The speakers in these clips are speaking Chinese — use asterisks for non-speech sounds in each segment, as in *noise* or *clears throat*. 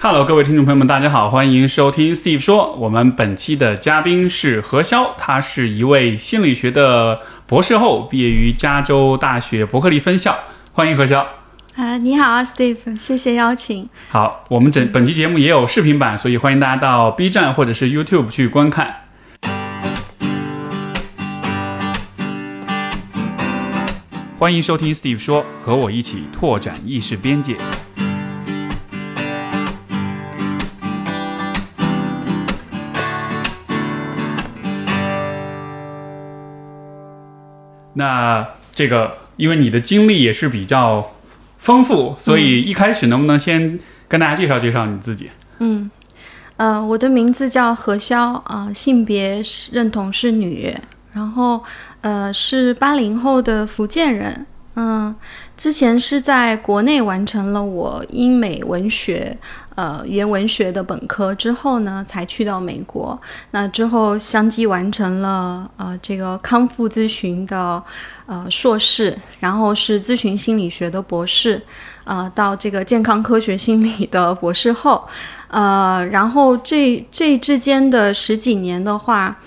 Hello，各位听众朋友们，大家好，欢迎收听 Steve 说。我们本期的嘉宾是何潇，他是一位心理学的博士后，毕业于加州大学伯克利分校。欢迎何潇。啊，你好啊，Steve，谢谢邀请。好，我们整本期节目也有视频版，所以欢迎大家到 B 站或者是 YouTube 去观看。欢迎收听 Steve 说，和我一起拓展意识边界。那这个，因为你的经历也是比较丰富，所以一开始能不能先跟大家介绍介绍你自己？嗯，呃，我的名字叫何潇啊，性别是认同是女，然后呃是八零后的福建人，嗯，之前是在国内完成了我英美文学。呃，语言文学的本科之后呢，才去到美国。那之后相继完成了呃这个康复咨询的呃硕士，然后是咨询心理学的博士，呃，到这个健康科学心理的博士后，呃，然后这这之间的十几年的话。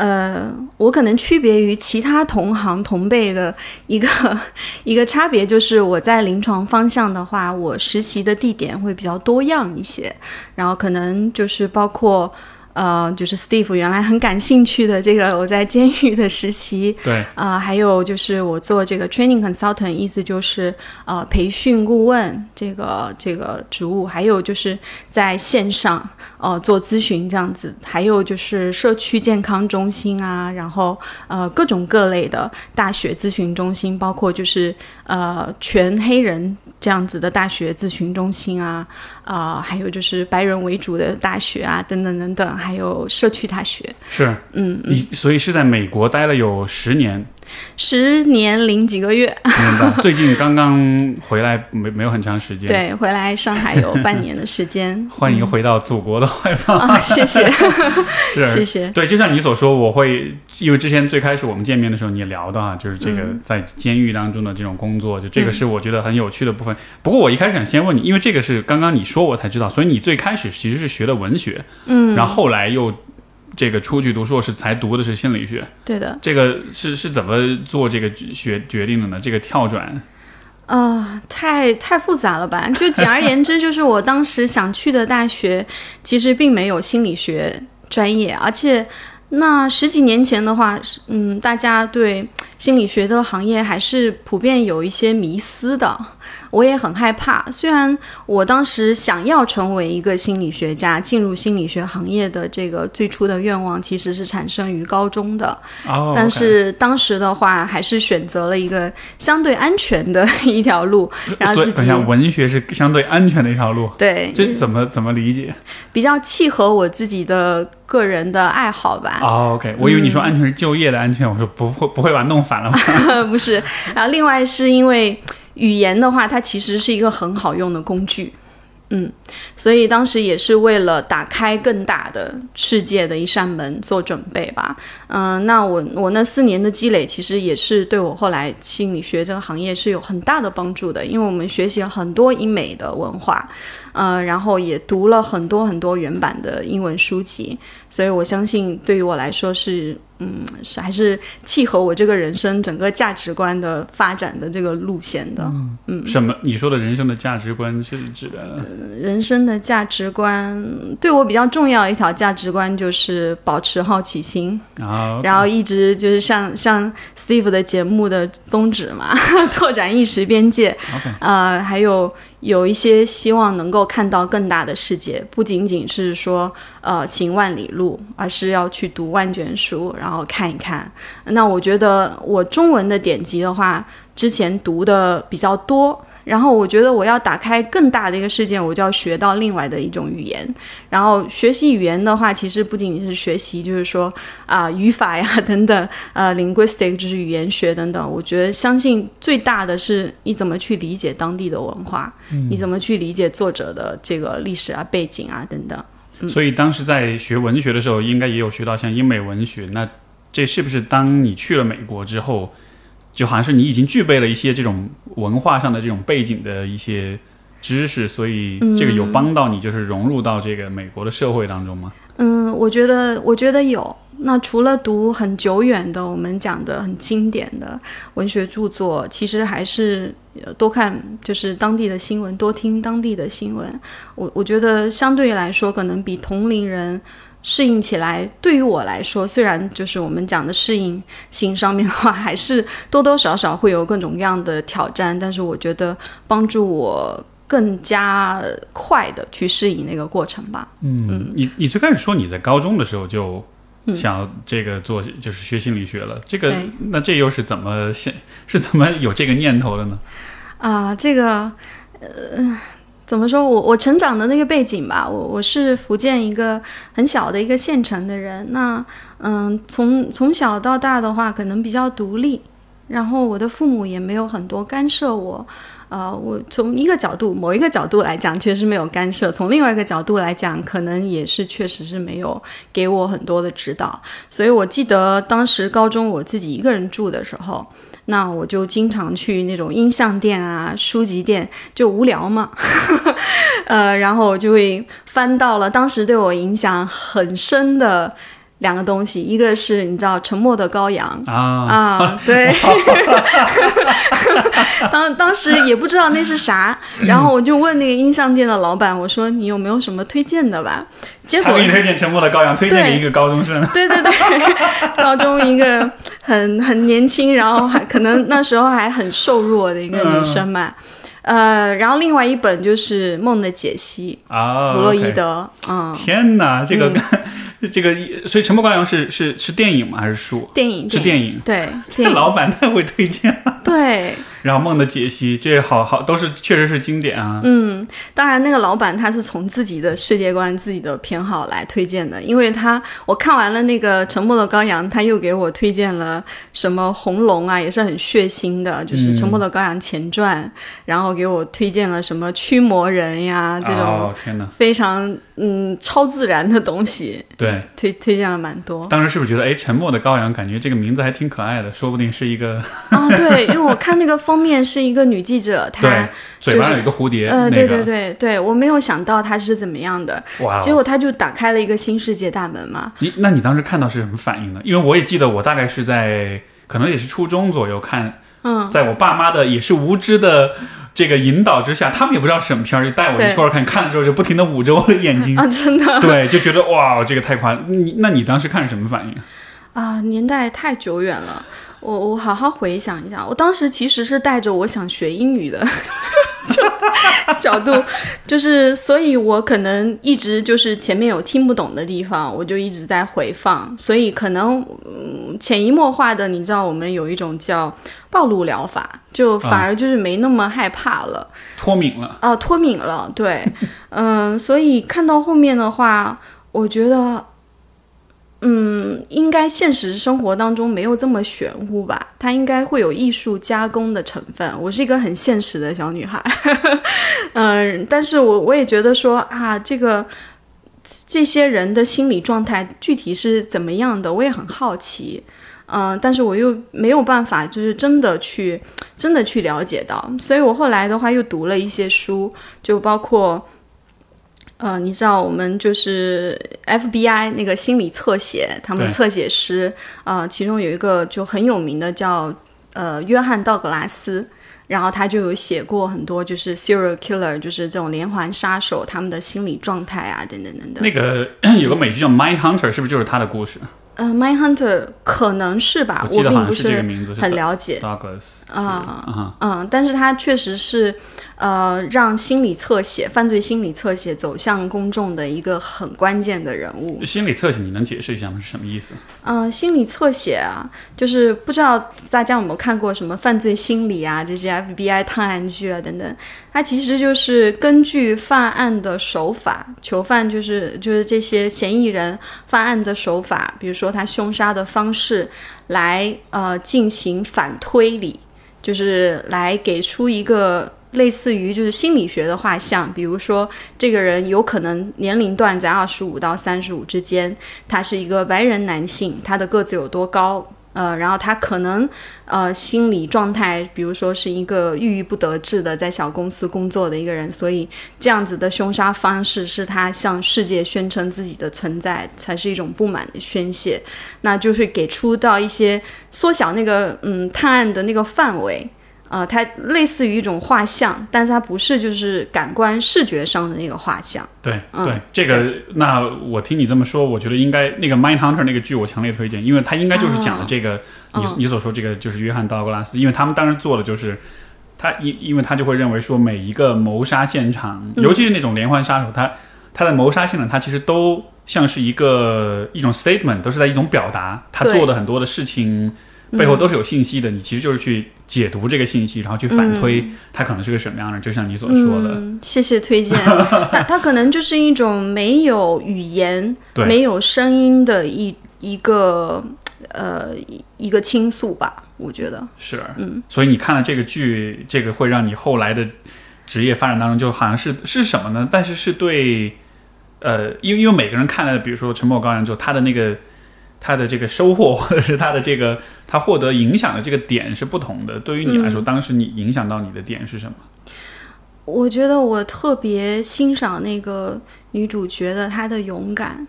呃，我可能区别于其他同行同辈的一个 *laughs* 一个差别，就是我在临床方向的话，我实习的地点会比较多样一些，然后可能就是包括。呃，就是 Steve 原来很感兴趣的这个我在监狱的实习，对，啊，还有就是我做这个 training consultant，意思就是呃培训顾问这个这个职务，还有就是在线上呃做咨询这样子，还有就是社区健康中心啊，然后呃各种各类的大学咨询中心，包括就是呃全黑人这样子的大学咨询中心啊。啊，还有就是白人为主的大学啊，等等等等，还有社区大学。是，嗯，你所以是在美国待了有十年。十年零几个月，明白。*laughs* 最近刚刚回来，没没有很长时间。对，回来上海有半年的时间。*laughs* 欢迎回到祖国的怀抱。啊，谢谢，*laughs* 是谢谢。对，就像你所说，我会因为之前最开始我们见面的时候，你也聊到啊，就是这个在监狱当中的这种工作，就这个是我觉得很有趣的部分。不过我一开始想先问你，因为这个是刚刚你说我才知道，所以你最开始其实是学的文学，嗯，然后后来又。这个出去读硕士才读的是心理学，对的。这个是是怎么做这个决决定的呢？这个跳转，啊，太太复杂了吧？*laughs* 就简而言之，就是我当时想去的大学其实并没有心理学专业，而且那十几年前的话，嗯，大家对心理学这个行业还是普遍有一些迷思的。我也很害怕，虽然我当时想要成为一个心理学家，进入心理学行业的这个最初的愿望其实是产生于高中的，但是当时的话还是选择了一个相对安全的一条路，然后自己。文学是相对安全的一条路，对，这怎么怎么理解？比较契合我自己的个人的爱好吧。哦，OK，我以为你说安全是就业的安全，我说不会不会把弄反了吗？*laughs* 不是，然后另外是因为。语言的话，它其实是一个很好用的工具，嗯，所以当时也是为了打开更大的世界的一扇门做准备吧，嗯，那我我那四年的积累，其实也是对我后来心理学这个行业是有很大的帮助的，因为我们学习了很多英美的文化，呃，然后也读了很多很多原版的英文书籍，所以我相信对于我来说是。嗯，是还是契合我这个人生整个价值观的发展的这个路线的。嗯，什么？你说的人生的价值观是指的？人生的价值观对我比较重要一条价值观就是保持好奇心。啊，然后一直就是像像 Steve 的节目的宗旨嘛，*laughs* 拓展意识边界。OK，呃，还有。有一些希望能够看到更大的世界，不仅仅是说呃行万里路，而是要去读万卷书，然后看一看。那我觉得我中文的典籍的话，之前读的比较多。然后我觉得我要打开更大的一个世界，我就要学到另外的一种语言。然后学习语言的话，其实不仅仅是学习，就是说啊语法呀 *laughs* 等等，呃，linguistic 就是语言学等等。我觉得相信最大的是你怎么去理解当地的文化，你怎么去理解作者的这个历史啊背景啊等等。所以当时在学文学的时候，应该也有学到像英美文学。那这是不是当你去了美国之后？就好像是你已经具备了一些这种文化上的这种背景的一些知识，所以这个有帮到你，就是融入到这个美国的社会当中吗？嗯，我觉得，我觉得有。那除了读很久远的，我们讲的很经典的文学著作，其实还是多看就是当地的新闻，多听当地的新闻。我我觉得相对来说，可能比同龄人适应起来，对于我来说，虽然就是我们讲的适应性上面的话，还是多多少少会有各种各样的挑战，但是我觉得帮助我更加快的去适应那个过程吧。嗯，你你最开始说你在高中的时候就。想要这个做就是学心理学了，这个那这又是怎么现是怎么有这个念头的呢？啊，这个呃，怎么说我我成长的那个背景吧，我我是福建一个很小的一个县城的人，那嗯，从从小到大的话，可能比较独立，然后我的父母也没有很多干涉我。呃，我从一个角度，某一个角度来讲，确实没有干涉；从另外一个角度来讲，可能也是确实是没有给我很多的指导。所以我记得当时高中我自己一个人住的时候，那我就经常去那种音像店啊、书籍店，就无聊嘛，*laughs* 呃，然后我就会翻到了当时对我影响很深的。两个东西，一个是你知道《沉默的羔羊》啊啊，对，*laughs* 当当时也不知道那是啥，然后我就问那个音像店的老板，我说你有没有什么推荐的吧？结果他给你推荐《沉默的羔羊》，推荐给一个高中生，对对对，高中一个很很年轻，然后还可能那时候还很瘦弱的一个女生嘛。呃，然后另外一本就是《梦的解析》啊，弗洛伊德，嗯，天哪，这个。*laughs* 这个，所以《沉默羔羊》是是是电影吗？还是书？电影是电影。对，*laughs* 这老板太会推荐了。*laughs* 对。然后梦的解析，这好好都是确实是经典啊。嗯，当然那个老板他是从自己的世界观、自己的偏好来推荐的，因为他我看完了那个《沉默的羔羊》，他又给我推荐了什么《红龙》啊，也是很血腥的，就是《沉默的羔羊》前传，然后给我推荐了什么驱魔人呀这种天哪，非常嗯超自然的东西。对，推推荐了蛮多。当时是不是觉得哎，《沉默的羔羊》感觉这个名字还挺可爱的，说不定是一个啊，对，因为我看那个。*laughs* 封面是一个女记者，她嘴巴有一个蝴蝶。呃，对对对对，我没有想到她是怎么样的，哇结果她就打开了一个新世界大门嘛。你那你当时看到是什么反应呢？因为我也记得，我大概是在可能也是初中左右看，嗯，在我爸妈的也是无知的这个引导之下，他们也不知道什么片儿，就带我一块儿看，看了之后就不停的捂着我的眼睛啊，真的，*laughs* 对，就觉得哇，这个太夸你那你当时看什么反应？啊，年代太久远了。我我好好回想一下，我当时其实是带着我想学英语的角度，就是所以，我可能一直就是前面有听不懂的地方，我就一直在回放，所以可能嗯潜移默化的，你知道，我们有一种叫暴露疗法，就反而就是没那么害怕了，脱敏了啊，脱敏了，对，*laughs* 嗯，所以看到后面的话，我觉得。嗯，应该现实生活当中没有这么玄乎吧？它应该会有艺术加工的成分。我是一个很现实的小女孩，*laughs* 嗯，但是我我也觉得说啊，这个这些人的心理状态具体是怎么样的，我也很好奇，嗯，但是我又没有办法，就是真的去真的去了解到，所以我后来的话又读了一些书，就包括。呃，你知道我们就是 FBI 那个心理侧写，他们侧写师，呃，其中有一个就很有名的叫呃约翰道格拉斯，然后他就有写过很多就是 serial killer，就是这种连环杀手他们的心理状态啊，等等等等。那个 *clears throat* 有个美剧叫 Mind Hunter，是不是就是他的故事？呃，Mind Hunter 可能是吧，我并不是很了解。Douglas 啊，嗯，但是他确实是。呃，让心理侧写、犯罪心理侧写走向公众的一个很关键的人物。心理侧写，你能解释一下吗？是什么意思？嗯，心理侧写啊，就是不知道大家有没有看过什么犯罪心理啊，这些 FBI 探案剧啊等等。它其实就是根据犯案的手法，囚犯就是就是这些嫌疑人犯案的手法，比如说他凶杀的方式，来呃进行反推理，就是来给出一个。类似于就是心理学的画像，比如说这个人有可能年龄段在二十五到三十五之间，他是一个白人男性，他的个子有多高？呃，然后他可能呃心理状态，比如说是一个郁郁不得志的在小公司工作的一个人，所以这样子的凶杀方式是他向世界宣称自己的存在，才是一种不满的宣泄，那就是给出到一些缩小那个嗯探案的那个范围。呃，它类似于一种画像，但是它不是就是感官视觉上的那个画像。对对，这个那我听你这么说，我觉得应该那个《Mind Hunter》那个剧我强烈推荐，因为它应该就是讲的这个你你所说这个就是约翰道格拉斯，因为他们当时做的就是他因因为他就会认为说每一个谋杀现场，尤其是那种连环杀手，他他的谋杀现场，他其实都像是一个一种 statement，都是在一种表达他做的很多的事情。背后都是有信息的，你其实就是去解读这个信息，然后去反推它可能是个什么样的，就像你所说的。谢谢推荐。它它可能就是一种没有语言、*laughs* 没有声音的一一个呃一个倾诉吧，我觉得是。嗯，所以你看了这个剧，这个会让你后来的职业发展当中，就好像是是什么呢？但是是对呃，因为因为每个人看了，比如说《沉默羔羊》之后，他的那个。他的这个收获，*laughs* 或者是他的这个他获得影响的这个点是不同的。对于你来说，当时你影响到你的点是什么？我觉得我特别欣赏那个女主角的她的勇敢，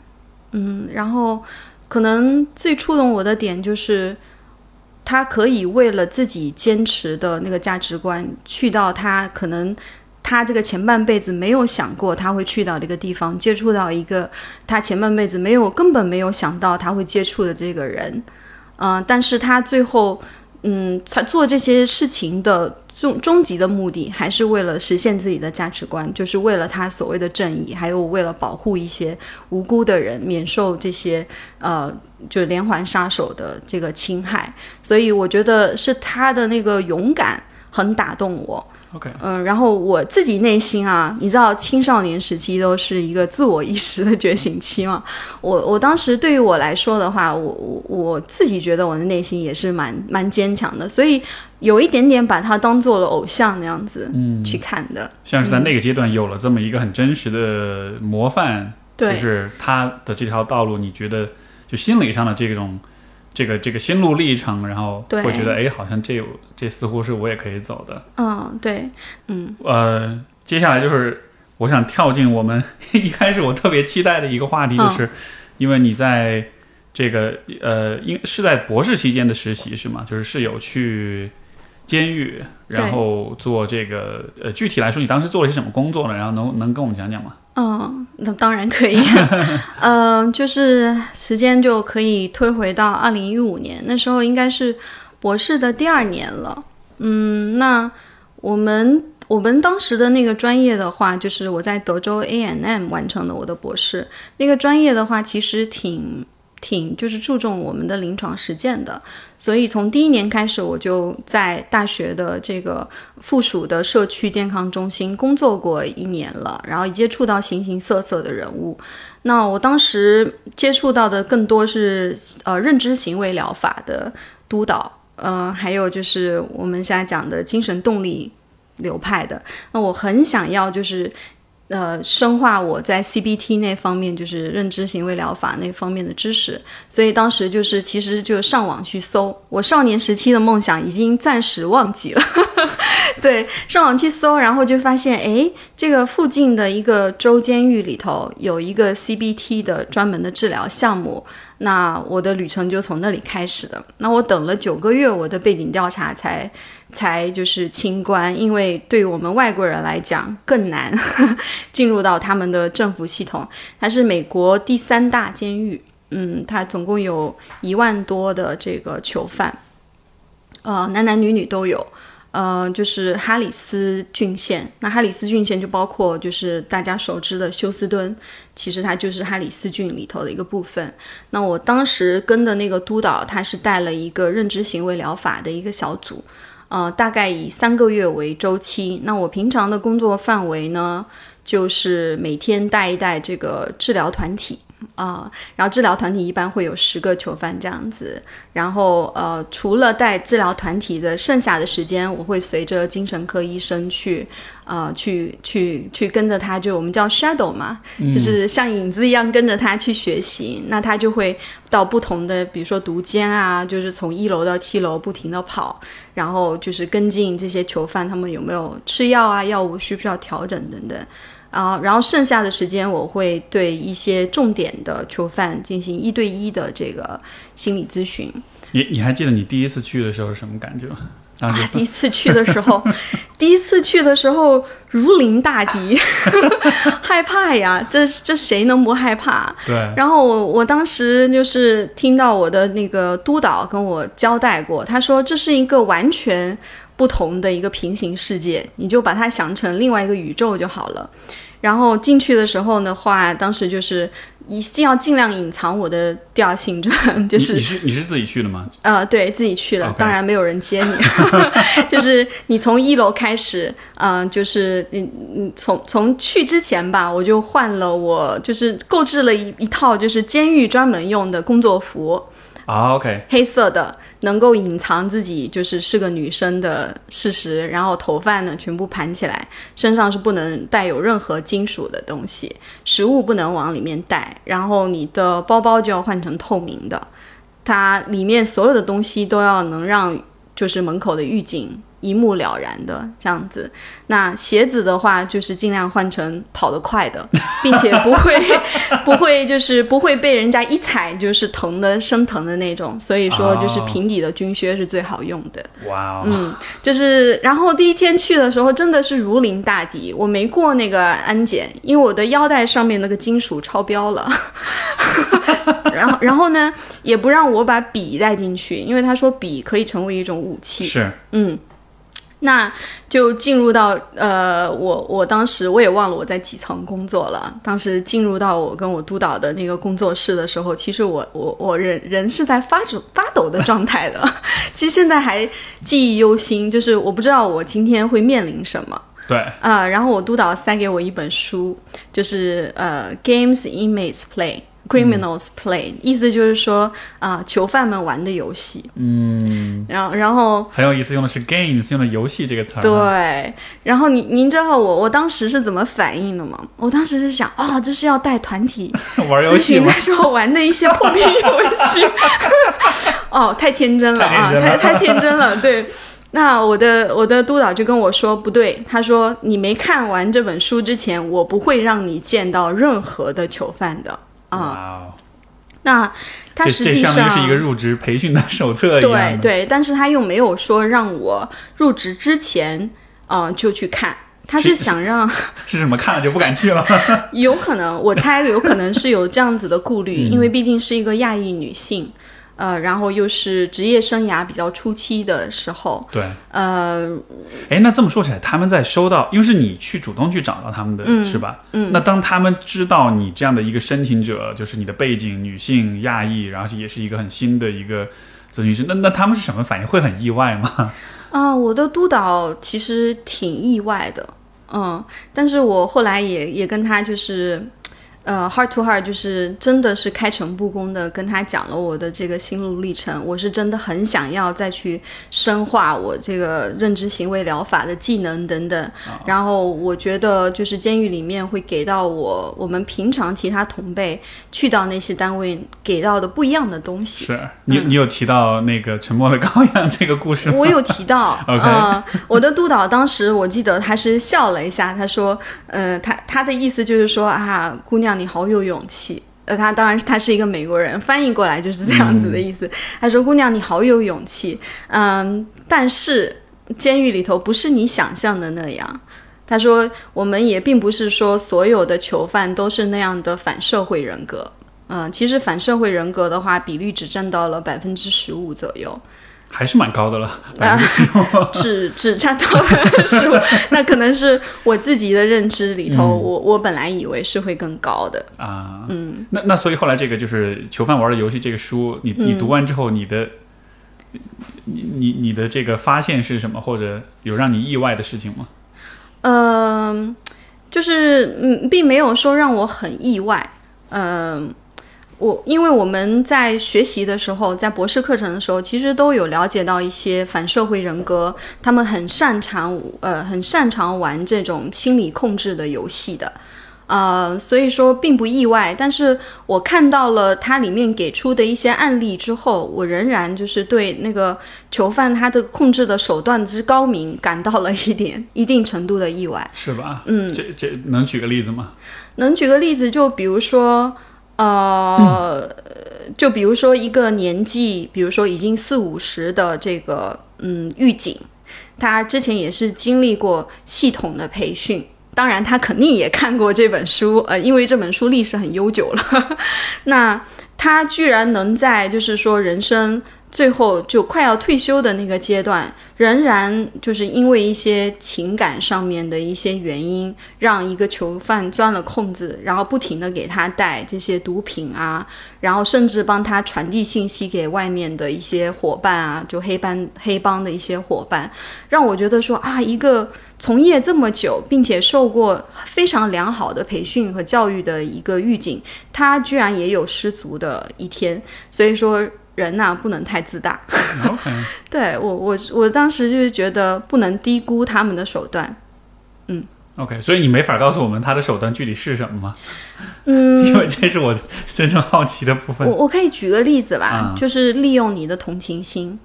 嗯，然后可能最触动我的点就是她可以为了自己坚持的那个价值观，去到她可能。他这个前半辈子没有想过他会去到这个地方，接触到一个他前半辈子没有根本没有想到他会接触的这个人，嗯，但是他最后，嗯，他做这些事情的终终极的目的，还是为了实现自己的价值观，就是为了他所谓的正义，还有为了保护一些无辜的人免受这些呃，就连环杀手的这个侵害。所以我觉得是他的那个勇敢很打动我。OK，嗯，然后我自己内心啊，你知道，青少年时期都是一个自我意识的觉醒期嘛。*laughs* 我我当时对于我来说的话，我我我自己觉得我的内心也是蛮蛮坚强的，所以有一点点把他当做了偶像那样子嗯去看的。像是在那个阶段有了这么一个很真实的模范，就是他的这条道路，你觉得就心理上的这种。这个这个心路历程，然后会觉得哎，好像这有这似乎是我也可以走的。嗯，对，嗯，呃，接下来就是我想跳进我们 *laughs* 一开始我特别期待的一个话题，就是因为你在这个呃，应是在博士期间的实习是吗？就是是有去监狱，然后做这个呃，具体来说，你当时做了些什么工作呢？然后能能跟我们讲讲吗？嗯，那当然可以。*laughs* 嗯，就是时间就可以推回到二零一五年，那时候应该是博士的第二年了。嗯，那我们我们当时的那个专业的话，就是我在德州 A N M 完成的我的博士。那个专业的话，其实挺。挺就是注重我们的临床实践的，所以从第一年开始，我就在大学的这个附属的社区健康中心工作过一年了，然后接触到形形色色的人物。那我当时接触到的更多是呃认知行为疗法的督导，嗯，还有就是我们现在讲的精神动力流派的。那我很想要就是。呃，深化我在 CBT 那方面，就是认知行为疗法那方面的知识，所以当时就是其实就上网去搜，我少年时期的梦想已经暂时忘记了。*laughs* 对，上网去搜，然后就发现，哎，这个附近的一个州监狱里头有一个 CBT 的专门的治疗项目，那我的旅程就从那里开始的。那我等了九个月，我的背景调查才。才就是清关，因为对我们外国人来讲更难 *laughs* 进入到他们的政府系统。它是美国第三大监狱，嗯，它总共有一万多的这个囚犯，呃，男男女女都有，呃，就是哈里斯郡县。那哈里斯郡县就包括就是大家熟知的休斯敦，其实它就是哈里斯郡里头的一个部分。那我当时跟的那个督导，他是带了一个认知行为疗法的一个小组。呃，大概以三个月为周期。那我平常的工作范围呢，就是每天带一带这个治疗团体，啊、然后治疗团体一般会有十个囚犯这样子，然后呃，除了带治疗团体的剩下的时间，我会随着精神科医生去呃去去去跟着他，就我们叫 shadow 嘛，就是像影子一样跟着他去学习。那他就会到不同的，比如说毒间啊，就是从一楼到七楼不停的跑，然后就是跟进这些囚犯他们有没有吃药啊，药物需不需要调整等等。啊，然后剩下的时间我会对一些重点的囚犯进行一对一的这个心理咨询。你你还记得你第一次去的时候是什么感觉吗？当时 *laughs* 第一次去的时候，*laughs* 第一次去的时候如临大敌，*laughs* 害怕呀！这这谁能不害怕？对，然后我我当时就是听到我的那个督导跟我交代过，他说这是一个完全不同的一个平行世界，你就把它想成另外一个宇宙就好了。然后进去的时候的话，当时就是一定要尽量隐藏我的第二性，就就是你你是你是自己去的吗？呃，对自己去了当然没有人接你，*laughs* *laughs* 就是你从一楼开始，嗯、就是嗯嗯，从从去之前吧，我就换了我就是购置了一一套就是监狱专门用的工作服，啊，OK，黑色的，能够隐藏自己就是是个女生的事实，然后头发呢全部盘起来，身上是不能带有任何金属的东西，食物不能往里面带，然后你的包包就要换成透明的，它里面所有的东西都要能让就是门口的狱警一目了然的这样子。那鞋子的话，就是尽量换成跑得快的，并且不会 *laughs* 不会就是不会被人家一踩就是疼的生疼的那种。所以说，就是哦平底的军靴是最好用的。哇哦，嗯，就是，然后第一天去的时候真的是如临大敌，我没过那个安检，因为我的腰带上面那个金属超标了。*laughs* 然后，然后呢，也不让我把笔带进去，因为他说笔可以成为一种武器。是嗯，那就进入到呃，我我当时我也忘了我在几层工作了。当时进入到我跟我督导的那个工作室的时候，其实我我我人人是在发抖发抖的状态的。*laughs* 其实现在还记忆犹新，就是我不知道我今天会面临什么。对，啊、然后我督导塞给我一本书，就是呃，Games Inmates Play。Criminals play，、意思就是说啊、囚犯们玩的游戏。嗯，然后然后很有意思，用的是 games，用的游戏这个词儿。，对，然后您您知道我我当时是怎么反应的吗？我当时是想，哦，这是要带团体 *laughs* 玩游戏吗的？时候玩的一些破冰游戏。*laughs* 哦，太天真了啊，太天真了太太天真了，对。那我的我的督导就跟我说不对，他说你没看完这本书之前，我不会让你见到任何的囚犯的啊。那他实际上是一个入职培训的 *laughs* 手册。对对，但是他又没有说让我入职之前，呃，就去看。他是是想让，*laughs* 是什么看了就不敢去了？*laughs* 有可能，我猜有可能是有这样子的顾虑，因为毕竟是一个亚裔女性，呃，然后又是职业生涯比较初期的时候，对，呃，哎，那这么说起来，他们在收到，因为是你去主动去找到他们的，是吧？嗯。那当他们知道你这样的一个申请者，就是你的背景，女性、亚裔，然后也是一个很新的一个咨询师，那那他们是什么反应？会很意外吗？*laughs* 啊、我的督导其实挺意外的，嗯，但是我后来也也跟他就是，呃，heart to heart，就是真的是开诚布公的跟他讲了我的这个心路历程，我是真的很想要再去深化我这个认知行为疗法的技能等等，然后我觉得就是监狱里面会给到我我们平常其他同辈去到那些单位给到的不一样的东西，是你你有提到那个沉默的羔羊这个故事吗？我有提到，*laughs* OK 呃，我的督导当时我记得他是笑了一下，他说，呃，他他的意思就是说啊，姑娘你好有勇气。呃，他当然是他是一个美国人，翻译过来就是这样子的意思。他说：“姑娘，你好有勇气，嗯，但是监狱里头不是你想象的那样。”他说：“我们也并不是说所有的囚犯都是那样的反社会人格。嗯，其实反社会人格的话，比率只占到了百分之十五左右。还是蛮高的了，啊百分之十五。只只占到了十五，*laughs* 那可能是我自己的认知里头，我我本来以为是会更高的。啊，嗯，那那所以后来这个就是囚犯玩的游戏这个书，你嗯你读完之后，你的你你你的这个发现是什么，或者有让你意外的事情吗？嗯、就是嗯，并没有说让我很意外。嗯、我因为我们在学习的时候，在博士课程的时候，其实都有了解到一些反社会人格，他们很擅长呃很擅长玩这种心理控制的游戏的。呃，所以说并不意外，但是我看到了它里面给出的一些案例之后，我仍然就是对那个囚犯他的控制的手段之高明感到了一点一定程度的意外，是吧？嗯，这这能举个例子吗？能举个例子，就比如说，呃，就比如说一个年纪，比如说已经四五十的这个嗯狱警，他之前也是经历过系统的培训。当然，他肯定也看过这本书，呃，因为这本书历史很悠久了。*laughs* 那他居然能在，就是说人生。最后就快要退休的那个阶段，仍然就是因为一些情感上面的一些原因，让一个囚犯钻了空子，然后不停的给他带这些毒品啊，然后甚至帮他传递信息给外面的一些伙伴啊，就黑帮黑帮的一些伙伴，让我觉得说啊，一个从业这么久，并且受过非常良好的培训和教育的一个狱警，他居然也有失足的一天，所以说。人呐，不能太自大。*laughs* 对我，我我当时就是觉得不能低估他们的手段。嗯，OK，所以你没法告诉我们他的手段具体是什么吗？嗯，*laughs* 因为这是我真正好奇的部分。我我可以举个例子吧，就是利用你的同情心。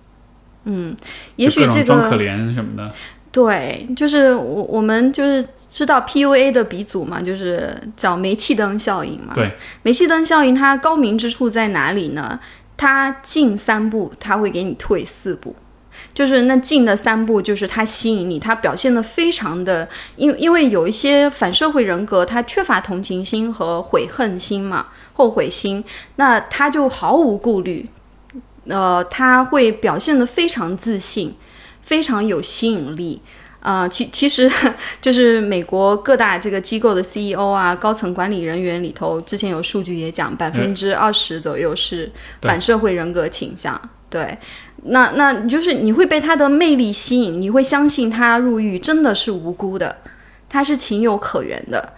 嗯，也许这个装可怜什么的。对，就是我我们就是知道 PUA 的鼻祖嘛，就是叫煤气灯效应嘛。对，煤气灯效应它高明之处在哪里呢？他进三步，他会给你退四步，就是那进的三步，就是他吸引你，他表现的非常的，因因为有一些反社会人格，他缺乏同情心和悔恨心嘛，后悔心，那他就毫无顾虑，呃，他会表现的非常自信，非常有吸引力。啊，其其实就是美国各大这个机构的 CEO 啊，高层管理人员里头，之前有数据也讲，百分之二十左右是反社会人格倾向。对，那那就是你会被他的魅力吸引，你会相信他入狱真的是无辜的，他是情有可原的。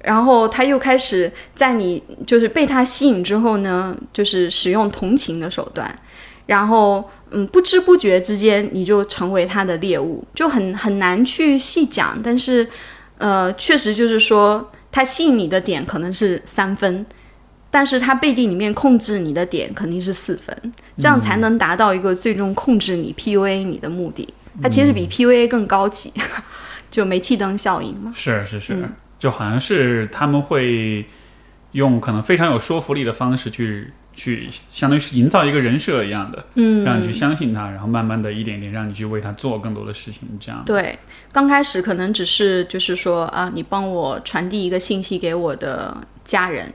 然后他又开始在你就是被他吸引之后呢，就是使用同情的手段，然后。嗯，不知不觉之间你就成为他的猎物，就很很难去细讲。但是，呃，确实就是说，他吸引你的点可能是三分，但是他背地里面控制你的点肯定是四分，这样才能达到一个最终控制你 PUA 你的目的。它其实比 PUA 更高级，*laughs* 就煤气灯效应嘛。是是是，就好像是他们会用可能非常有说服力的方式去。去相当于是营造一个人设一样的，嗯，让你去相信他，然后慢慢的一点点让你去为他做更多的事情，这样。对，刚开始可能只是就是说啊，你帮我传递一个信息给我的家人，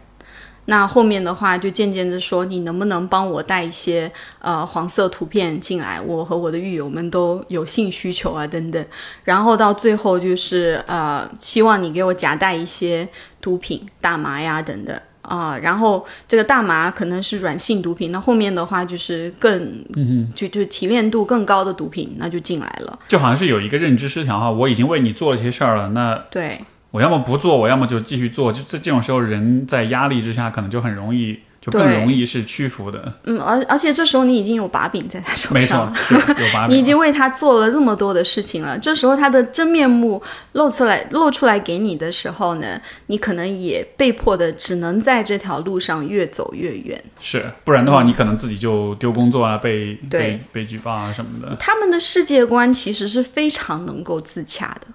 那后面的话就渐渐的说，你能不能帮我带一些呃黄色图片进来？我和我的狱友们都有性需求啊，等等。然后到最后就是呃，希望你给我夹带一些毒品、大麻呀等等。啊，然后这个大麻可能是软性毒品，那后面的话就是更，嗯就就提炼度更高的毒品，那就进来了。就好像是有一个认知失调哈，我已经为你做了些事儿了，那对我要么不做，我要么就继续做，就这这种时候人在压力之下可能就很容易。就更容易是屈服的。嗯，而而且这时候你已经有把柄在他手上，没错，有把柄。*laughs* 你已经为他做了这么多的事情了，这时候他的真面目露出来，露出来给你的时候呢，你可能也被迫的只能在这条路上越走越远。是，不然的话，你可能自己就丢工作啊，被被被举报啊什么的。他们的世界观其实是非常能够自洽的。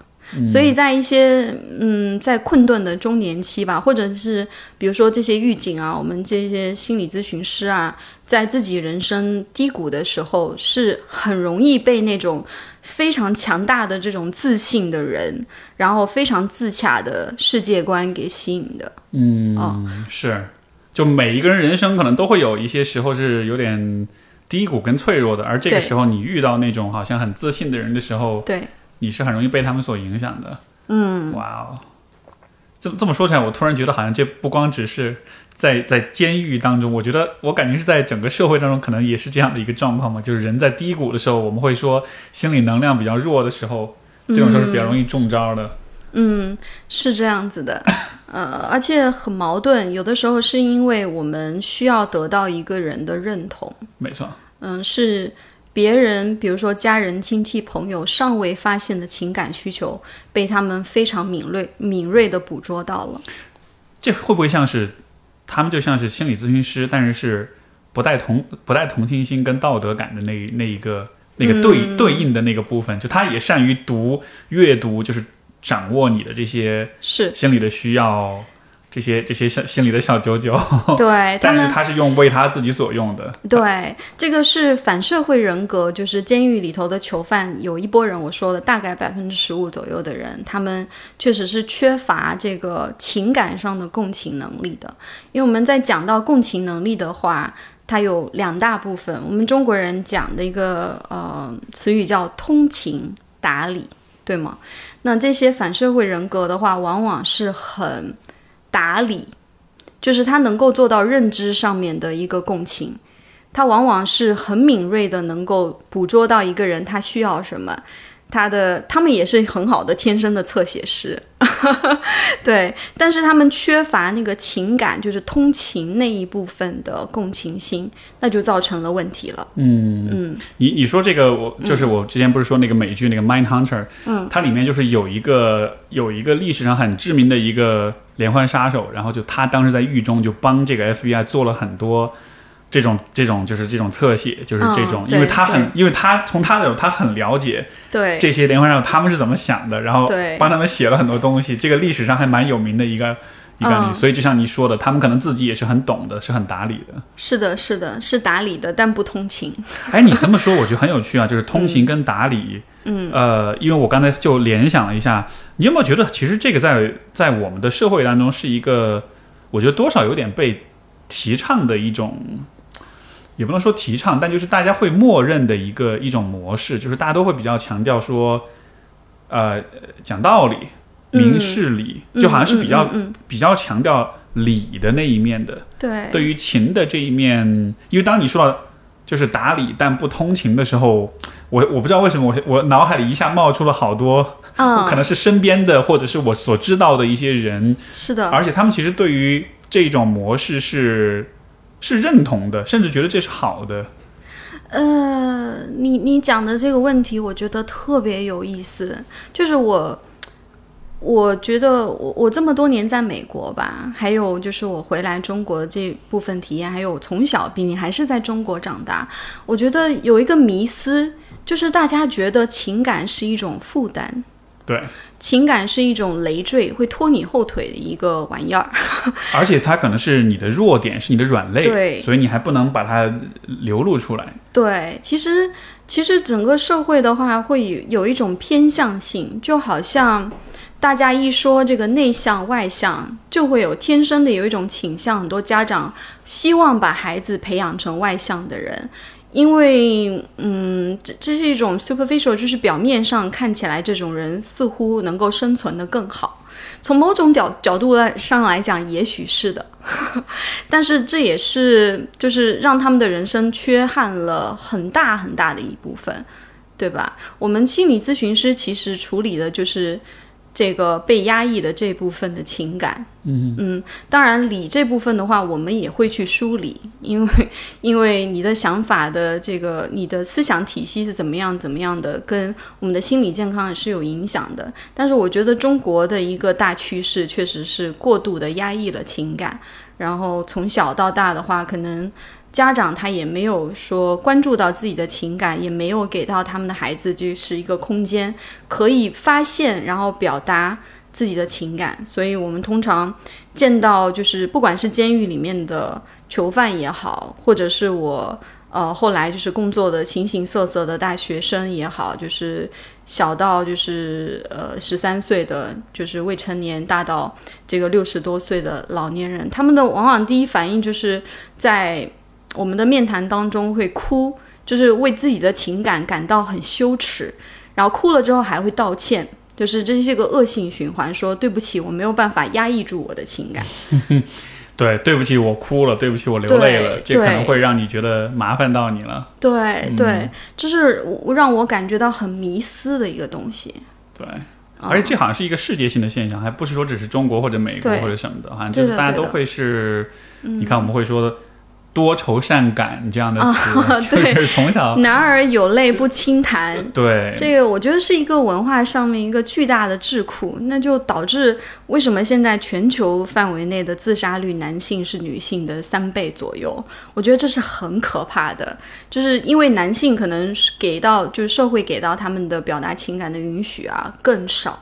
所以在一些嗯，在困顿的中年期吧，或者是比如说这些狱警啊，我们这些心理咨询师啊，在自己人生低谷的时候，是很容易被那种非常强大的这种自信的人，然后非常自洽的世界观给吸引的。嗯，是，就每一个人人生可能都会有一些时候是有点低谷跟脆弱的，而这个时候你遇到那种好像很自信的人的时候，对。你是很容易被他们所影响的，嗯，哇哦，这这么说起来，我突然觉得好像这不光只是在在监狱当中，我觉得我感觉是在整个社会当中，可能也是这样的一个状况嘛。就是人在低谷的时候，我们会说心理能量比较弱的时候，这种时候是比较容易中招的。嗯，是这样子的，*laughs* 呃，而且很矛盾。有的时候是因为我们需要得到一个人的认同，没错，嗯，是别人，比如说家人、亲戚、朋友尚未发现的情感需求，被他们非常敏锐、敏锐的捕捉到了。这会不会像是他们就像是心理咨询师，但是是不带同不带同情心跟道德感的那那一个那个对、对应的那个部分，就他也善于读阅读，就是掌握你的这些是心理的需要，这些这些小心里的小九九，对，*laughs* 但是他是用为他自己所用的，对这个是反社会人格，就是监狱里头的囚犯有一波人，我说了，大概百分之十五左右的人，他们确实是缺乏这个情感上的共情能力的。因为我们在讲到共情能力的话，它有两大部分。我们中国人讲的一个呃词语叫通情达理，对吗？那这些反社会人格的话，往往是很打理，就是他能够做到认知上面的一个共情，他往往是很敏锐的，能够捕捉到一个人他需要什么。他的他们也是很好的天生的侧写师，*laughs* 对，但是他们缺乏那个情感，就是通情那一部分的共情心，那就造成了问题了。嗯。嗯。你你说这个，我就是我之前不是说那个美剧那个《Mind Hunter》，嗯，它里面就是有一个有一个历史上很知名的一个连环杀手，然后就他当时在狱中就帮这个 FBI 做了很多这种这种就是这种侧写，就是这种，嗯因为他很因为他从他的他很了解对，这些连环杀手他们是怎么想的，然后对帮他们写了很多东西，这个历史上还蛮有名的一个。一个案例，嗯所以就像你说的，他们可能自己也是很懂的，是很打理的。是的，是的，是打理的，但不通情。哎，你这么说我觉得很有趣啊，就是通情跟打理，嗯，呃，因为我刚才就联想了一下，你有没有觉得其实这个在在我们的社会当中是一个，我觉得多少有点被提倡的一种，也不能说提倡，但就是大家会默认的一个一种模式，就是大家都会比较强调说，呃，讲道理、明事理，就好像是比较、比较强调理的那一面的。对。对于情的这一面，因为当你说到就是打理但不通情的时候，我我不知道为什么我我脑海里一下冒出了好多，嗯，可能是身边的或者是我所知道的一些人，是的，而且他们其实对于这种模式是是认同的，甚至觉得这是好的。呃，你你讲的这个问题，我觉得特别有意思。就是我，我觉得我我这么多年在美国吧，还有就是我回来中国这部分体验，还有从小毕竟还是在中国长大，我觉得有一个迷思，就是大家觉得情感是一种负担，对，情感是一种累赘，会拖你后腿的一个玩意儿。*laughs* 而且它可能是你的弱点，是你的软肋，对所以你还不能把它流露出来。对，其实其实整个社会的话，会有有一种偏向性，就好像大家一说这个内向外向，就会有天生的有一种倾向，很多家长希望把孩子培养成外向的人。因为，嗯，这这是一种 superficial，就是表面上看起来这种人似乎能够生存的更好。从某种角角度来上来讲，也许是的，*laughs* 但是这也是就是让他们的人生缺憾了很大很大的一部分，对吧？我们心理咨询师其实处理的就是这个被压抑的这部分的情感。嗯嗯，当然理这部分的话，我们也会去梳理，因为因为你的想法的这个你的思想体系是怎么样怎么样的，跟我们的心理健康也是有影响的。但是我觉得中国的一个大趋势确实是过度的压抑了情感，然后从小到大的话，可能。家长他也没有说关注到自己的情感，也没有给到他们的孩子就是一个空间可以发现，然后表达自己的情感。所以我们通常见到就是不管是监狱里面的囚犯也好，或者是我呃后来就是工作的形形色色的大学生也好，就是小到就是呃十三岁的就是未成年，大到这个六十多岁的老年人，他们的往往第一反应就是在我们的面谈当中会哭，就是为自己的情感感到很羞耻，然后哭了之后还会道歉。就是这是一个恶性循环，说对不起，我没有办法压抑住我的情感。*laughs* 对，对不起，我哭了，对不起，我流泪了，这可能会让你觉得麻烦到你了。对对，这是让我感觉到很迷思的一个东西。对，而且这好像是一个世界性的现象，还不是说只是中国或者美国或者什么的，好像就是大家都会是，嗯你看我们会说多愁善感这样的词，啊 *laughs* 就对是从小男儿有泪不轻弹。*laughs* 对这个我觉得是一个文化上面一个巨大的智库，那就导致为什么现在全球范围内的自杀率男性是女性的三倍左右？我觉得这是很可怕的，就是因为男性可能是给到就是社会给到他们的表达情感的允许啊更少。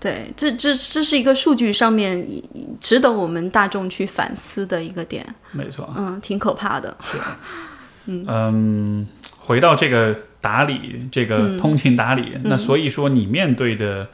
对，这这这是一个数据上面值得我们大众去反思的一个点，没错，嗯，挺可怕的。是 *laughs* 嗯嗯，回到这个打理，这个嗯通情达理，那所以说你面对的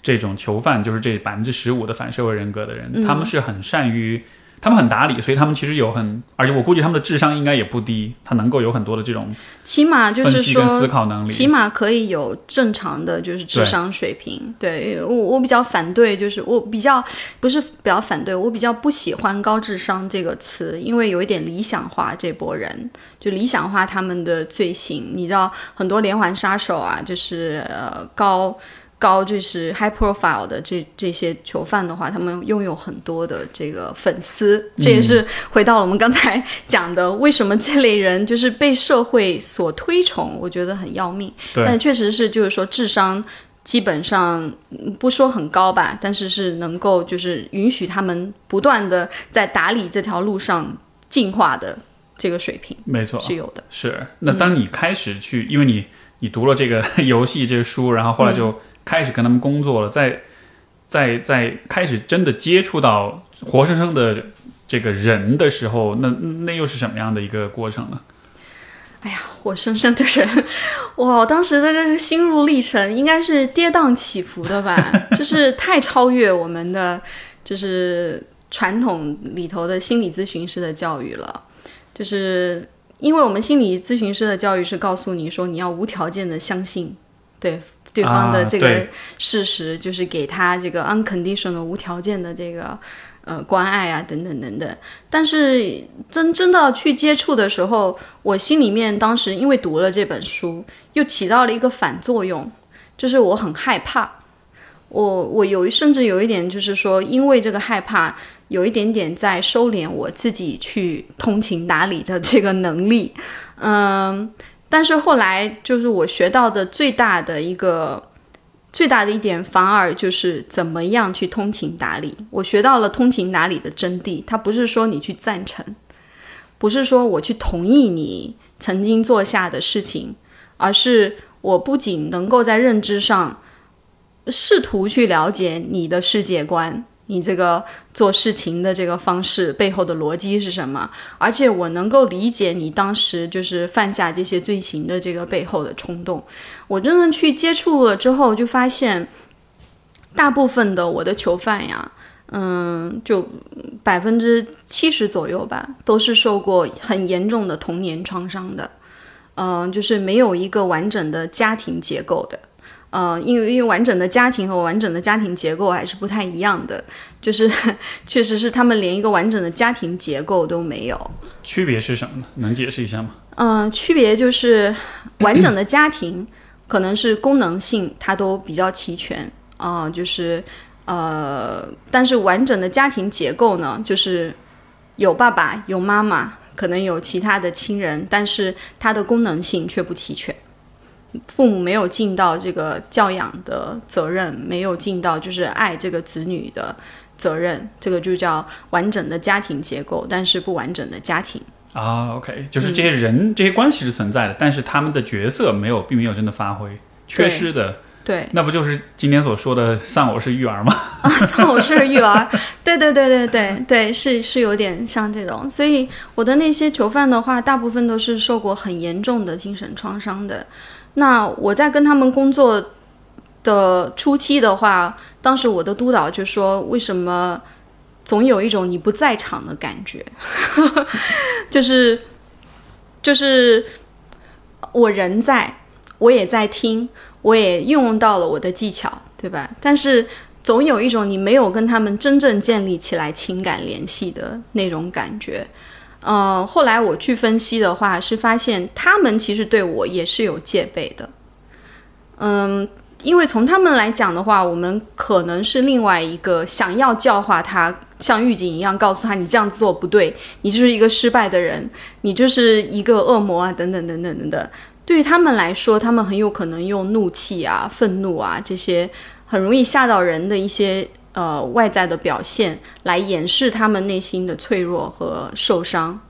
这种囚犯，就是这百分之十五的反社会人格的人，嗯他们是很善于。他们很打理，所以他们其实有很，而且我估计他们的智商应该也不低，他能够有很多的这种起码就是说思说，考能力。起码可以有正常的就是智商水平。对我，我比较反对，就是我比较不是比较反对，我比较不喜欢高智商这个词，因为有一点理想化这波人，就理想化他们的罪行。你知道，很多连环杀手啊，就是呃高。高就是 high profile 的这这些囚犯的话，他们拥有很多的这个粉丝，这也是回到了我们刚才讲的，为什么这类人就是被社会所推崇，我觉得很要命。对但确实是就是说智商基本上嗯不说很高吧，但是是能够就是允许他们不断的在打理这条路上进化的这个水平没错，是有的。是。那当你开始去，因为你你读了这个 *laughs* 游戏这个书，然后后来就开始跟他们工作了，在在在开始真的接触到活生生的这个人的时候，那那又是什么样的一个过程呢？哎呀活生生的人，*laughs* 哇！我当时的这个心路历程应该是跌宕起伏的吧，*laughs* 就是太超越我们的就是传统里头的心理咨询师的教育了，就是因为我们心理咨询师的教育是告诉你说你要无条件的相信对对方的啊这个事实，就是给他这个 unconditional 无条件的这个呃关爱啊等等等等。但是真真的去接触的时候，我心里面当时因为读了这本书，又起到了一个反作用，就是我很害怕。我我有甚至有一点就是说，因为这个害怕，有一点点在收敛我自己去通情达理的这个能力。嗯，但是后来就是我学到的最大的一个。最大的一点反而就是怎么样去通情达理。我学到了通情达理的真谛，它不是说你去赞成，不是说我去同意你曾经做下的事情，而是我不仅能够在认知上试图去了解你的世界观，你这个做事情的这个方式背后的逻辑是什么，而且我能够理解你当时就是犯下这些罪行的这个背后的冲动。我真的去接触了之后，就发现大部分的我的囚犯呀。嗯，就百分之七十左右吧，都是受过很严重的童年创伤的。嗯、就是没有一个完整的家庭结构的。呃，因为因为完整的家庭和完整的家庭结构还是不太一样的，就是 *laughs* 确实是他们连一个完整的家庭结构都没有。区别是什么呢？能解释一下吗？嗯、区别就是完整的家庭可能是功能性它都比较齐全啊、就是呃，但是完整的家庭结构呢，就是有爸爸有妈妈，可能有其他的亲人，但是它的功能性却不齐全。父母没有尽到这个教养的责任，没有尽到就是爱这个子女的责任，这个就叫完整的家庭结构，但是不完整的家庭。啊，OK，就是这些人、这些关系是存在的，但是他们的角色没有，并没有真的发挥，缺失的，对，那不就是今天所说的丧偶式育儿吗？*laughs* 啊，丧偶式育儿，对对对对对对，是是有点像这种。所以我的那些囚犯的话，大部分都是受过很严重的精神创伤的。那我在跟他们工作的初期的话，当时我的督导就说：“为什么总有一种你不在场的感觉？*laughs* 就是就是我人在，我也在听，我也运用到了我的技巧，对吧？但是总有一种你没有跟他们真正建立起来情感联系的那种感觉。呃，后来我去分析的话，是发现他们其实对我也是有戒备的。嗯，因为从他们来讲的话，我们可能是另外一个想要教化他，像狱警一样告诉他你这样子做不对，你就是一个失败的人，你就是一个恶魔啊，等等等等等等。对于他们来说，他们很有可能用怒气啊、愤怒啊这些很容易吓到人的一些呃外在的表现，来掩饰他们内心的脆弱和受伤。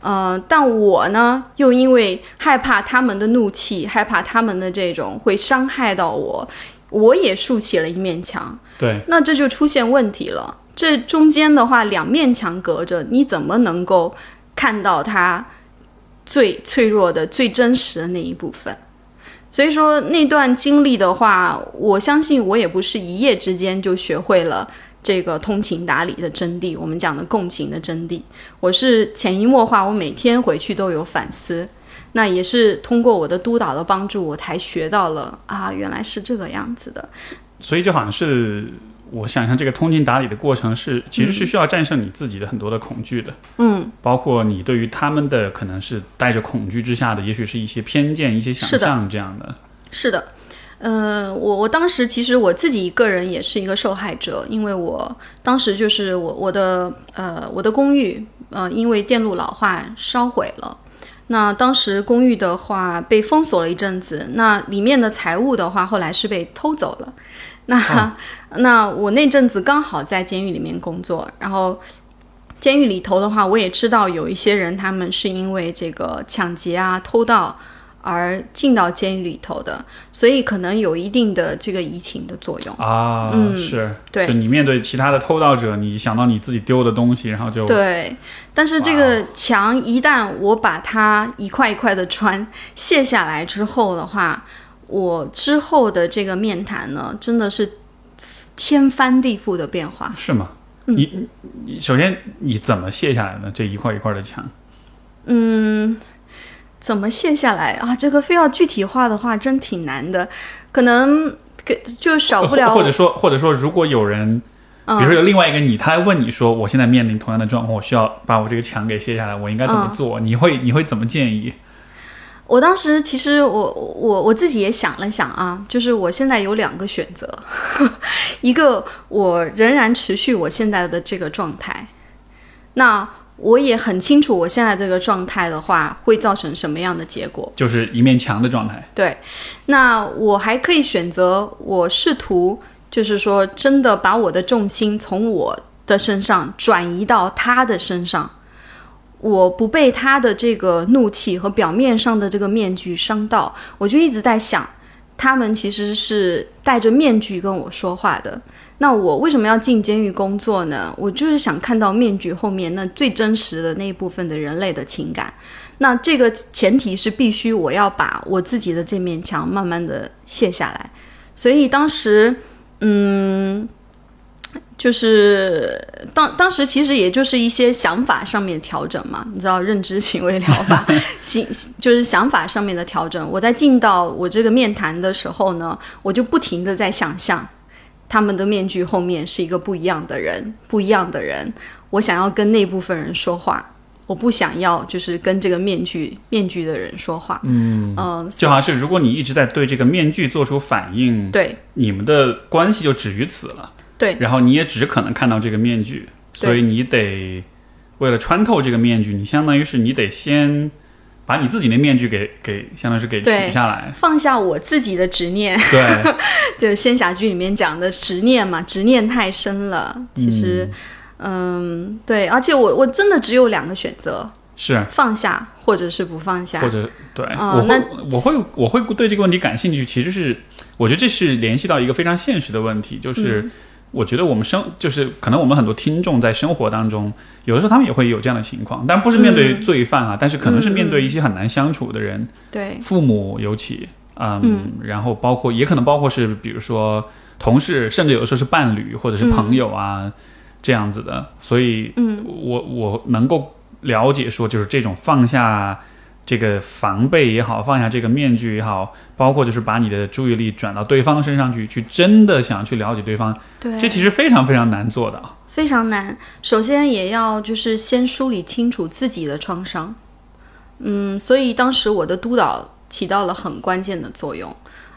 呃，但我呢，又因为害怕他们的怒气，害怕他们的这种会伤害到我，我也竖起了一面墙。对，那这就出现问题了。这中间的话，两面墙隔着，你怎么能够看到他最脆弱的、最真实的那一部分？所以说，那段经历的话，我相信我也不是一夜之间就学会了。这个通情达理的真谛，我们讲的共情的真谛，我是潜移默化，我每天回去都有反思，那也是通过我的督导的帮助，我才学到了啊，原来是这个样子的。所以就好像是我想象这个通情达理的过程是，其实是需要战胜你自己的很多的恐惧的，嗯，包括你对于他们的可能是带着恐惧之下的，也许是一些偏见、一些想象这样的。是的。嗯，我我当时其实我自己一个人也是一个受害者，因为我当时就是我我的呃我的公寓呃因为电路老化烧毁了，那当时公寓的话被封锁了一阵子，那里面的财物的话后来是被偷走了，那 *laughs* 那我那阵子刚好在监狱里面工作，然后监狱里头的话我也知道有一些人他们是因为这个抢劫啊偷盗。而进到监狱里头的，所以可能有一定的这个移情的作用啊。嗯，是，对。就你面对其他的偷盗者，你想到你自己丢的东西，然后就对。但是这个墙一旦我把它一块一块的穿卸下来之后的话，我之后的这个面谈呢，真的是天翻地覆的变化。是吗？你你首先你怎么卸下来呢这一块一块的墙？嗯。怎么卸下来啊？这个非要具体化的话，真挺难的。可能给就少不了，或者说，或者说，如果有人，比如说有另外一个你，他来问你说，我现在面临同样的状况，我需要把我这个墙给卸下来，我应该怎么做？你会你会怎么建议？我当时其实我我我自己也想了想啊，就是我现在有两个选择，*laughs* 一个我仍然持续我现在的这个状态，那。我也很清楚，我现在这个状态的话，会造成什么样的结果？就是一面墙的状态。对，那我还可以选择，我试图就是说，真的把我的重心从我的身上转移到他的身上，我不被他的这个怒气和表面上的这个面具伤到，我就一直在想，他们其实是戴着面具跟我说话的。那我为什么要进监狱工作呢？我就是想看到面具后面那最真实的那一部分的人类的情感。那这个前提是必须我要把我自己的这面墙慢慢的卸下来。所以当时，嗯，就是当当时其实也就是一些想法上面调整嘛。你知道认知行为疗法，*laughs* 行就是想法上面的调整。我在进到我这个面谈的时候呢，我就不停的在想象。他们的面具后面是一个不一样的人，不一样的人。我想要跟那部分人说话，我不想要就是跟这个面具面具的人说话。嗯嗯，就好像是如果你一直在对这个面具做出反应，对，你们的关系就止于此了。对，然后你也只可能看到这个面具，所以你得为了穿透这个面具，你相当于是你得先。把你自己的面具给给，相当于是给取下来，放下我自己的执念。对，*laughs* 就是仙侠剧里面讲的执念嘛，执念太深了。其实，嗯，对，而且我我真的只有两个选择，是放下或者是不放下，或者对，我会我会我会对这个问题感兴趣。其实是我觉得这是联系到一个非常现实的问题，就是。我觉得我们生就是可能我们很多听众在生活当中，有的时候他们也会有这样的情况，但不是面对罪犯啊，但是可能是面对一些很难相处的人，对。父母尤其，嗯，然后包括也可能包括是比如说同事，甚至有的时候是伴侣或者是朋友啊这样子的，所以，嗯，我我能够了解说，就是这种放下。这个防备也好，放下这个面具也好，包括就是把你的注意力转到对方身上去，去真的想去了解对方，对，这其实非常非常难做的，非常难。首先也要就是先梳理清楚自己的创伤，嗯，所以当时我的督导起到了很关键的作用，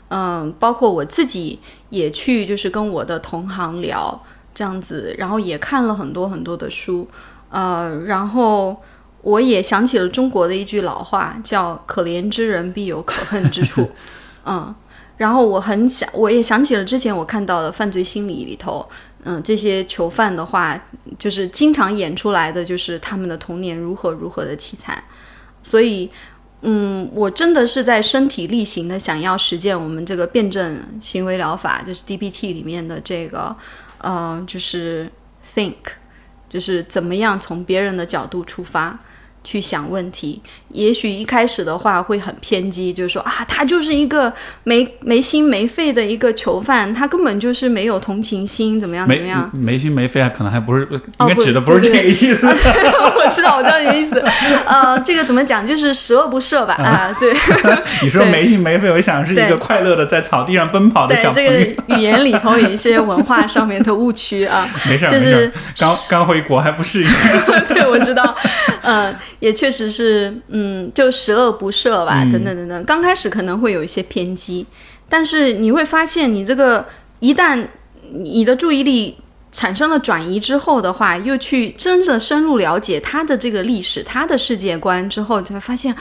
嗯，包括我自己也去，就是跟我的同行聊这样子，然后也看了很多很多的书，呃，然后我也想起了中国的一句老话，叫“可怜之人必有可恨之处”，*laughs* 嗯，然后我很想，我也想起了之前我看到的犯罪心理里头，嗯，这些囚犯的话，就是经常演出来的就是他们的童年如何如何的凄惨，所以。嗯，我真的是在身体力行的想要实践我们这个辩证行为疗法，就是 DBT 里面的这个，呃，就是 think，就是怎么样从别人的角度出发。去想问题，也许一开始的话会很偏激，就是说啊，他就是一个没没心没肺的一个囚犯，他根本就是没有同情心，怎么样怎么样？没心没肺啊，可能还不是，应该指的不是这个意思。*laughs* 我知道，我知道你的意思。*laughs* 呃，这个怎么讲？就是十恶不赦吧？啊，对。*laughs* 你说没心没肺，我想是一个快乐的在草地上奔跑的小朋友。这个语言里头有一些文化上面的误区啊。没事，就是。刚刚回国还不适应。对，我知道。嗯。也确实是，嗯，就十恶不赦吧，等等等等。刚开始可能会有一些偏激，但是你会发现，你这个一旦你的注意力产生了转移之后的话，又去真正深入了解他的这个历史、他的世界观之后，就会发现，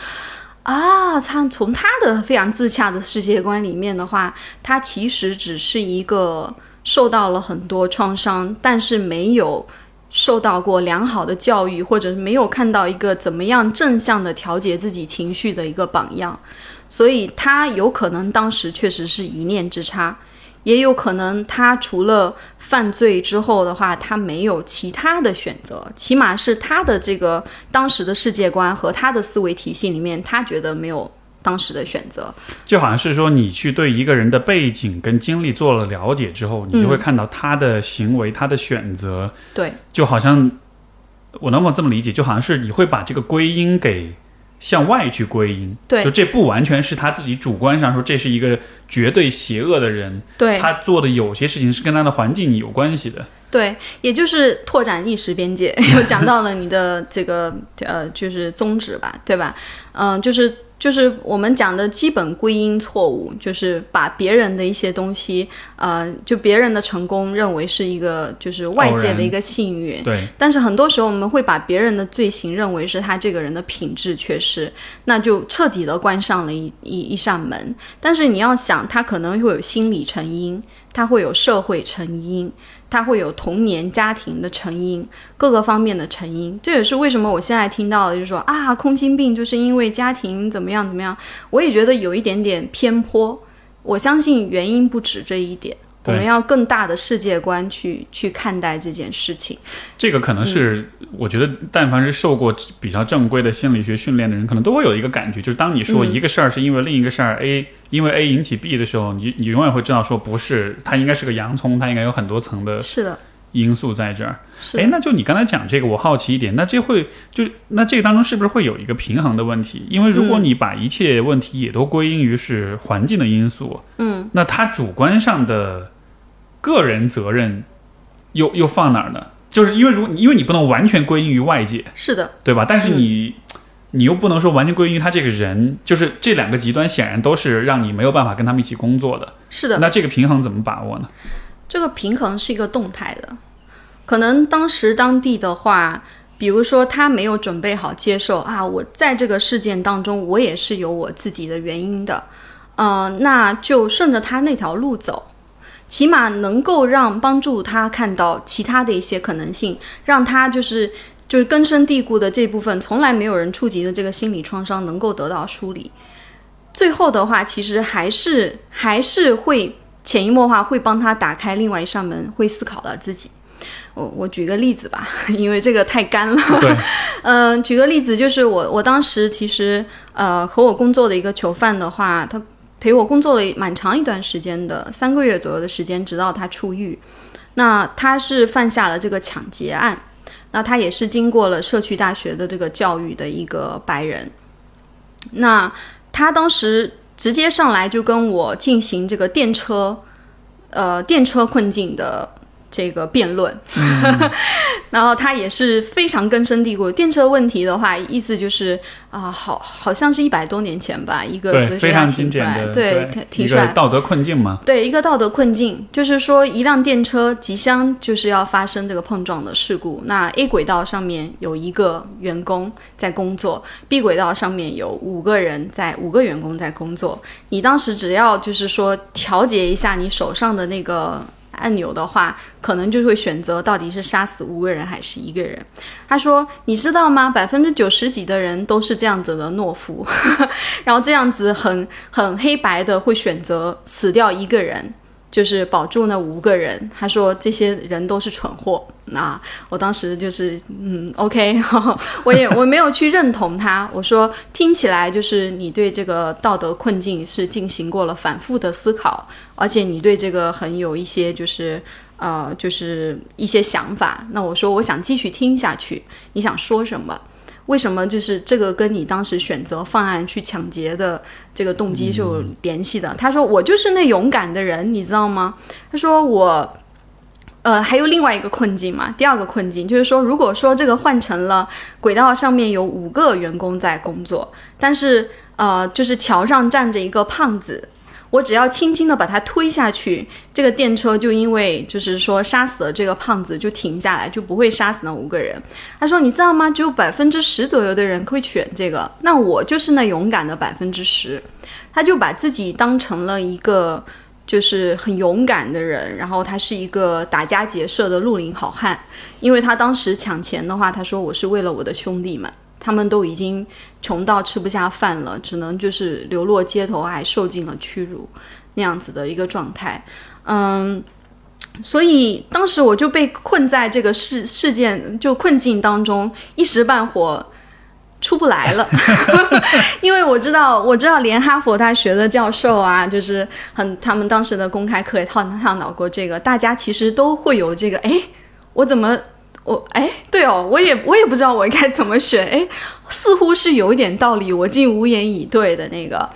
啊，他从他的非常自洽的世界观里面的话，他其实只是一个受到了很多创伤，但是没有。受到过良好的教育，或者是没有看到一个怎么样正向的调节自己情绪的一个榜样，所以他有可能当时确实是一念之差，也有可能他除了犯罪之后的话，他没有其他的选择，起码是他的这个当时的世界观和他的思维体系里面，他觉得没有。当时的选择，就好像是说，你去对一个人的背景跟经历做了了解之后，你就会看到他的行为、他的选择。对，就好像我能不能这么理解？就好像是你会把这个归因给向外去归因。对，就这不完全是他自己主观上说这是一个绝对邪恶的人。对，他做的有些事情是跟他的环境有关系的。对，也就是拓展意识边界，*laughs* 又讲到了你的这个呃，就是宗旨吧，对吧？嗯，就是。就是我们讲的基本归因错误，就是把别人的一些东西，呃，就别人的成功认为是一个就是外界的一个幸运。对。但是很多时候我们会把别人的罪行认为是他这个人的品质缺失，那就彻底的关上了一一一扇门。但是你要想，他可能会有心理成因，他会有社会成因。它会有童年家庭的成因，各个方面的成因，这也是为什么我现在听到的，就是说啊，空心病就是因为家庭怎么样怎么样，我也觉得有一点点偏颇。我相信原因不止这一点。我们要更大的世界观去去看待这件事情。这个可能是我觉得，但凡是受过比较正规的心理学训练的人，可能都会有一个感觉，就是当你说一个事儿是因为另一个事儿 A，因为 A 引起 B 的时候，你你永远会知道说不是，它应该是个洋葱，它应该有很多层的。是的。因素在这儿，哎，那就你刚才讲这个，我好奇一点，那这会就那这个当中是不是会有一个平衡的问题？因为如果你把一切问题也都归因于是环境的因素，嗯，那他主观上的个人责任又又放哪儿呢？就是因为如因为你不能完全归因于外界，是的，对吧？但是你你又不能说完全归因于他这个人，就是这两个极端显然都是让你没有办法跟他们一起工作的，是的。那这个平衡怎么把握呢？这个平衡是一个动态的，可能当时当地的话，比如说他没有准备好接受啊，我在这个事件当中，我也是有我自己的原因的，嗯，那就顺着他那条路走，起码能够让帮助他看到其他的一些可能性，让他就是就是根深蒂固的这部分从来没有人触及的这个心理创伤能够得到梳理，最后的话，其实还是还是会。潜移默化会帮他打开另外一扇门，会思考到自己。我我举个例子吧，*laughs* 因为这个太干了。对，嗯，*laughs* 举个例子就是我我当时其实呃和我工作的一个囚犯的话，他陪我工作了蛮长一段时间的，三个月左右的时间，直到他出狱。那他是犯下了这个抢劫案，那他也是经过了社区大学的这个教育的一个白人。那他当时。直接上来就跟我进行这个电车，呃，电车困境的这个辩论，*laughs* 然后他也是非常根深蒂固。电车问题的话，意思就是啊、好，好像是一百多年前吧，一个对，哲学家非常经提出来，典的，对，提一出来。个道德困境嘛。对一个道德困境，就是说一辆电车即将就是要发生这个碰撞的事故。那 A 轨道上面有一个员工在工作，B 轨道上面有五个人在五个员工在工作。你当时只要就是说调节一下你手上的那个按钮的话，可能就会选择到底是杀死五个人还是一个人。他说：“你知道吗？百分之九十几的人都是这样子的懦夫，*laughs* 然后这样子很很黑白的会选择死掉一个人，就是保住那五个人。他说这些人都是蠢货。那我当时就是嗯，OK，*laughs* 我也我没有去认同他。我说听起来就是你对这个道德困境是进行过了反复的思考，而且你对这个很有一些就是。呃，就是一些想法。那我说，我想继续听下去。你想说什么？为什么就是这个跟你当时选择犯案去抢劫的这个动机是有联系的？他说我就是那勇敢的人，你知道吗？他说我。呃，还有另外一个困境嘛，第二个困境就是说，如果说这个换成了轨道上面有五个员工在工作，但是呃，就是桥上站着一个胖子，我只要轻轻的把他推下去，这个电车就因为就是说杀死了这个胖子就停下来，就不会杀死那五个人。他说：“你知道吗？只有百分之十左右的人会选这个，那我就是那勇敢的百分之十。”他就把自己当成了一个就是很勇敢的人，然后他是一个打家劫舍的绿林好汉，因为他当时抢钱的话，他说我是为了我的兄弟们。他们都已经穷到吃不下饭了，只能就是流落街头，还受尽了屈辱，那样子的一个状态。嗯，所以当时我就被困在这个事事件就困境当中，一时半会出不来了。*laughs* 因为我知道，我知道连哈佛大学的教授啊，就是很他们当时的公开课也探探讨过这个，大家其实都会有这个，哎，我怎么？我哎，对哦，我也我也不知道我应该怎么选，哎，似乎是有一点道理，我竟无言以对的那个。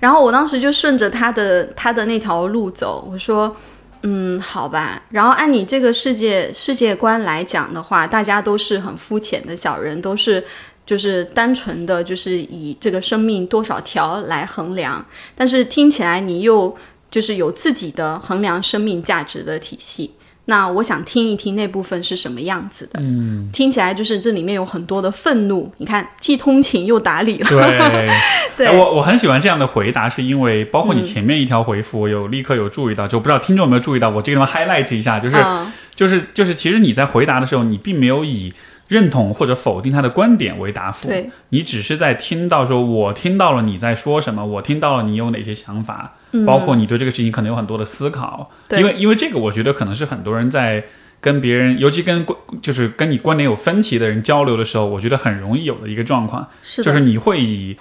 然后我当时就顺着他的他的那条路走，我说，嗯，好吧。然后按你这个世界世界观来讲的话，大家都是很肤浅的小人，都是就是单纯的就是以这个生命多少条来衡量。但是听起来你又就是有自己的衡量生命价值的体系。那我想听一听那部分是什么样子的。嗯，听起来就是这里面有很多的愤怒。你看，既通情又打理了。对，*laughs* 对哎我我很喜欢这样的回答，是因为包括你前面一条回复，我有立刻有注意到，就不知道听众有没有注意到，我这个地方 highlight 一下，就是、嗯就是就是，其实你在回答的时候，你并没有以认同或者否定他的观点为答复，对，你只是在听到说，我听到了你在说什么，我听到了你有哪些想法，包括你对这个事情可能有很多的思考，因为因为这个，我觉得可能是很多人在跟别人，尤其跟观就是跟你观点有分歧的人交流的时候，我觉得很容易有的一个状况，是，就是你会以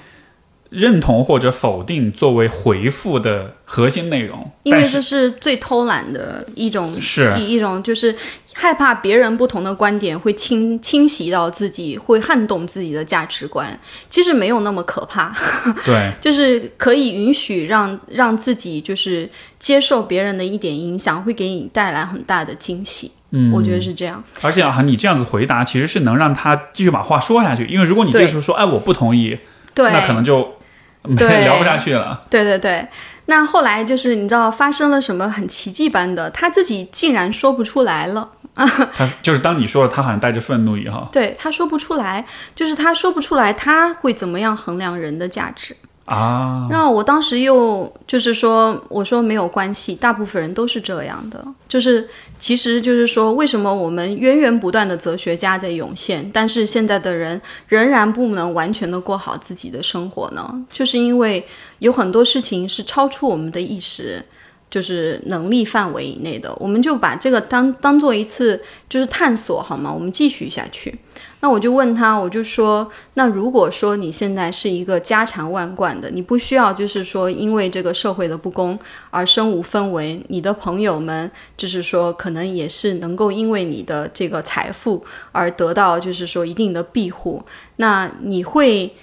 认同或者否定作为回复的核心内容，因为这是最偷懒的一种，是一一种就是害怕别人不同的观点会侵侵袭到自己，会撼动自己的价值观。其实没有那么可怕，*laughs* 对 *laughs* 就是可以允许让让自己就是接受别人的一点影响，会给你带来很大的惊喜。嗯，我觉得是这样。而且啊，你这样子回答其实是能让他继续把话说下去，因为如果你这时候说，哎，我不同意，对，那可能就 *laughs* 聊不下去了。对对对，那后来就是你知道发生了什么很奇迹般的，他自己竟然说不出来了。*laughs* 他就是当你说了，他好像带着愤怒以后，对他说不出来，就是他说不出来他会怎么样衡量人的价值。啊，然后我当时又就是说，我说没有关系，大部分人都是这样的。就是其实就是说，为什么我们源源不断的哲学家在涌现，但是现在的人仍然不能完全的过好自己的生活呢？就是因为有很多事情是超出我们的意识。就是能力范围以内的，我们就把这个当当做一次就是探索，好吗？我们继续下去。那我就问他，我就说，那如果说你现在是一个家产万贯的，你不需要就是说因为这个社会的不公而身无分文，你的朋友们就是说可能也是能够因为你的这个财富而得到就是说一定的庇护，那你会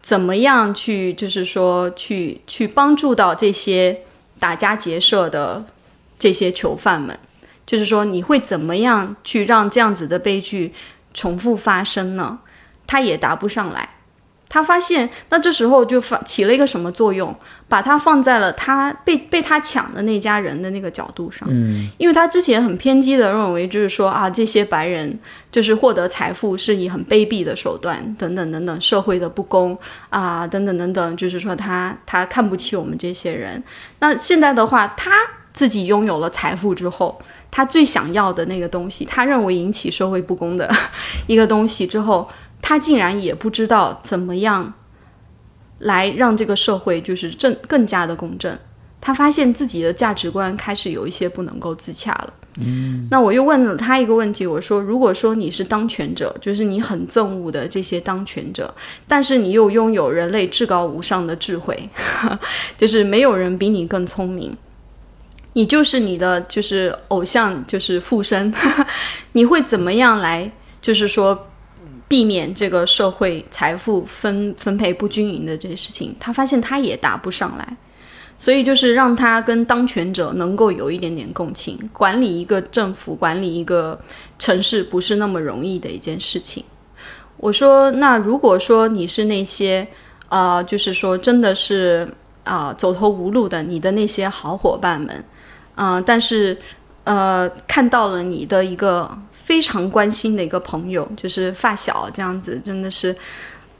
怎么样去就是说去去帮助到这些打家劫舍的这些囚犯们？就是说你会怎么样去让这样子的悲剧重复发生呢？他也答不上来。他发现，那这时候就发起了一个什么作用？把他放在了他被被他抢的那家人的那个角度上，嗯，因为他之前很偏激的认为，就是说啊，这些白人就是获得财富是以很卑鄙的手段，等等等等，社会的不公啊，等等等等，就是说他他看不起我们这些人。那现在的话，他自己拥有了财富之后，他最想要的那个东西，他认为引起社会不公的 *laughs* 一个东西之后。他竟然也不知道怎么样来让这个社会就是正更加的公正。他发现自己的价值观开始有一些不能够自洽了。嗯，那我又问了他一个问题，我说：如果说你是当权者，就是你很憎恶的这些当权者，但是你又拥有人类至高无上的智慧，*laughs* 就是没有人比你更聪明，你就是你的就是偶像就是附身，*laughs* 你会怎么样来就是说？避免这个社会财富分分配不均匀的这些事情，他发现他也答不上来，所以就是让他跟当权者能够有一点点共情。管理一个政府，管理一个城市，不是那么容易的一件事情。我说，那如果说你是那些啊，就是说真的是啊走投无路的，你的那些好伙伴们，嗯，但是呃看到了你的一个。非常关心的一个朋友，就是发小这样子，真的是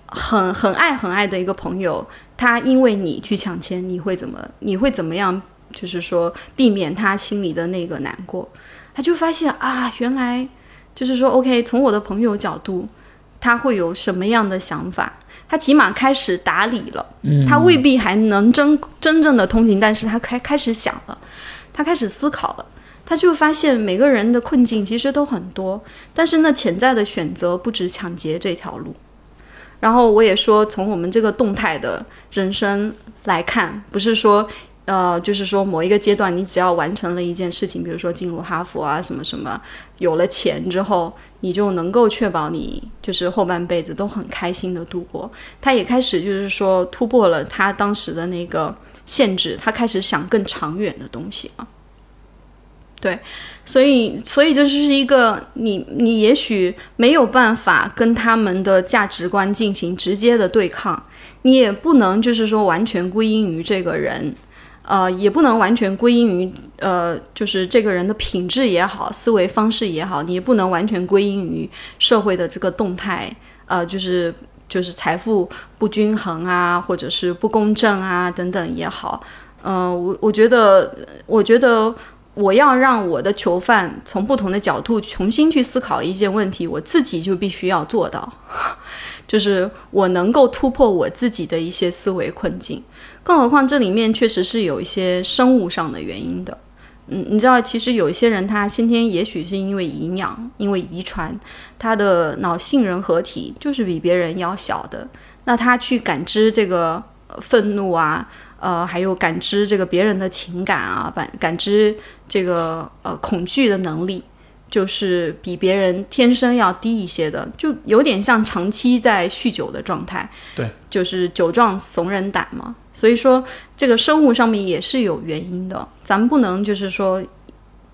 很很爱很爱的一个朋友。他因为你去抢钱，你会怎么？你会怎么样？就是说避免他心里的那个难过。他就发现啊，原来就是说，OK，从我的朋友角度，他会有什么样的想法？他起码开始打理了。嗯，他未必还能真真正的通情，但是他开开始想了，他开始思考了。他就发现每个人的困境其实都很多，但是那潜在的选择不止抢劫这条路。然后我也说，从我们这个动态的人生来看，不是说，呃，就是说某一个阶段你只要完成了一件事情，比如说进入哈佛啊什么什么，有了钱之后，你就能够确保你就是后半辈子都很开心的度过。他也开始就是说突破了他当时的那个限制，他开始想更长远的东西了。对，所以，所以这是一个你，你也许没有办法跟他们的价值观进行直接的对抗，你也不能就是说完全归因于这个人，呃，也不能完全归因于呃，就是这个人的品质也好，思维方式也好，你也不能完全归因于社会的这个动态，呃，就是就是财富不均衡啊，或者是不公正啊等等也好，嗯，我我觉得，我觉得。我要让我的囚犯从不同的角度重新去思考一件问题，我自己就必须要做到，*laughs* 就是我能够突破我自己的一些思维困境。更何况这里面确实是有一些生物上的原因的。嗯，你知道，其实有一些人他先天也许是因为营养、因为遗传，他的脑杏仁核体就是比别人要小的，那他去感知这个愤怒啊。呃，还有感知这个别人的情感啊，感感知这个呃恐惧的能力，就是比别人天生要低一些的，就有点像长期在酗酒的状态。对，就是酒壮怂人胆嘛。所以说，这个生物上面也是有原因的，咱们不能就是说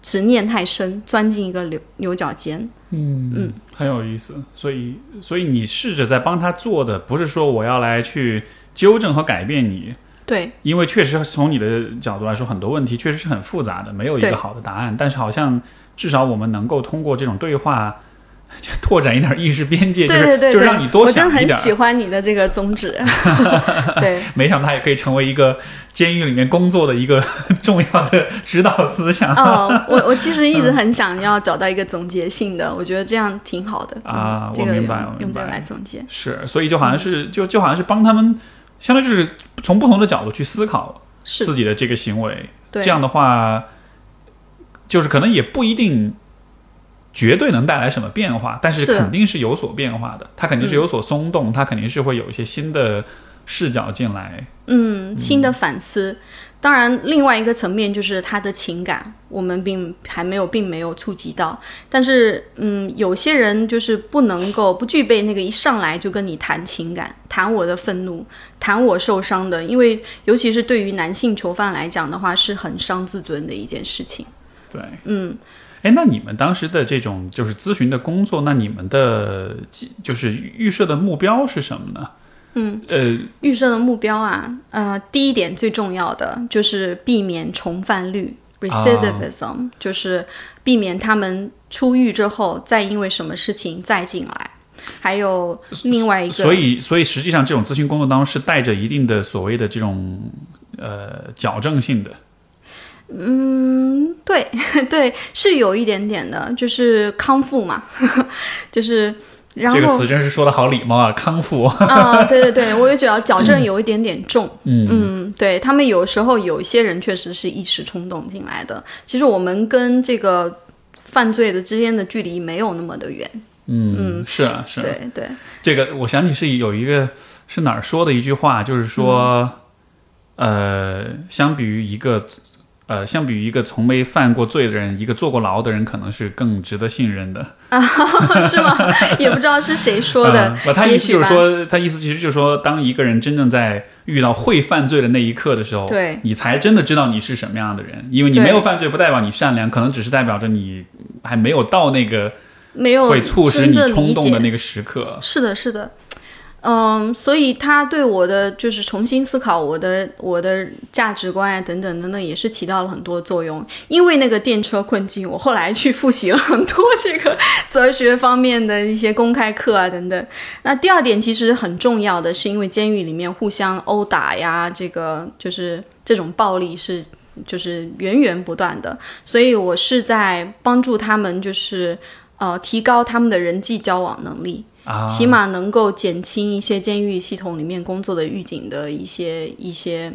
执念太深，钻进一个牛牛角尖。嗯嗯，很有意思。所以，所以你试着在帮他做的，不是说我要来去纠正和改变你。对，因为确实从你的角度来说，很多问题确实是很复杂的，没有一个好的答案。但是好像至少我们能够通过这种对话，*laughs* 拓展一点意识边界，对对对，就让你多想一点。我真很喜欢你的这个宗旨。*laughs* 对，没想到他也可以成为一个监狱里面工作的一个 *laughs* 重要的指导思想。哦，我我其实一直很想要找到一个总结性的，我觉得这样挺好的啊。我明白，用这个来总结是，所以就好像是就就好像是帮他们。相当于就是从不同的角度去思考自己的这个行为，这样的话，就是可能也不一定绝对能带来什么变化，但是肯定是有所变化的。它肯定是有所松动，它肯定是会有一些新的视角进来，嗯，新的反思。当然，另外一个层面就是他的情感，我们并还没有，并没有触及到。但是，嗯，有些人就是不能够不具备那个一上来就跟你谈情感、谈我的愤怒、谈我受伤的，因为尤其是对于男性囚犯来讲的话，是很伤自尊的一件事情。对，嗯，哎，那你们当时的这种就是咨询的工作，那你们的就是预设的目标是什么呢？嗯，呃，预设的目标啊，呃，第一点最重要的就是避免重犯率 （recidivism），、就是避免他们出狱之后再因为什么事情再进来。还有另外一个，所以所以实际上这种咨询工作当中是带着一定的所谓的这种呃矫正性的。嗯，对 *laughs* 对，是有一点点的，就是康复嘛，*laughs* 就是然后这个词真是说的好礼貌啊，康复。啊，对对对，我也觉得矫正有一点点重。嗯嗯，对他们有时候有一些人确实是一时冲动进来的。其实我们跟这个犯罪的之间的距离没有那么的远。嗯嗯，是啊是啊。对对，这个我想起是有一个是哪儿说的一句话，就是说，呃，相比于一个。呃，相比于一个从没犯过罪的人，一个坐过牢的人可能是更值得信任的啊？*laughs* 是吗？也不知道是谁说的。不，他意思就是说，他意思其实就是说，当一个人真正在遇到会犯罪的那一刻的时候，对，你才真的知道你是什么样的人。因为你没有犯罪，不代表你善良，可能只是代表着你还没有到那个没有会促使你冲动的那个时刻。是的，是的。嗯，所以他对我的就是重新思考我的我的价值观啊等等等等，也是起到了很多作用。因为那个电车困境，我后来去复习了很多这个 *laughs* 哲学方面的一些公开课啊等等。那第二点其实很重要的是，因为监狱里面互相殴打呀，这个就是这种暴力是就是源源不断的，所以我是在帮助他们，就是呃提高他们的人际交往能力。起码能够减轻一些监狱系统里面工作的狱警的一些一些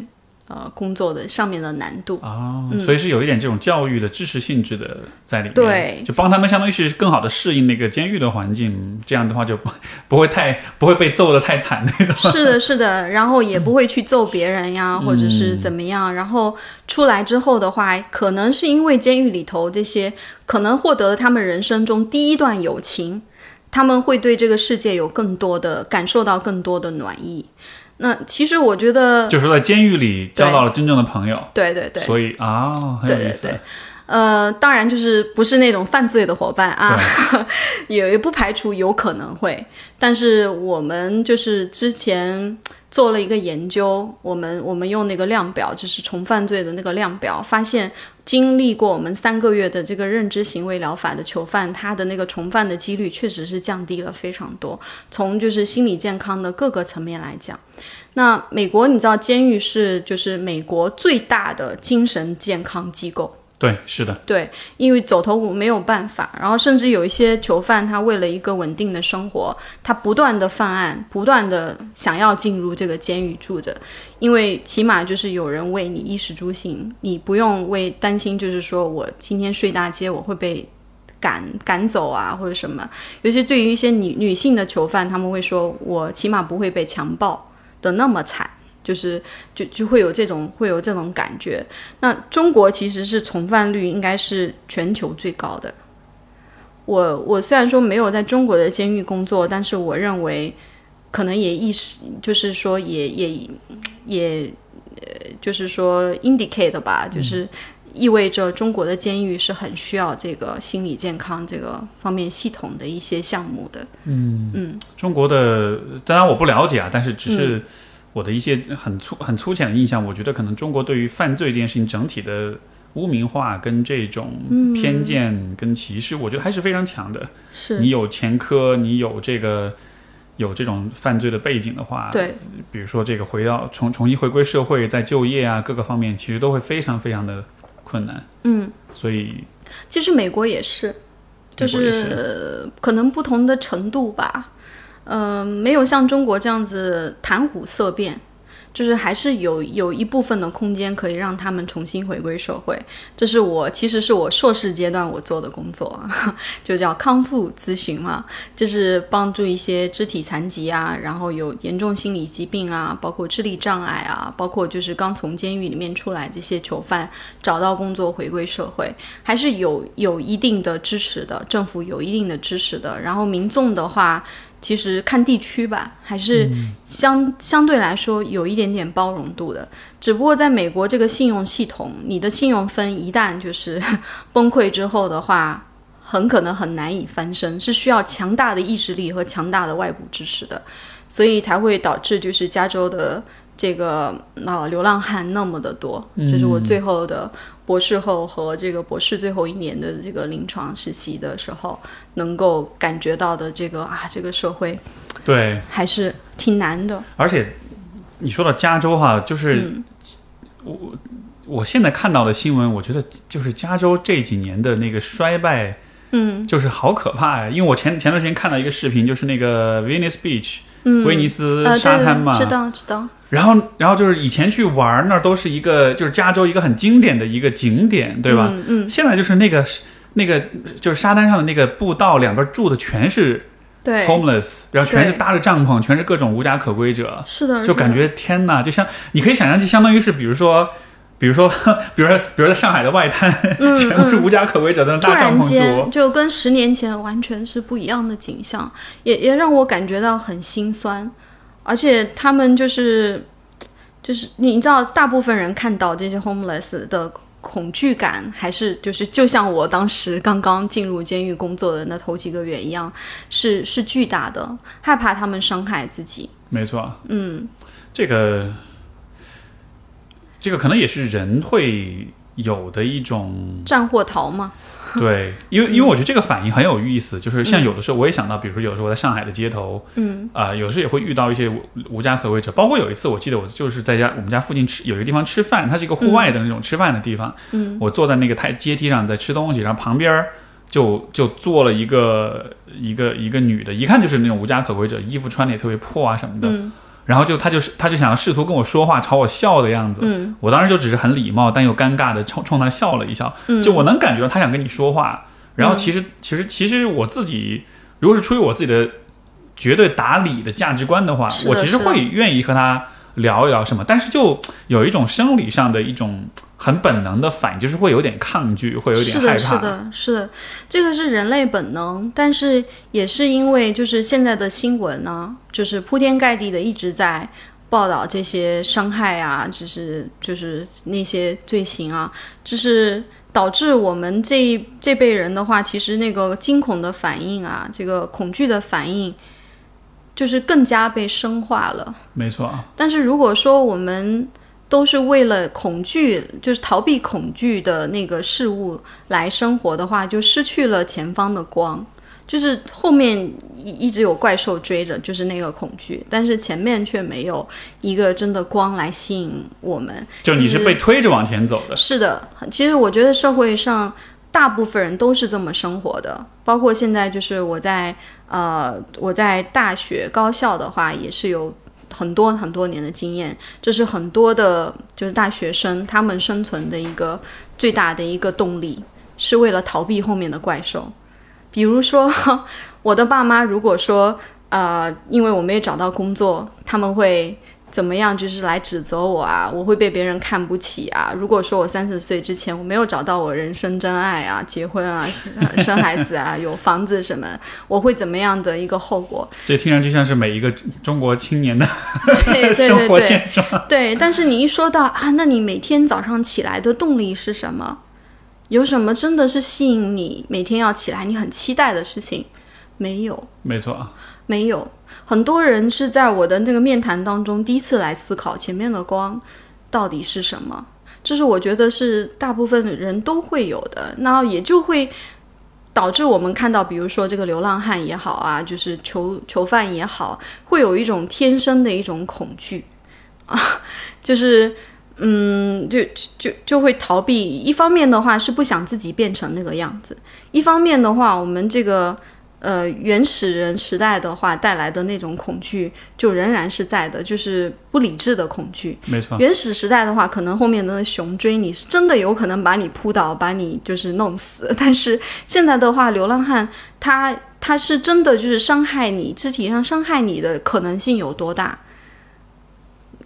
呃工作的上面的难度啊，所以是有一点这种教育的知识性质的在里面，对，就帮他们相当于是更好的适应那个监狱的环境，这样的话就不 *laughs* 不会太不会被揍的太惨那种。是的，是的，然后也不会去揍别人呀，或者是怎么样。然后出来之后的话，可能是因为监狱里头这些，可能获得了他们人生中第一段友情。他们会对这个世界有更多的感受到更多的暖意。那其实我觉得，就是在监狱里交到了真正的朋友。对对对。所以啊，很有意思。呃，当然就是不是那种犯罪的伙伴啊，*laughs* 也也不排除有可能会。但是我们就是之前。做了一个研究，我们我们用那个量表，就是重犯罪的那个量表，发现经历过我们三个月的这个认知行为疗法的囚犯，他的那个重犯的几率确实是降低了非常多。从就是心理健康的各个层面来讲，那美国你知道，监狱是就是美国最大的精神健康机构。对，是的，对，因为走投无没有办法，然后甚至有一些囚犯，他为了一个稳定的生活，他不断的犯案，不断的想要进入这个监狱住着，因为起码就是有人为你衣食住行，你不用为担心，就是说我今天睡大街我会被赶赶走啊，或者什么。尤其对于一些女女性的囚犯，他们会说我起码不会被强暴的那么惨。就是就就会有这种会有这种感觉。那中国其实是从犯率应该是全球最高的。我我虽然说没有在中国的监狱工作，但是我认为可能也意识就是说也也也呃就是说 indicate 吧，就是意味着中国的监狱是很需要这个心理健康这个方面系统的一些项目的。嗯嗯，中国的当然我不了解啊，但是只是。我的一些很粗很粗浅的印象，我觉得可能中国对于犯罪这件事情整体的污名化跟这种偏见跟歧视，我觉得还是非常强的。是你有前科，你有这个有这种犯罪的背景的话，对，比如说这个回到重重新回归社会，在就业啊各个方面，其实都会非常非常的困难。嗯，所以其实美国也是，就是可能不同的程度吧。嗯，没有像中国这样子谈虎色变，就是还是有有一部分的空间可以让他们重新回归社会。这是我其实是我硕士阶段我做的工作，*laughs* 就叫康复咨询嘛，就是帮助一些肢体残疾啊，然后有严重心理疾病啊，包括智力障碍啊，包括就是刚从监狱里面出来这些囚犯找到工作回归社会，还是有有一定的支持的，政府有一定的支持的。然后民众的话。其实看地区吧，还是相相对来说有一点点包容度的。只不过在美国这个信用系统，你的信用分一旦就是 *laughs* 崩溃之后的话，很可能很难以翻身，是需要强大的意志力和强大的外部支持的，所以才会导致就是加州的这个啊流浪汉那么的多。这是我最后的博士后和这个博士最后一年的这个临床实习的时候，能够感觉到的这个啊这个社会对，还是挺难的。而且你说到加州哈，就是、我我现在看到的新闻，我觉得就是加州这几年的那个衰败，嗯就是好可怕呀！因为我前前段时间看到一个视频，就是那个 Venice Beach，、嗯，威尼斯沙滩嘛，对，知道知道，然后然后就是以前去玩儿那儿都是一个就是加州一个很经典的一个景点，对吧？嗯嗯，现在就是那个那个就是沙滩上的那个步道两边住的全是对，homeless，然后全是搭着帐篷，全是各种无家可归者。是的，就感觉天哪，就像你可以想象，就相当于是，比如说，比如说，*laughs* 比如说，比如说在上海的外滩，嗯 *laughs* 全部是无家可归者在那突搭帐篷住。就跟十年前完全是不一样的景象，也也让我感觉到很心酸，而且他们就是就是你知道，大部分人看到这些 homeless 的恐惧感，还是就是就像我当时刚刚进入监狱工作的那头几个月一样，是是巨大的，害怕他们伤害自己。没错，嗯，这个这个可能也是人会有的一种战或逃嘛，*laughs* 对，因为因为我觉得这个反应很有意思，就是像有的时候我也想到，比如说有的时候我在上海的街头，嗯。啊、有时候也会遇到一些无无家可归者，包括有一次我记得我就是在家我们家附近吃有一个地方吃饭，它是一个户外的那种吃饭的地方，嗯。我坐在那个台阶梯上在吃东西，然后旁边就就坐了一个一个一个女的，一看就是那种无家可归者，衣服穿的也特别破啊什么的，嗯然后就他就是他就想要试图跟我说话，朝我笑的样子，嗯。我当时就只是很礼貌但又尴尬的冲冲他笑了一笑，嗯，就我能感觉到他想跟你说话，然后其实、其实其实我自己如果是出于我自己的绝对打理的价值观的话，的我其实会愿意和他聊一聊什么，但是就有一种生理上的一种很本能的反应，就是会有点抗拒，会有点害怕。是的，是的，是的，这个是人类本能，但是也是因为就是现在的新闻呢，就是铺天盖地的一直在报道这些伤害啊，就是就是那些罪行啊，就是导致我们这一这辈人的话，其实那个惊恐的反应啊，这个恐惧的反应，就是更加被深化了。没错，但是如果说我们都是为了恐惧，就是逃避恐惧的那个事物来生活的话，就失去了前方的光。就是后面一一直有怪兽追着，就是那个恐惧，但是前面却没有一个真的光来吸引我们。就你是被推着往前走的。是的，其实我觉得社会上大部分人都是这么生活的，包括现在就是我在呃我在大学高校的话，也是有很多很多年的经验，这是很多的就是大学生他们生存的一个最大的一个动力，是为了逃避后面的怪兽。比如说，*laughs* 我的爸妈如果说呃，因为我没有找到工作，他们会怎么样？就是来指责我啊，我会被别人看不起啊。如果说我三十岁之前我没有找到我人生真爱啊，结婚啊，生呃 *laughs* 生孩子啊，*laughs* 有房子什么，我会怎么样的一个后果？这听上去像是每一个中国青年的对对生活对对现状。*laughs* 对。但是你一说到啊，那你每天早上起来的动力是什么？有什么真的是吸引你每天要起来你很期待的事情？没有。没错，没有，很多人是在我的那个面谈当中第一次来思考前面的光到底是什么，这是我觉得是大部分人都会有的，那也就会导致我们看到，比如说这个流浪汉也好啊，就是囚囚犯也好，会有一种天生的一种恐惧啊，*laughs* 就是。嗯，就就就会逃避。一方面的话是不想自己变成那个样子，一方面的话，我们这个呃原始人时代的话带来的那种恐惧，就仍然是在的，就是不理智的恐惧。没错，原始时代的话，可能后面的熊追你，是真的有可能把你扑倒，把你就是弄死。但是现在的话，流浪汉他他是真的就是伤害你，肢体上伤害你的可能性有多大？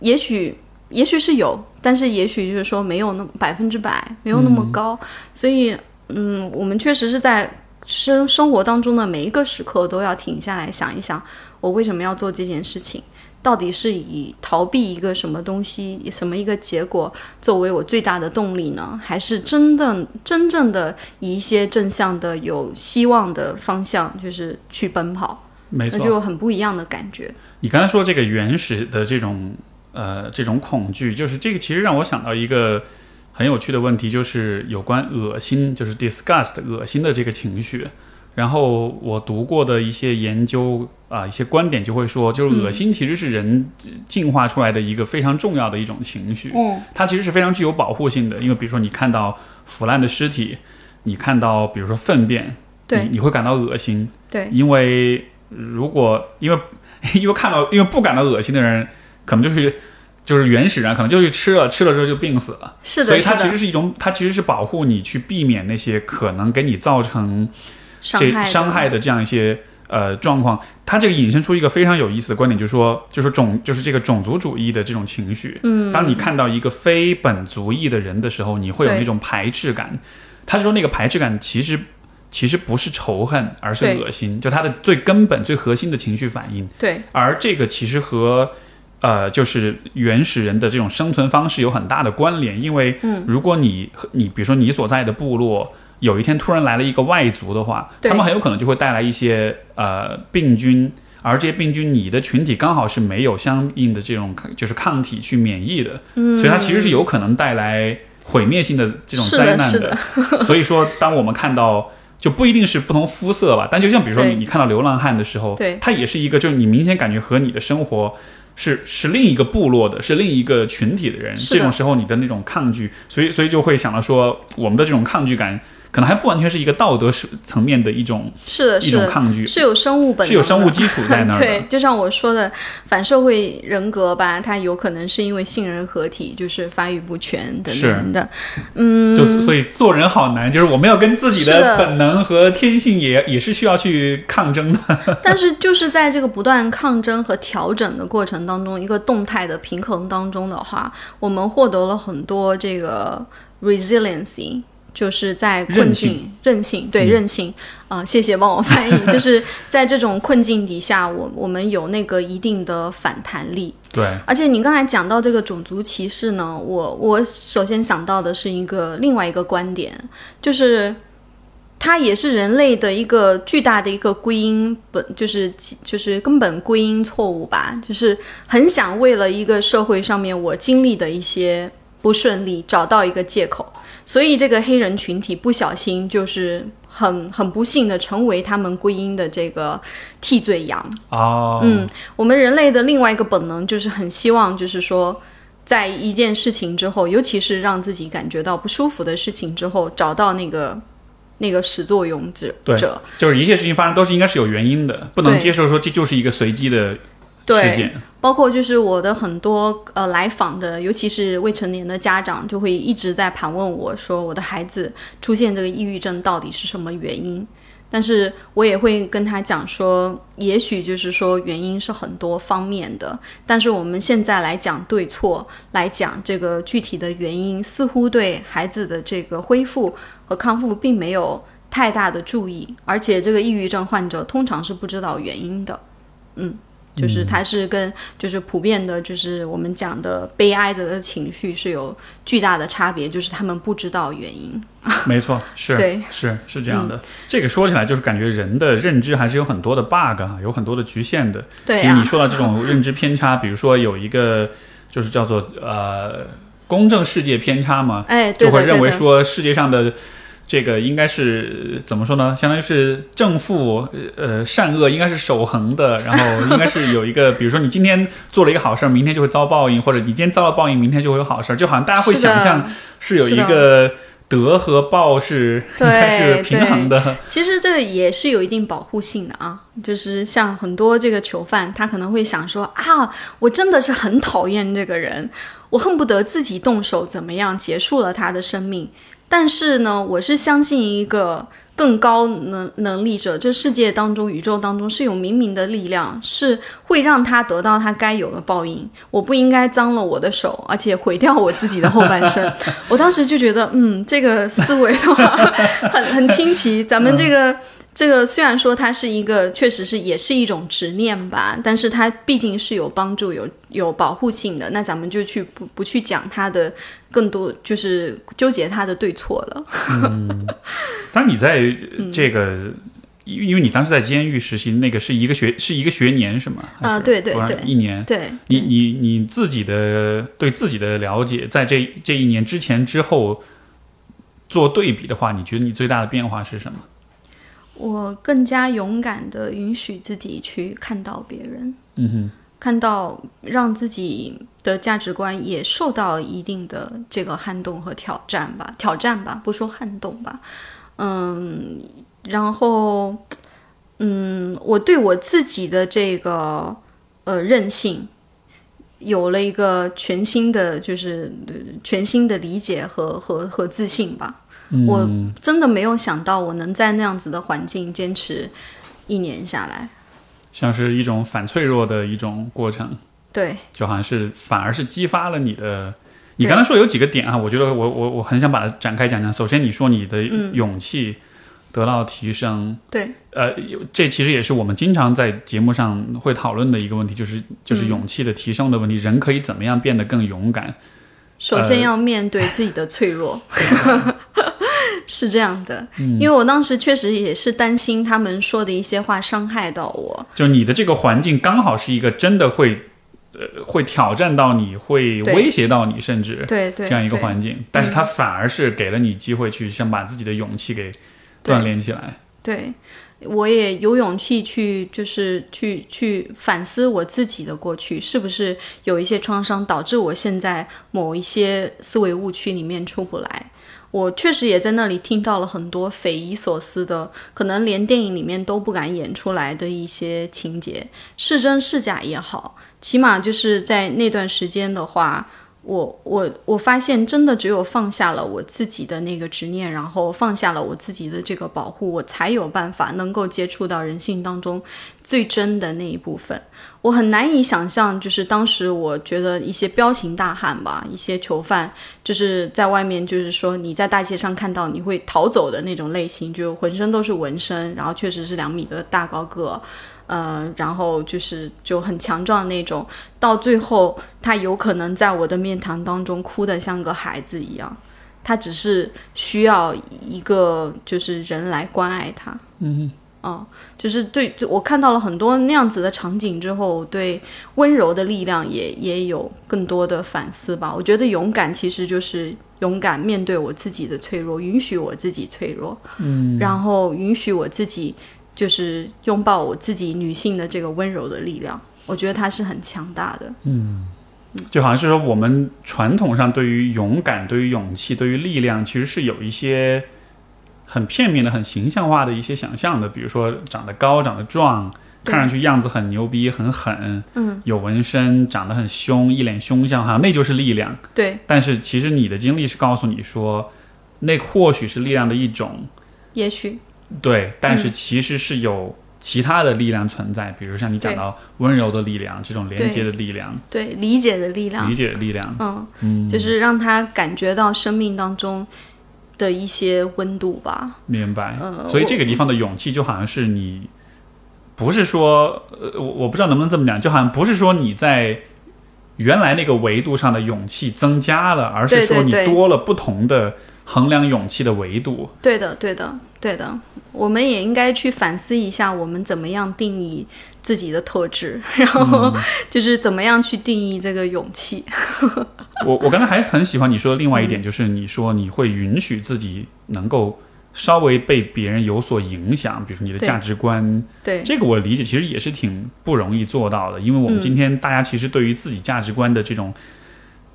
也许也许是有，但是也许就是说没有那么百分之百，没有那么高。所以，嗯，我们确实是在生生活当中的每一个时刻都要停下来想一想，我为什么要做这件事情？到底是以逃避一个什么东西、什么一个结果作为我最大的动力呢？还是真的、真正的以一些正向的、有希望的方向，就是去奔跑？没错，那就很不一样的感觉。你刚才说这个原始的这种呃这种恐惧，就是这个其实让我想到一个很有趣的问题，就是有关恶心，就是 disgust 恶心的这个情绪。然后我读过的一些研究啊，一些观点就会说，就是恶心其实是人进化出来的一个非常重要的一种情绪。嗯，它其实是非常具有保护性的，因为比如说你看到腐烂的尸体，你看到比如说粪便，对你，你会感到恶心。对，因为如果因为 *laughs* 因为看到因为不感到恶心的人，可能就是就是原始人，可能就去吃了，吃了之后就病死了。是的，所以它，其实是一种，它其实是保护你去避免那些可能给你造成这伤害伤害的这样一些呃状况。它这个引申出一个非常有意思的观点，就是说，就是种就是这个种族主义的这种情绪。嗯，当你看到一个非本族裔的人的时候，你会有对那种排斥感。他说那个排斥感其实其实不是仇恨，而是恶心，就他的最根本、最核心的情绪反应。对，而这个其实和呃，就是原始人的这种生存方式有很大的关联，因为嗯。如果你你比如说你所在的部落有一天突然来了一个外族的话，他们很有可能就会带来一些呃病菌，而这些病菌你的群体刚好是没有相应的这种就是抗体去免疫的，嗯，所以它其实是有可能带来毁灭性的这种灾难是的 *laughs* 所以说，当我们看到。就不一定是不同肤色吧，但就像比如说你你看到流浪汉的时候，对。他也是一个，就是你明显感觉和你的生活是是另一个部落的，是另一个群体的人，的。这种时候你的那种抗拒，所以所以就会想到说，我们的这种抗拒感，可能还不完全是一个道德层面的一种是的，一是的，种抗拒，是有生物本能，是有生物基础在那儿 *laughs* 对。，就像我说的，反社会人格吧，它有可能是因为性人合体，就是发育不全等等的。嗯，就所以做人好难，就是我们要跟自己的的本能和天性也也是需要去抗争的。*laughs* *laughs* 但是就是在这个不断抗争和调整的过程当中，一个动态的平衡当中的话，我们获得了很多这个 resiliency。就是在困韧境性、韧性，对嗯。韧性。啊、谢谢帮我翻译。*laughs* 就是在这种困境底下，我我们有那个一定的反弹力。对，而且你刚才讲到这个种族歧视呢，我我首先想到的是一个另外一个观点，就是它也是人类的一个巨大的一个归因本，就是就是根本归因错误吧，就是很想为了一个社会上面我经历的一些不顺利找到一个借口，所以这个黑人群体不小心就是很很不幸的成为他们归因的这个替罪羊。哦，嗯，我们人类的另外一个本能就是很希望，就是说，在一件事情之后，尤其是让自己感觉到不舒服的事情之后，找到那个那个始作俑者对者。就是一切事情发生都是应该是有原因的，不能接受说这就是一个随机的事对，件。包括就是我的很多呃来访的，尤其是未成年的家长，就会一直在盘问我说，我的孩子出现这个抑郁症到底是什么原因？但是我也会跟他讲说，也许就是说原因是很多方面的，但是我们现在来讲对错，来讲这个具体的原因，似乎对孩子的这个恢复和康复并没有太大的注意，而且这个抑郁症患者通常是不知道原因的，嗯。就是它是跟就是普遍的，就是我们讲的悲哀的情绪是有巨大的差别，就是他们不知道原因。*laughs* 没错，是对是是这样的。这个说起来就是感觉人的认知还是有很多的 bug 啊，有很多的局限的。对你，说到这种认知偏差，比如说有一个就是叫做呃公正世界偏差嘛，哎，对就会认为说世界上的这个应该是呃怎么说呢？相当于是正负呃善恶应该是守恒的，然后应该是有一个，比如说你今天做了一个好事儿，明天就会遭报应，或者你今天遭了报应，明天就会有好事儿，就好像大家会想象是有一个德和报是应该是平衡的。其实这个也是有一定保护性的啊，就是像很多这个囚犯，他可能会想说啊，我真的是很讨厌这个人，我恨不得自己动手怎么样结束了他的生命。但是呢，我是相信一个更高能能力者，这世界当中、宇宙当中是有冥冥的力量，是会让他得到他该有的报应。我不应该脏了我的手，而且毁掉我自己的后半生。*laughs* 我当时就觉得，嗯，这个思维的话很很清奇。咱们这个。*laughs* 这个虽然说它是一个，确实是也是一种执念吧，但是它毕竟是有帮助、有有保护性的。那咱们就去不不去讲它的更多，就是纠结他的对错了。嗯，当你在这个，因因为你当时在监狱实习，那个是一个学是一个学年是吗？啊，对对对，一年。对，你你你自己的对自己的了解，在这这一年之前之后做对比的话，你觉得你最大的变化是什么？我更加勇敢的允许自己去看到别人，嗯哼，看到让自己的价值观也受到一定的这个撼动和挑战吧，挑战吧，不说撼动吧，嗯，然后，嗯，我对我自己的这个呃韧性有了一个全新的，就是全新的理解和和和自信吧。我真的没有想到我能在那样子的环境坚持一年下来，像是一种反脆弱的一种过程。对，就好像是反而是激发了你的。你刚才说有几个点啊，我觉得我我我很想把它展开讲讲。首先，你说你的勇气得到提升，对，呃，这其实也是我们经常在节目上会讨论的一个问题，就是就是勇气的提升的问题。人可以怎么样变得更勇敢？首先要面对自己的脆弱。*laughs* 是这样的，因为我当时确实也是担心他们说的一些话伤害到我。就你的这个环境刚好是一个真的会，呃，会挑战到你，会威胁到你，甚至对对这样一个环境，但是他反而是给了你机会去想把自己的勇气给锻炼起来。对，我也有勇气去，就是去去反思我自己的过去，是不是有一些创伤导致我现在某一些思维误区里面出不来。我确实也在那里听到了很多匪夷所思的，可能连电影里面都不敢演出来的一些情节，是真是假也好，起码就是在那段时间的话。我我我发现，真的只有放下了我自己的那个执念，然后放下了我自己的这个保护，我才有办法能够接触到人性当中最真的那一部分。我很难以想象，就是当时我觉得一些彪形大汉吧，一些囚犯，就是在外面，就是说你在大街上看到你会逃走的那种类型，就浑身都是纹身，然后确实是两米的大高个。呃，然后就是就很强壮那种，到最后他有可能在我的面谈当中哭得像个孩子一样，他只是需要一个就是人来关爱他。嗯，哦，就是对我看到了很多那样子的场景之后，对温柔的力量也也有更多的反思吧。我觉得勇敢其实就是勇敢面对我自己的脆弱，允许我自己脆弱，嗯，然后允许我自己。就是拥抱我自己女性的这个温柔的力量，我觉得它是很强大的。嗯，就好像是说，我们传统上对于勇敢、对于勇气、对于力量，其实是有一些很片面的、很形象化的一些想象的。比如说，长得高、长得壮，看上去样子很牛逼、很狠，嗯，有纹身、长得很凶、一脸凶相，哈，那就是力量。对。但是其实你的经历是告诉你说，那或许是力量的一种。也许。对，但是其实是有其他的力量存在，比如像你讲到温柔的力量，这种连接的力量，对理解的力量，理解的力量，嗯，就是让他感觉到生命当中的一些温度吧。明白。所以这个地方的勇气就好像是你，不是说，呃，我我不知道能不能这么讲，就好像不是说你在原来那个维度上的勇气增加了，而是说你多了不同的。衡量勇气的维度，对的，对的，对的。我们也应该去反思一下，我们怎么样定义自己的特质，*laughs* 然后就是怎么样去定义这个勇气。*laughs* 我我刚才还很喜欢你说的另外一点，就是你说你会允许自己能够稍微被别人有所影响，比如说你的价值观。对这个我理解，其实也是挺不容易做到的，因为我们今天大家其实对于自己价值观的这种。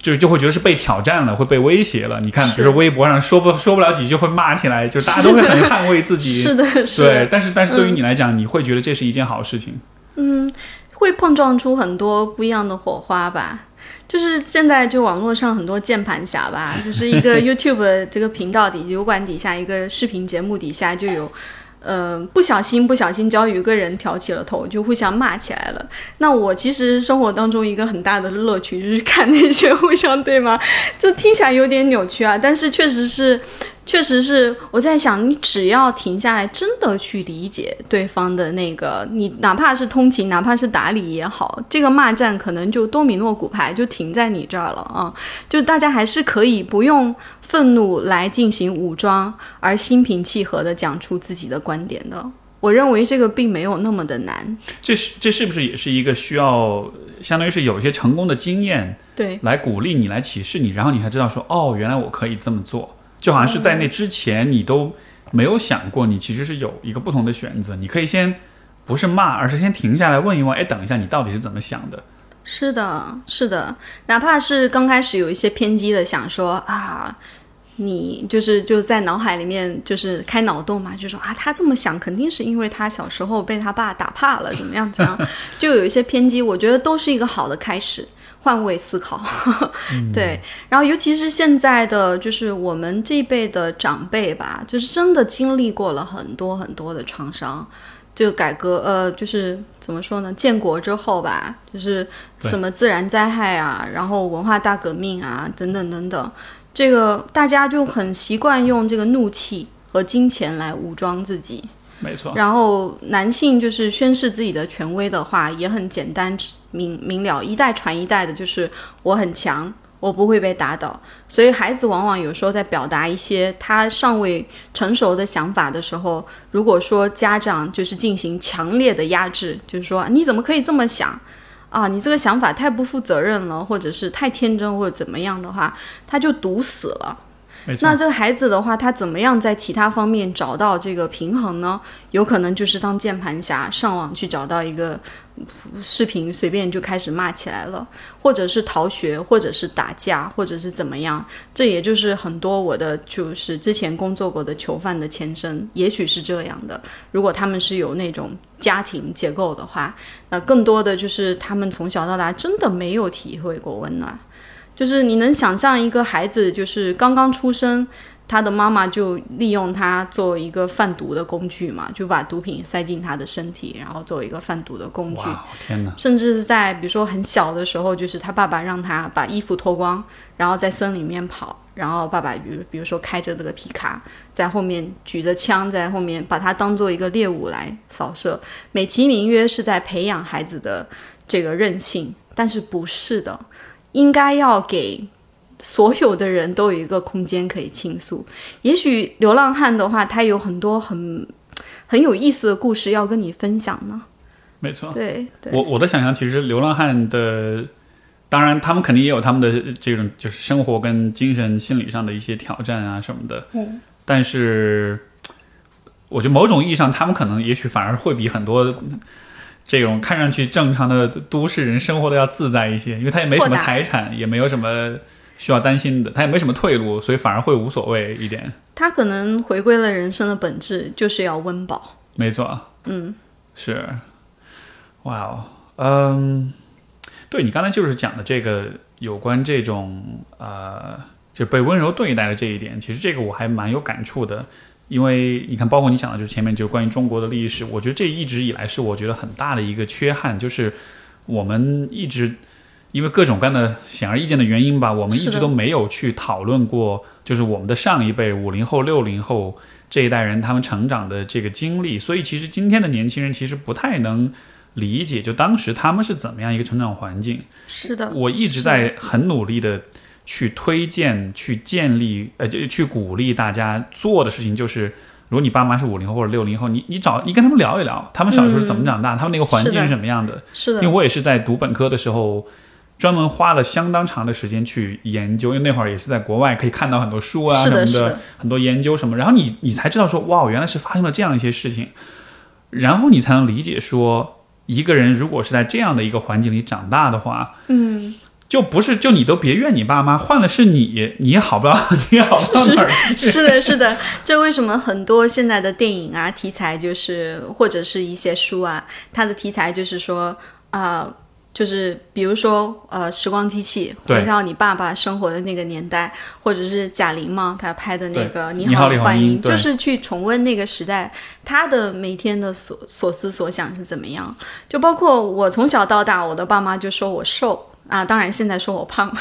就就会觉得是被挑战了，会被威胁了。你看，比如说微博上说不说不了几句会骂起来，就大家都会很捍卫自己。*laughs* 是的，是的。对，但是但是对于你来讲，你会觉得这是一件好事情。嗯，会碰撞出很多不一样的火花吧。就是现在就网络上很多键盘侠吧，就是一个 *laughs* YouTube 这个频道底油管底下一个视频节目底下就有。嗯，不小心不小心，只要有一个人挑起了头，就互相骂起来了。那我其实生活当中一个很大的乐趣就是看那些互相对骂，就听起来有点扭曲啊，但是确实是确实是我在想，你只要停下来，真的去理解对方的那个，你哪怕是通情，哪怕是打理也好，这个骂战可能就多米诺骨牌就停在你这儿了啊！就大家还是可以不用愤怒来进行武装，而心平气和的讲出自己的观点的。我认为这个并没有那么的难。这是这是不是也是一个需要，相当于是有一些成功的经验，对，来鼓励你，来启示你，然后你才知道说，哦，原来我可以这么做。就好像是在那之前，你都没有想过，你其实是有一个不同的选择。你可以先不是骂，而是先停下来问一问，哎，等一下，你到底是怎么想的？是的，是的，哪怕是刚开始有一些偏激的想说啊，你就是就在脑海里面就是开脑洞嘛，就说啊，他这么想，肯定是因为他小时候被他爸打怕了，怎么样怎么样，*laughs* 就有一些偏激，我觉得都是一个好的开始。换位思考，*laughs* 对，然后尤其是现在的，就是我们这一辈的长辈吧，就是真的经历过了很多很多的创伤，就改革，呃，就是怎么说呢？建国之后吧，就是什么自然灾害啊，然后文化大革命啊，等等等等，这个大家就很习惯用这个怒气和金钱来武装自己。没错，然后男性就是宣示自己的权威的话也很简单明明了，一代传一代的，就是我很强，我不会被打倒。所以孩子往往有时候在表达一些他尚未成熟的想法的时候，如果说家长就是进行强烈的压制，就是说你怎么可以这么想啊？你这个想法太不负责任了，或者是太天真或者怎么样的话，他就堵死了。那这个孩子的话，他怎么样在其他方面找到这个平衡呢？有可能就是当键盘侠，上网去找到一个视频，随便就开始骂起来了，或者是逃学，或者是打架，或者是怎么样？这也就是很多我的就是之前工作过的囚犯的前身，也许是这样的。如果他们是有那种家庭结构的话，那更多的就是他们从小到大真的没有体会过温暖。就是你能想象一个孩子，就是刚刚出生，他的妈妈就利用他做一个贩毒的工具嘛，就把毒品塞进他的身体，然后作为一个贩毒的工具。天哪！甚至是在比如说很小的时候，就是他爸爸让他把衣服脱光，然后在森林里面跑，然后爸爸比如比如说开着这个皮卡，在后面举着枪在后面，把他当做一个猎物来扫射，美其名曰是在培养孩子的这个韧性，但是不是的。应该要给所有的人都有一个空间可以倾诉。也许流浪汉的话，他有很多很很有意思的故事要跟你分享呢。没错，对，我我的想象其实流浪汉的，当然他们肯定也有他们的这种就是生活跟精神心理上的一些挑战啊什么的。嗯，但是我觉得某种意义上，他们可能也许反而会比很多。这种看上去正常的都市人生活的要自在一些，因为他也没什么财产，也没有什么需要担心的，他也没什么退路，所以反而会无所谓一点。他可能回归了人生的本质，就是要温饱。没错，嗯，是，哇哦，嗯，对你刚才就是讲的这个有关这种呃，就被温柔对待的这一点，其实这个我还蛮有感触的。因为你看，包括你讲的，就是前面就是关于中国的历史，我觉得这一直以来是我觉得很大的一个缺憾，就是我们一直因为各种各样的显而易见的原因吧，我们一直都没有去讨论过，就是我们的上一辈五零后、六零后这一代人他们成长的这个经历，所以其实今天的年轻人其实不太能理解，就当时他们是怎么样一个成长环境。是的，我一直在很努力的。去推荐、去建立，呃，就去鼓励大家做的事情，就是如果你爸妈是五零后或者六零后，你你找你跟他们聊一聊，他们小时候是怎么长大，他们那个环境是什么样的。是的。因为我也是在读本科的时候，专门花了相当长的时间去研究，因为那会儿也是在国外可以看到很多书啊什么的，很多研究什么，然后你你才知道说，哇，原来是发生了这样一些事情，然后你才能理解说，一个人如果是在这样的一个环境里长大的话，嗯。就不是，就你都别怨你爸妈，换了是你，你好不了，你好不到哪儿去。是的，是的，这为什么很多现在的电影啊题材就是或者是一些书啊，它的题材就是说啊，就是比如说呃，时光机器回到你爸爸生活的那个年代，或者是贾玲嘛，她拍的那个《你好，欢迎》，就是去重温那个时代，她的每天的所所思所想是怎么样。就包括我从小到大，我的爸妈就说我瘦。啊，当然现在说我胖，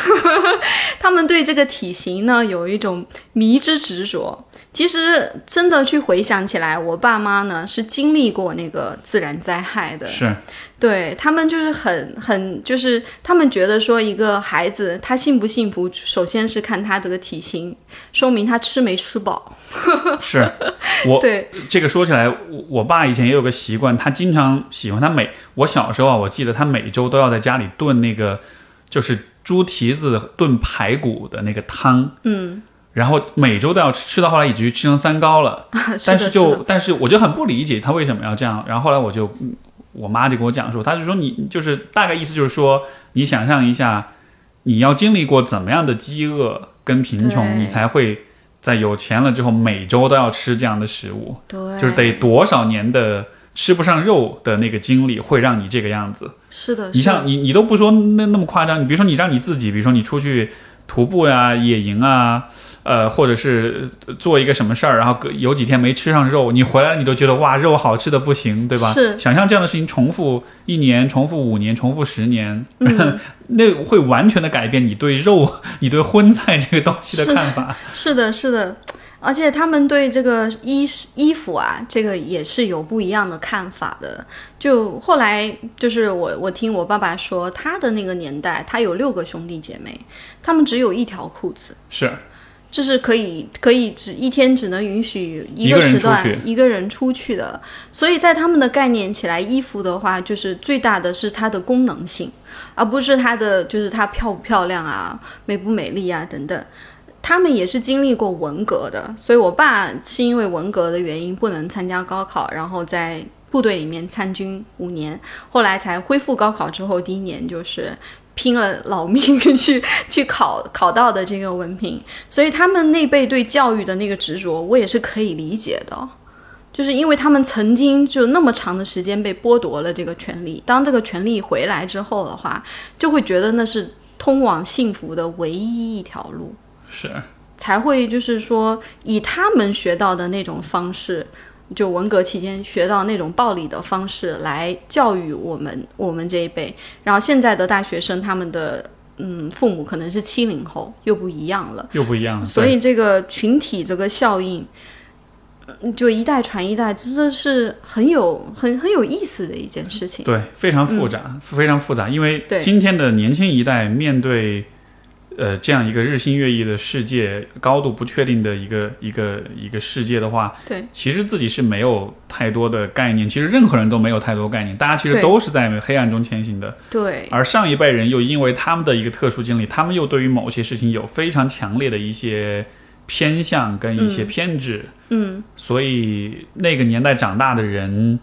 *laughs* 他们对这个体型呢有一种迷之执着。其实真的去回想起来，我爸妈呢是经历过那个自然灾害的，是。对他们就是很很就是他们觉得说一个孩子他幸不幸福，首先是看他这个体型，说明他吃没吃饱。*laughs* 是，我对。这个说起来，我我爸以前也有个习惯，他经常喜欢他每我小时候啊，我记得他每周都要在家里炖那个就是猪蹄子炖排骨的那个汤，嗯，然后每周都要吃，吃到后来以至于吃成三高了。*laughs* 但是就是但是我就很不理解他为什么要这样。然后后来我就嗯我妈就跟我讲说，她就说你就是大概意思就是说，你想象一下，你要经历过怎么样的饥饿跟贫穷，你才会在有钱了之后每周都要吃这样的食物，对，就是得多少年的吃不上肉的那个经历会让你这个样子。是的，你像你你都不说那那么夸张，你比如说你让你自己，比如说你出去徒步呀、野营啊，呃，或者是呃做一个什么事儿，然后隔有几天没吃上肉，你回来你都觉得哇肉好吃的不行，对吧？是想象这样的事情重复一年、重复五年、重复十年，嗯 *laughs* 那会完全的改变你对肉、你对荤菜这个东西的看法。*laughs* 是的，是的，而且他们对这个衣衣服啊，这个也是有不一样的看法的。就后来就是我我听我爸爸说，他的那个年代，他有六个兄弟姐妹，他们只有一条裤子。是就是可以可以只一天只能允许一一个时段一个人出去的，所以在他们的概念起来，衣服的话就是最大的是它的功能性，而不是它的就是它漂不漂亮啊、美不美丽啊等等。他们也是经历过文革的，所以我爸是因为文革的原因不能参加高考，然后在部队里面参军五年，后来才恢复高考之后第一年就是拼了老命 *laughs* 去去考考到的这个文凭，所以他们那辈对教育的那个执着，我也是可以理解的。就是因为他们曾经就那么长的时间被剥夺了这个权利，当这个权利回来之后的话，就会觉得那是通往幸福的唯一一条路。是，才会就是说以他们学到的那种方式，就文革期间学到那种暴力的方式来教育我们我们这一辈。然后现在的大学生，他们的嗯父母可能是七零后，又不一样了。又不一样了。所以这个群体这个效应，嗯就一代传一代，这这是很有很很有意思的一件事情。对，非常复杂，非常复杂。因为今天的年轻一代面对，呃，这样一个日新月异的世界，高度不确定的一个一个一个世界的话，对，其实自己是没有太多的概念。其实任何人都没有太多概念，大家其实都是在黑暗中前行的。对，而上一辈人又因为他们的一个特殊经历，他们又对于某些事情有非常强烈的一些偏向跟一些偏执。嗯所以那个年代长大的人，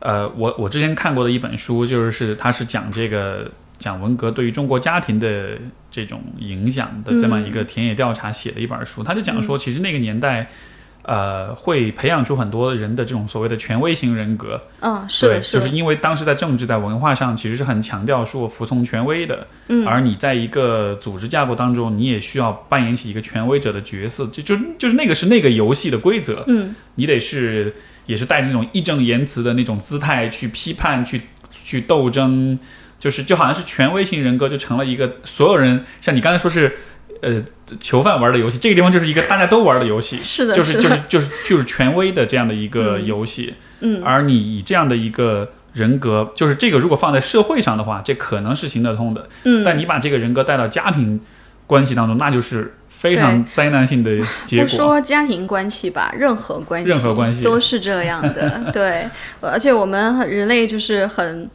呃，我我之前看过的一本书，就是他是讲这个讲文革对于中国家庭的这种影响的这么一个田野调查写的一本书，他就讲说，其实那个年代。呃，会培养出很多人的这种所谓的权威型人格，嗯，是就是因为当时在政治、在文化上，其实是很强调说服从权威的，嗯。而你在一个组织架构当中，你也需要扮演起一个权威者的角色，就就就是那个是那个游戏的规则，嗯，你得是也是带着那种义正言辞的那种姿态去批判、去去斗争，就是就好像是权威型人格就成了一个所有人像你刚才说是呃囚犯玩的游戏，这个地方就是一个大家都玩的游戏，是的，就是就是就是就是权威的这样的一个嗯游戏，嗯，而你以这样的一个人格，就是这个如果放在社会上的话，这可能是行得通的，嗯，但你把这个人格带到家庭关系当中，那就是非常灾难性的 *laughs* 结不果。说家庭关系吧，任何关系，任何关系都是这样的。*laughs* 对，而且我们人类就是很。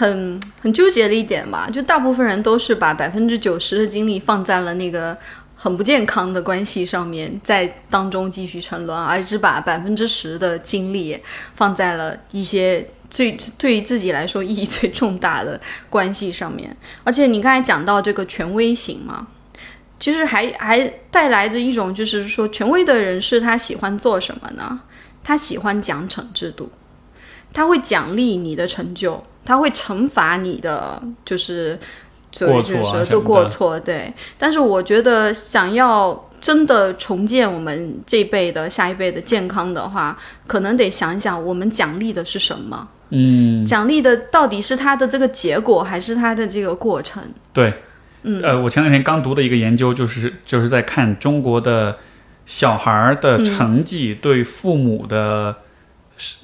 很很纠结的一点吧，就大部分人都是把百分之九十的精力放在了那个很不健康的关系上面，在当中继续沉沦，而只把百分之十的精力放在了一些最对于自己来说意义最重大的关系上面。而且你刚才讲到这个权威型嘛，其实还还带来着一种，就是说权威的人士他喜欢做什么呢？他喜欢奖惩制度，他会奖励你的成就，他会惩罚你的就是所谓就是过错过错，对。但是我觉得想要真的重建我们这一辈的下一辈的健康的话，可能得想一想我们奖励的是什么。嗯，奖励的到底是他的这个结果，还是他的这个过程？对，嗯，呃，我前两天刚读的一个研究，就是就是在看中国的小孩儿的成绩对父母的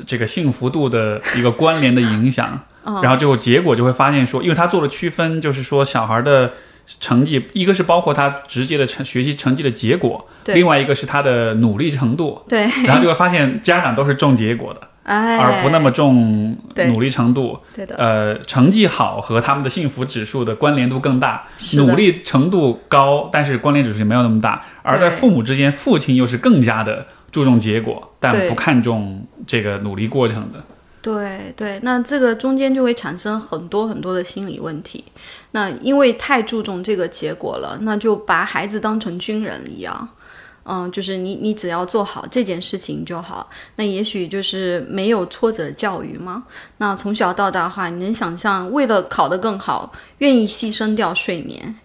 这个幸福度的一个关联的影响，然后最后结果就会发现说，因为他做了区分，就是说小孩的。成绩一个是包括他直接的成学习成绩的结果，另外一个是他的努力程度。对，然后就会发现家长都是重结果的，而不那么重努力程度。对的，呃，成绩好和他们的幸福指数的关联度更大，努力程度高，但是关联指数没有那么大。而在父母之间，父亲又是更加的注重结果，但不看重这个努力过程的。对对，那这个中间就会产生很多很多的心理问题。那因为太注重这个结果了，那就把孩子当成军人一样，嗯，就是你你只要做好这件事情就好。那也许就是没有挫折教育吗？那从小到大的话，你能想象为了考得更好，愿意牺牲掉睡眠？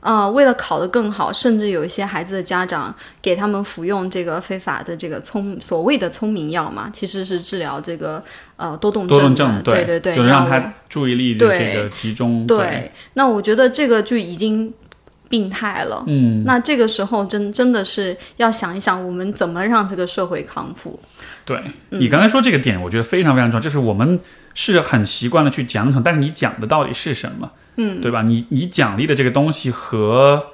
啊，为了考得更好，甚至有一些孩子的家长给他们服用这个非法的这个聪所谓的聪明药嘛，其实是治疗这个呃多动症的，对对对，就让他注意力的这个集中。对，那我觉得这个就已经病态了。嗯，那这个时候真真的是要想一想，我们怎么让这个社会康复。对你刚才说这个点，我觉得非常非常重要，就是我们是很习惯的去奖惩，但是你讲的到底是什么？嗯，对吧？你你奖励的这个东西和，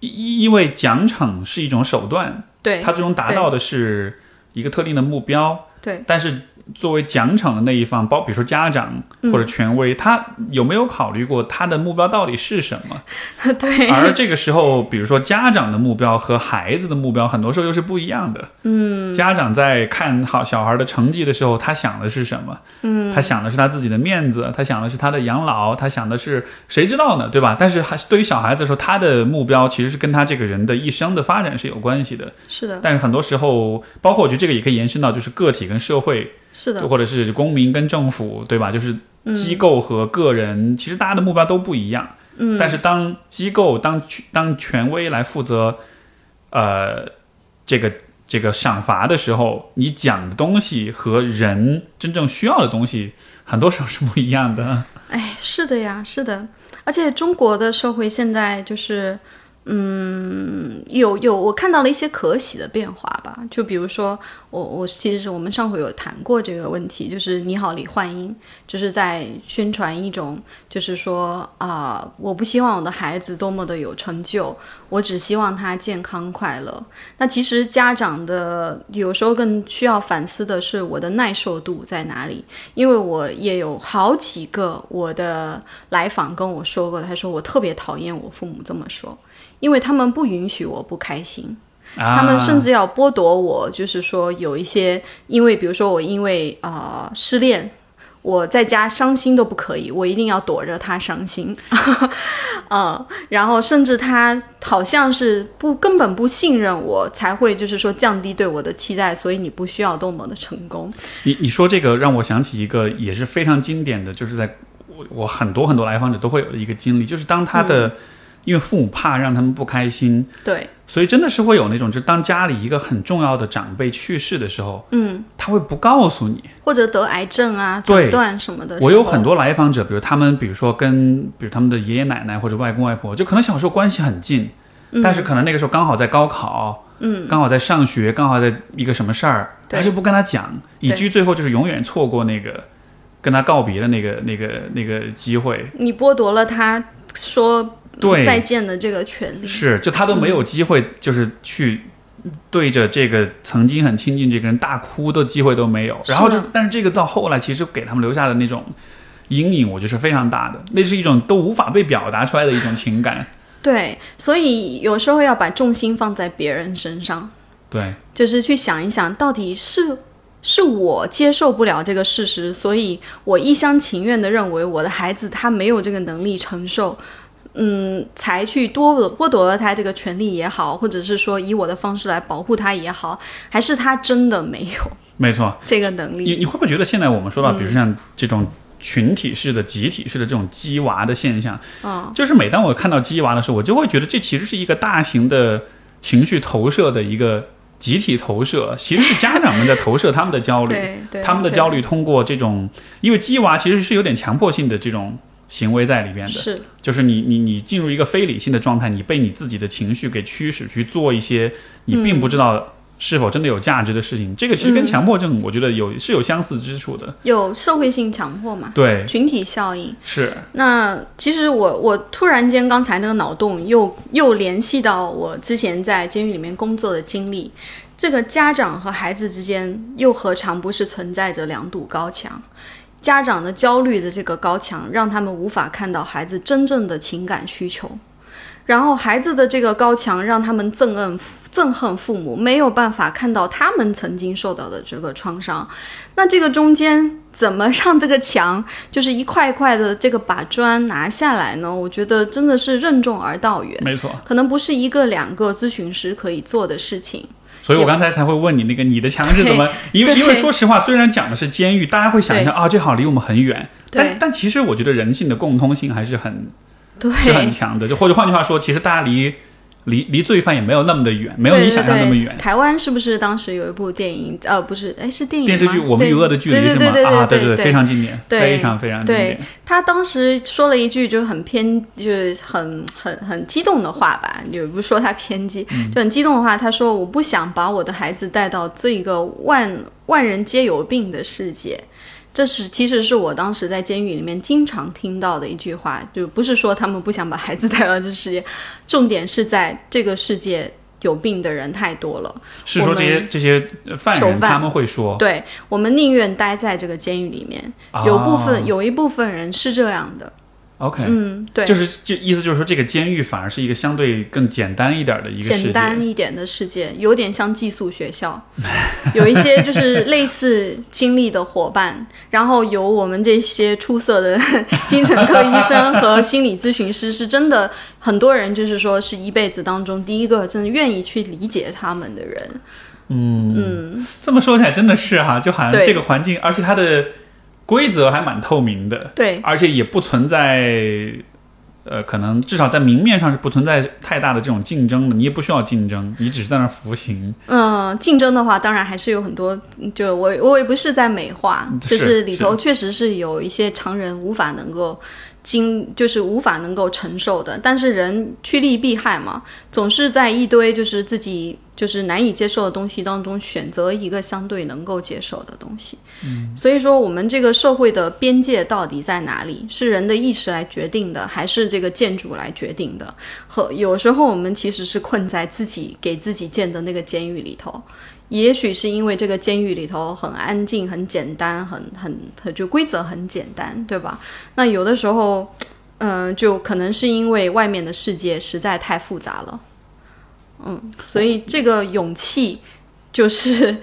因因为奖惩是一种手段，对，它最终达到的是一个特定的目标，对，但是。作为奖惩的那一方，包比如说家长或者权威，他有没有考虑过他的目标到底是什么？*laughs* 对。而这个时候，比如说家长的目标和孩子的目标，很多时候又是不一样的。嗯。家长在看好小孩的成绩的时候，他想的是什么？嗯。他想的是他自己的面子，他想的是他的养老，他想的是谁知道呢？对吧？但是还对于小孩子说，他的目标其实是跟他这个人的一生的发展是有关系的。是的。但是很多时候，包括我觉得这个也可以延伸到，就是个体跟社会。是的，或者是公民跟政府，对吧？就是机构和个人，其实大家的目标都不一样。嗯，但是当机构当当权威来负责，呃，这个这个赏罚的时候，你讲的东西和人真正需要的东西，很多时候是不一样的。哎，是的呀，是的。而且中国的社会现在就是。嗯，有有，我看到了一些可喜的变化吧。就比如说，我我其实是我们上回有谈过这个问题，就是你好，李焕英，就是在宣传一种，就是说啊，我不希望我的孩子多么的有成就，我只希望他健康快乐。那其实家长的有时候更需要反思的是我的耐受度在哪里，因为我也有好几个我的来访跟我说过，他说我特别讨厌我父母这么说。因为他们不允许我不开心，他们甚至要剥夺我，就是说有一些，因为比如说我因为啊失恋，我在家伤心都不可以，我一定要躲着他伤心，嗯，*laughs* 然后甚至他好像是不根本不信任我，才会就是说降低对我的期待，所以你不需要多么的成功。你你说这个让我想起一个也是非常经典的，就是在我我很多很多来访者都会有的一个经历，就是当他的。因为父母怕让他们不开心，对，所以真的是会有那种，就当家里一个很重要的长辈去世的时候，嗯，他会不告诉你，或者得癌症啊、诊断什么的。我有很多来访者，比如他们，比如说跟，比如他们的爷爷奶奶或者外公外婆，就可能小时候关系很近，但是可能那个时候刚好在高考，嗯，刚好在上学，刚好在一个什么事儿，他就不跟他讲，以至于最后就是永远错过那个跟他告别的那个那个那个机会。你剥夺了他说。对再见的这个权利是，就他都没有机会，就是去对着这个曾经很亲近这个人大哭的机会都没有。然后就，但是这个到后来其实给他们留下的那种阴影，我觉得是非常大的。那是一种都无法被表达出来的一种情感。对，所以有时候要把重心放在别人身上。对，就是去想一想，到底是是我接受不了这个事实，所以我一厢情愿的认为我的孩子他没有这个能力承受。嗯，才去多剥夺了他这个权利也好，或者是说以我的方式来保护他也好，还是他真的没有？没错，*laughs* 这个能力。你你会不会觉得现在我们说到，比如像这种群体式的、集体式的这种鸡娃的现象，嗯，就是每当我看到鸡娃的时候，我就会觉得这其实是一个大型的情绪投射的一个集体投射，其实是家长们在投射他们的焦虑，*laughs* 他们的焦虑通过这种，因为鸡娃其实是有点强迫性的这种行为在里边的，是。就是你你你进入一个非理性的状态，你被你自己的情绪给驱使去做一些你并不知道是否真的有价值的事情，这个其实跟嗯。强迫症我觉得有是有相似之处的，有社会性强迫嘛，对，群体效应。是，那其实我我突然间刚才那个脑洞又又联系到我之前在监狱里面工作的经历，这个家长和孩子之间又何尝不是存在着两堵高墙？家长的焦虑的这个高墙，让他们无法看到孩子真正的情感需求，然后孩子的这个高墙让他们憎恨憎恨父母，没有办法看到他们曾经受到的这个创伤。那这个中间怎么让这个墙就是一块一块的这个把砖拿下来呢？我觉得真的是任重而道远，没错。可能不是一个两个咨询师可以做的事情。所以我刚才才会问你那个你的墙是怎么？因为因为说实话，虽然讲的是监狱，大家会想象啊，这好像离我们很远，对。但但其实我觉得人性的共通性还是很对，是很强的。就或者换句话说，其实大家离离离罪犯也没有那么的远，没有你想象那么远。对对对台湾是不是当时有一部电影？呃，不是，哎，是电影电视剧《吗我们与恶的距离》是吗？对对对啊，对对对，非常经典，对非常非常经典。他当时说了一句就很偏，就是很很很激动的话吧，也不是说他偏激，嗯就很激动的话。他说：“我不想把我的孩子带到这个万万人皆有病的世界。”这是其实是我当时在监狱里面经常听到的一句话，就不是说他们不想把孩子带到这世界，重点是在这个世界有病的人太多了。是说这些这些犯囚犯人他们会说，对我们宁愿待在这个监狱里面，啊有部分有一部分人是这样的。OK，嗯，对，就是就意思就是说，这个监狱反而是一个相对更简单一点的一个。简单一点的世界，有点像寄宿学校，*laughs* 有一些就是类似经历的伙伴，然后有我们这些出色的 *laughs* 精神科医生和心理咨询师，是真的很多人就是说是一辈子当中第一个真的愿意去理解他们的人。嗯嗯这么说起来真的是哈，就好像这个环境，而且它的规则还蛮透明的，对而且也不存在，呃，可能至少在明面上是不存在太大的这种竞争的，你也不需要竞争，你只是在那儿服刑。嗯，竞争的话，当然还是有很多。就我我也不是在美化，就是里头确实是有一些常人无法能够经，就是无法能够承受的。但是人趋利避害嘛，总是在一堆就是自己就是难以接受的东西当中选择一个相对能够接受的东西。嗯，所以说我们这个社会的边界到底在哪里？是人的意识来决定的，还是这个建筑来决定的？和有时候我们其实是困在自己给自己建的那个监狱里头。也许是因为这个监狱里头很安静、很简单、很很很就规则很简单，对吧？那有的时候，嗯、就可能是因为外面的世界实在太复杂了，嗯，所以这个勇气就是。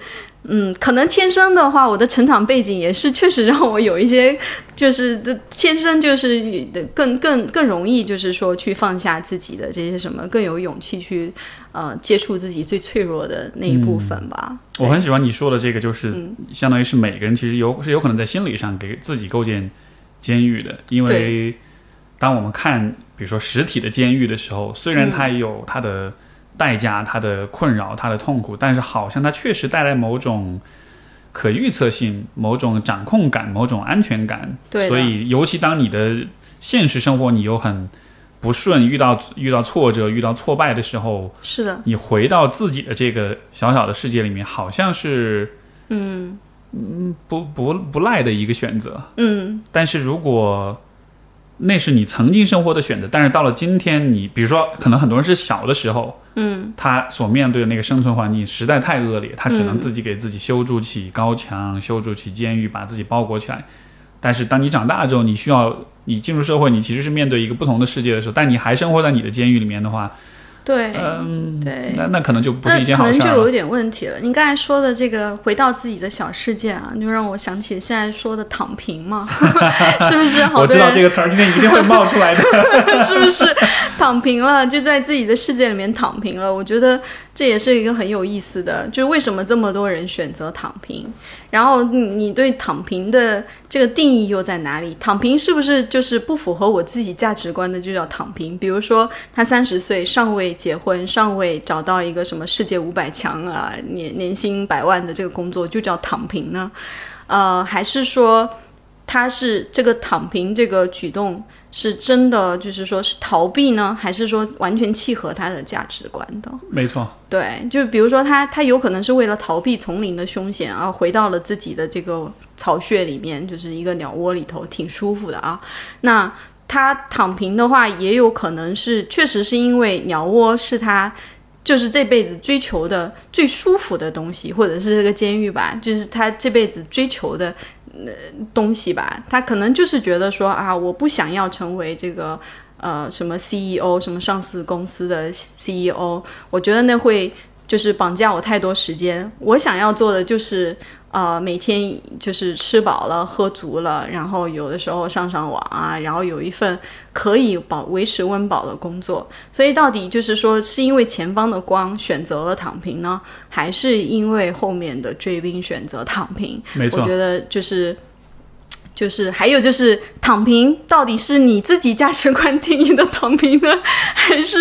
嗯，可能天生的话，我的成长背景也是确实让我有一些，就是的天生就是更更更容易，就是说去放下自己的这些什么，更有勇气去呃接触自己最脆弱的那一部分吧。我很喜欢你说的这个，就是嗯。相当于是每个人其实有是有可能在心理上给自己构建监狱的，因为当我们看比如说实体的监狱的时候，虽然它也有它的代价、它的困扰、它的痛苦，但是好像它确实带来某种可预测性、某种掌控感、某种安全感。对所以尤其当你的现实生活你又很不顺、遇到遇到挫折、遇到挫败的时候，是的，你回到自己的这个小小的世界里面，好像是嗯嗯不不不赖的一个选择。嗯，但是如果那是你曾经生活的选择，但是到了今天你，比如说，可能很多人是小的时候，嗯，他所面对的那个生存环境实在太恶劣，他只能嗯自己给自己修筑起高墙，修筑起监狱，把自己包裹起来。但是当你长大之后，你需要你进入社会，你其实是面对一个不同的世界的时候，但你还生活在你的监狱里面的话，对，嗯，对。那那可能就不那是一件可。能就有一点问题了。你刚才说的这个回到自己的小世界啊，就让我想起现在说的躺平嘛，*laughs* 是不是？好我知道这个词儿今天一定会冒出来的。*laughs* 是不是躺平了，就在自己的世界里面躺平了？我觉得这也是一个很有意思的，就是为什么这么多人选择躺平，然后你你对躺平的这个定义又在哪里？躺平是不是就是不符合我自己价值观的就叫躺平？比如说他三十岁尚未结婚，尚未找到一个什么世界五百强啊，年年薪百万的这个工作就叫躺平呢？呃，还是说他是这个躺平这个举动？是真的，就是说是逃避呢，还是说完全契合他的价值观的？没错，对，就比如说他，他有可能是为了逃避丛林的凶险而回到了自己的这个巢穴里面，就是一个鸟窝里头，挺舒服的啊。那他躺平的话，也有可能是确实是因为鸟窝是他就是这辈子追求的最舒服的东西，或者是这个监狱吧，就是他这辈子追求的。呃，东西吧，他可能就是觉得说啊，我不想要成为这个呃什么 CEO，什么上市公司的 CEO，我觉得那会就是绑架我太多时间。我想要做的就是。呃，每天就是吃饱了喝足了，然后有的时候上上网啊，然后有一份可以保维持温饱的工作。所以到底就是说，是因为前方的光选择了躺平呢，还是因为后面的追兵选择躺平？没错，我觉得就是就是还有就是躺平，到底是你自己价值观定义的躺平呢，还是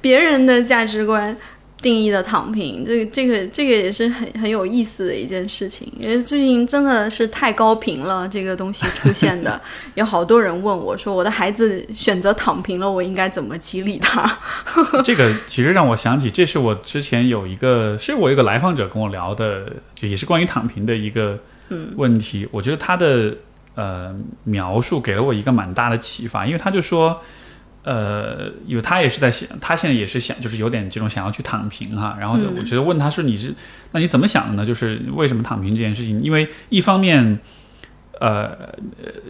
别人的价值观？定义的躺平，这个这个这个也是很很有意思的一件事情，因为最近真的是太高频了，这个东西出现的，*laughs* 有好多人问我说，我的孩子选择躺平了，我应该怎么激励他？*laughs* 这个其实让我想起，这是我之前有一个，是我一个来访者跟我聊的，就也是关于躺平的一个问题。我觉得他的呃描述给了我一个蛮大的启发，因为他就说。呃，因为他也是在想，他现在也是想，就是有点这种想要去躺平哈。然后我觉得问他说你是，那你怎么想的呢？就是为什么躺平这件事情？因为一方面，呃，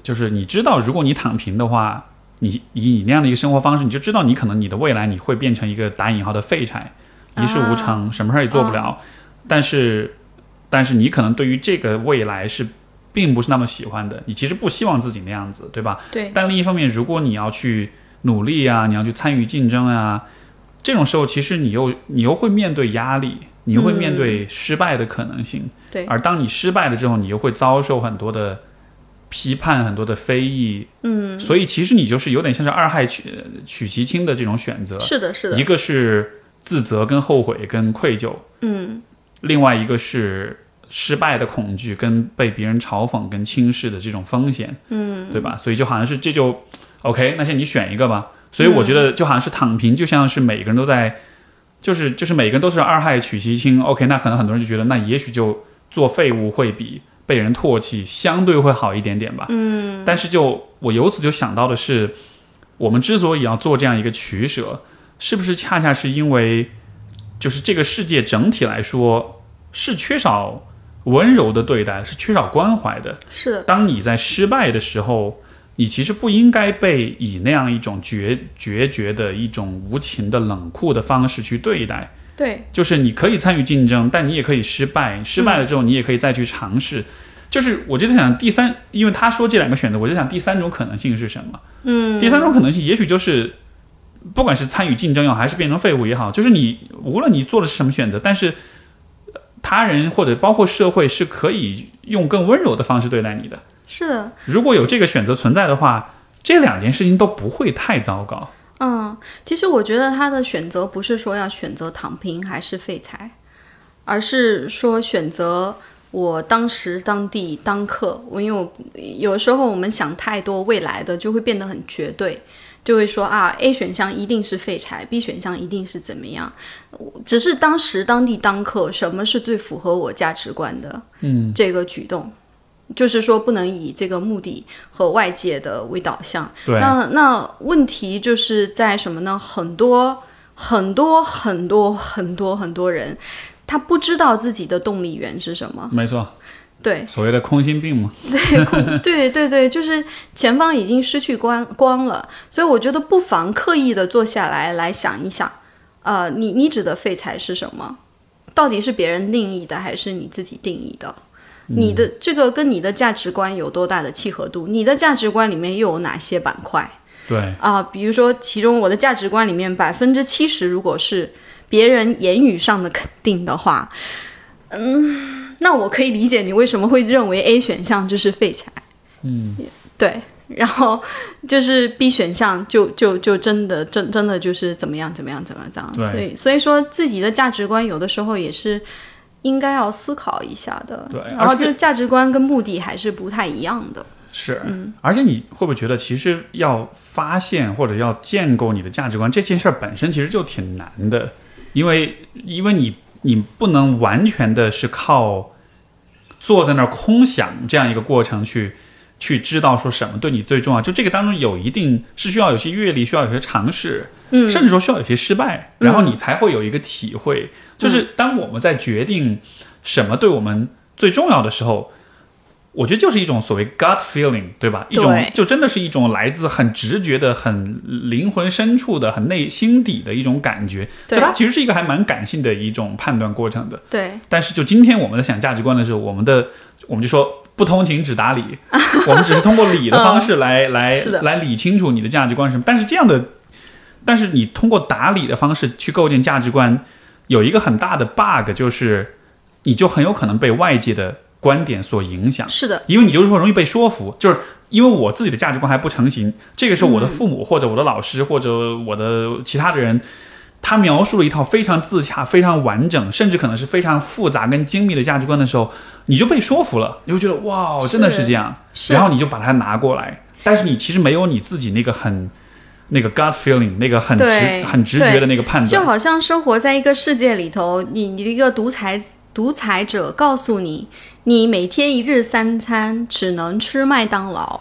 就是你知道，如果你躺平的话，你以你那样的一个生活方式，你就知道你可能你的未来你会变成一个打引号的废柴，一事无成，什么事儿也做不了。但是，但是你可能对于这个未来是并不是那么喜欢的，你其实不希望自己那样子，对吧？对。但另一方面，如果你要去努力啊，你要去参与竞争啊，这种时候其实你又你又会面对压力，你又会面对失败的可能性。对，而当你失败了之后，你又会遭受很多的批判，很多的非议。嗯，所以其实你就是有点像是二害取取其轻的这种选择。是的，是的。一个是自责、跟后悔、跟愧疚。嗯。另外一个是失败的恐惧，跟被别人嘲讽、跟轻视的这种风险。嗯，对吧？所以就好像是这就。OK，那现在你选一个吧。所以我觉得就好像是躺平，就像是每个人都在，就是就是每个人都是二害取其轻。OK，那可能很多人就觉得，那也许就做废物会比被人唾弃相对会好一点点吧。嗯。但是就我由此就想到的是，我们之所以要做这样一个取舍，是不是恰恰是因为，就是这个世界整体来说是缺少温柔的对待，是缺少关怀的。是的。当你在失败的时候。你其实不应该被以那样一种决决绝的一种无情的冷酷的方式去对待。对，就是你可以参与竞争，但你也可以失败。失败了之后，你也可以再去尝试。就是我就在想，第三，因为他说这两个选择，我就想第三种可能性是什么？嗯，第三种可能性也许就是，不管是参与竞争也好，还是变成废物也好，就是你无论你做的是什么选择，但是他人或者包括社会是可以用更温柔的方式对待你的。是的，如果有这个选择存在的话，这两件事情都不会太糟糕。嗯，其实我觉得他的选择不是说要选择躺平还是废材，而是说选择我当时当地当刻。我因为我有时候我们想太多未来的，就会变得很绝对，就会说啊，A 选项一定是废柴，B 选项一定是怎么样。只是当时当地当刻，什么是最符合我价值观的？嗯，这个举动。就是说，不能以这个目的和外界的为导向。对。那那问题就是在什么呢？很多很多很多很多很多人，他不知道自己的动力源是什么。没错。对。所谓的空心病嘛。*laughs* 对，空对对对，就是前方已经失去光光了，所以我觉得不妨刻意的坐下来来想一想，呃，你你指的废材是什么？到底是别人定义的，还是你自己定义的？你的这个跟你的价值观有多大的契合度？你的价值观里面又有哪些板块？对。啊，比如说，其中我的价值观里面百分之七十如果是别人言语上的肯定的话，嗯，那我可以理解你为什么会认为 A 选项就是废材，嗯，对，然后就是 B 选项就就就真的真真的就是怎么样怎么样怎么样这样，对。所以所以说自己的价值观有的时候也是应该要思考一下的。对然后这个价值观跟目的还是不太一样的。是，而且你会不会觉得，其实要发现或者要建构你的价值观这件事儿本身其实就挺难的，因为因为你你不能完全的是靠坐在那儿空想这样一个过程去去知道说什么对你最重要，就这个当中有一定是需要有些阅历，需要有些尝试，嗯，甚至说需要有些失败，然后你才会有一个体会。就是当我们在决定什么对我们最重要的时候，我觉得就是一种所谓 gut feeling，对吧？一种就真的是一种来自很直觉的、很灵魂深处的、很内心底的一种感觉。对它其实是一个还蛮感性的一种判断过程的。对但是就今天我们在想价值观的时候，我们的我们就说不通情只打理，*laughs* 我们只是通过理的方式来、来来理清楚你的价值观是什么。但是这样的，但是你通过打理的方式去构建价值观，有一个很大的 bug，就是你就很有可能被外界的观点所影响。是的，因为你就是说容易被说服，就是因为我自己的价值观还不成型，这个时候我的父母或者我的老师或者我的其他的人，他描述了一套非常自洽、非常完整，甚至可能是非常复杂跟精密的价值观的时候，你就被说服了，你会觉得哇，真的是这样，是。然后你就把它拿过来，但是你其实没有你自己那个很那个 gut feeling，那个很直很直觉的那个判断，就好像生活在一个世界里头，你你的一个独裁独裁者告诉你，你每天一日三餐只能吃麦当劳，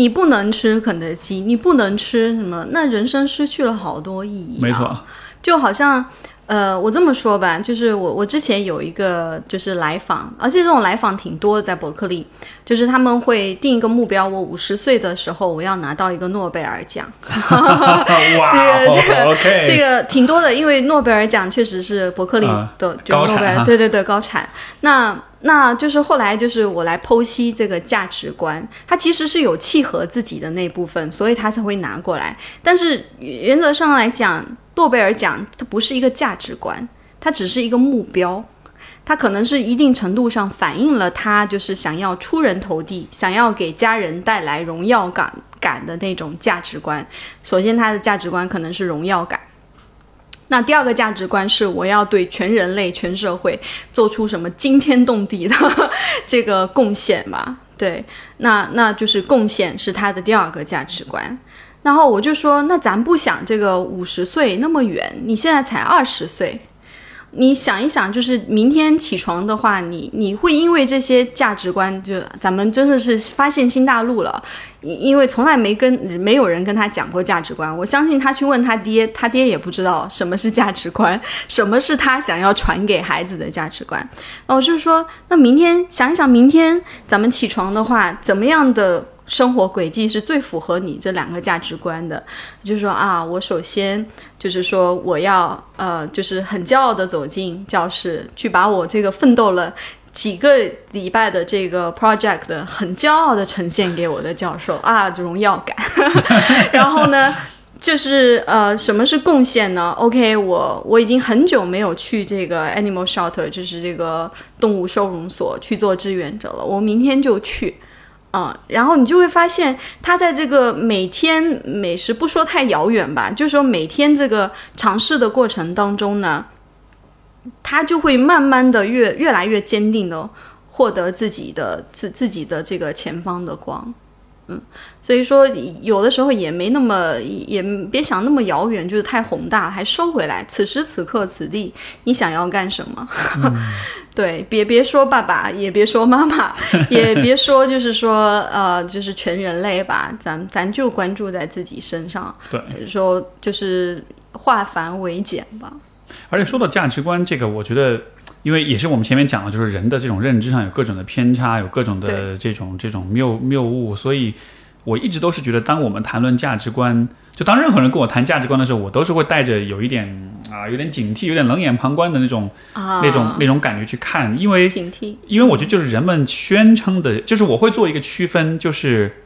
你不能吃肯德基，你不能吃什么，那人生失去了好多意义、啊。没错，就好像，呃，我这么说吧，就是我我之前有一个就是来访，而且这种来访挺多的，在伯克利，就是他们会定一个目标，我五十岁的时候我要拿到一个诺贝尔奖。哇 *laughs* 这个这个这个挺多的，因为诺贝尔奖确实是伯克利啊的，就诺贝尔，对对对，高产。那那就是后来就是我来剖析这个价值观，它其实是有契合自己的那部分，所以他才会拿过来。但是原则上来讲，诺贝尔奖它不是一个价值观，它只是一个目标。它可能是一定程度上反映了他就是想要出人头地，想要给家人带来荣耀感感的那种价值观。首先，他的价值观可能是荣耀感。那第二个价值观是我要对全人类、全社会做出什么惊天动地的这个贡献吧？对，那那就是贡献是他的第二个价值观。然后我就说，那咱不想这个五十岁那么远，你现在才二十岁，你想一想，就是明天起床的话，你你会因为这些价值观，就咱们真的是发现新大陆了，因为从来没跟没有人跟他讲过价值观，我相信他去问他爹，他爹也不知道什么是价值观，什么是他想要传给孩子的价值观。哦，就是说，那明天想一想，明天咱们起床的话，怎么样的？生活轨迹是最符合你这两个价值观的，就是说啊，我首先就是说我要呃，就是很骄傲的走进教室，去把我这个奋斗了几个礼拜的这个 project 的很骄傲的呈现给我的教授啊，荣耀感。*laughs* 然后呢，就是呃，什么是贡献呢？OK，我我已经很久没有去这个 animal shelter，就是这个动物收容所去做志愿者了，我明天就去。嗯，然后你就会发现，他在这个每天美食不说太遥远吧，就是说每天这个尝试的过程当中呢，他就会慢慢的越越来越坚定的获得自己的自自己的这个前方的光。嗯，所以说有的时候也没那么也别想那么遥远，就是太宏大，还收回来。此时此刻此地，你想要干什么？嗯 *laughs* 对，别别说爸爸，也别说妈妈，*laughs* 也别说就是说呃，就是全人类吧，咱咱就关注在自己身上，对，说就是化繁为简吧。而且说到价值观这个，我觉得，因为也是我们前面讲的，就是人的这种认知上有各种的偏差，有各种的这种这种谬谬误，所以我一直都是觉得，当我们谈论价值观，就当任何人跟我谈价值观的时候，我都是会带着有一点啊，有点警惕，有点冷眼旁观的那种、啊，那种那种感觉去看，因为警惕，因为我觉得就是人们宣称的，就是我会做一个区分，就是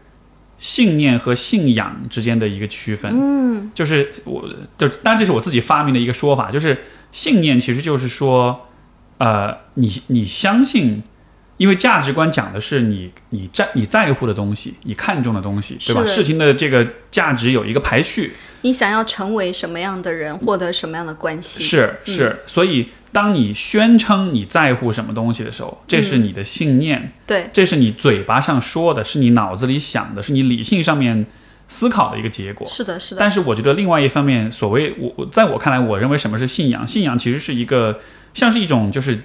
信念和信仰之间的一个区分。嗯，就是我，就当然这是我自己发明的一个说法，就是信念其实就是说，呃，你你相信因为价值观讲的是你你在你在乎的东西，你看重的东西，对吧？事情的这个价值有一个排序，你想要成为什么样的人，获得什么样的关系？是是，所以当你宣称你在乎什么东西的时候，这是你的信念，对，这是你嘴巴上说的，是你脑子里想的，是你理性上面思考的一个结果。是的，是的，但是我觉得另外一方面，所谓我我在我看来，我认为什么是信仰？信仰其实是一个像是一种就是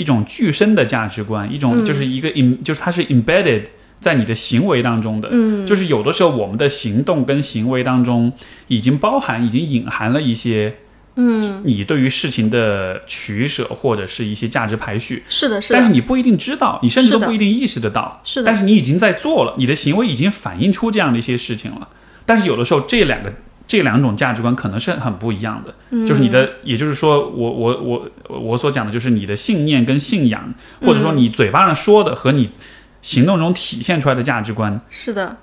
一种具身的价值观，一种就是一个 in、就是它是 embedded 在你的行为当中的。嗯，就是有的时候我们的行动跟行为当中已经包含、已经隐含了一些。嗯，你对于事情的取舍或者是一些价值排序，是的，是的，但是你不一定知道，你甚至都不一定意识得到。是的但是你已经在做了，你的行为已经反映出这样的一些事情了。但是有的时候这两个这两种价值观可能是很不一样的，嗯就是你的，也就是说，我我我我所讲的就是你的信念跟信仰，或者说你嘴巴上说的和你行动中体现出来的价值观。是的，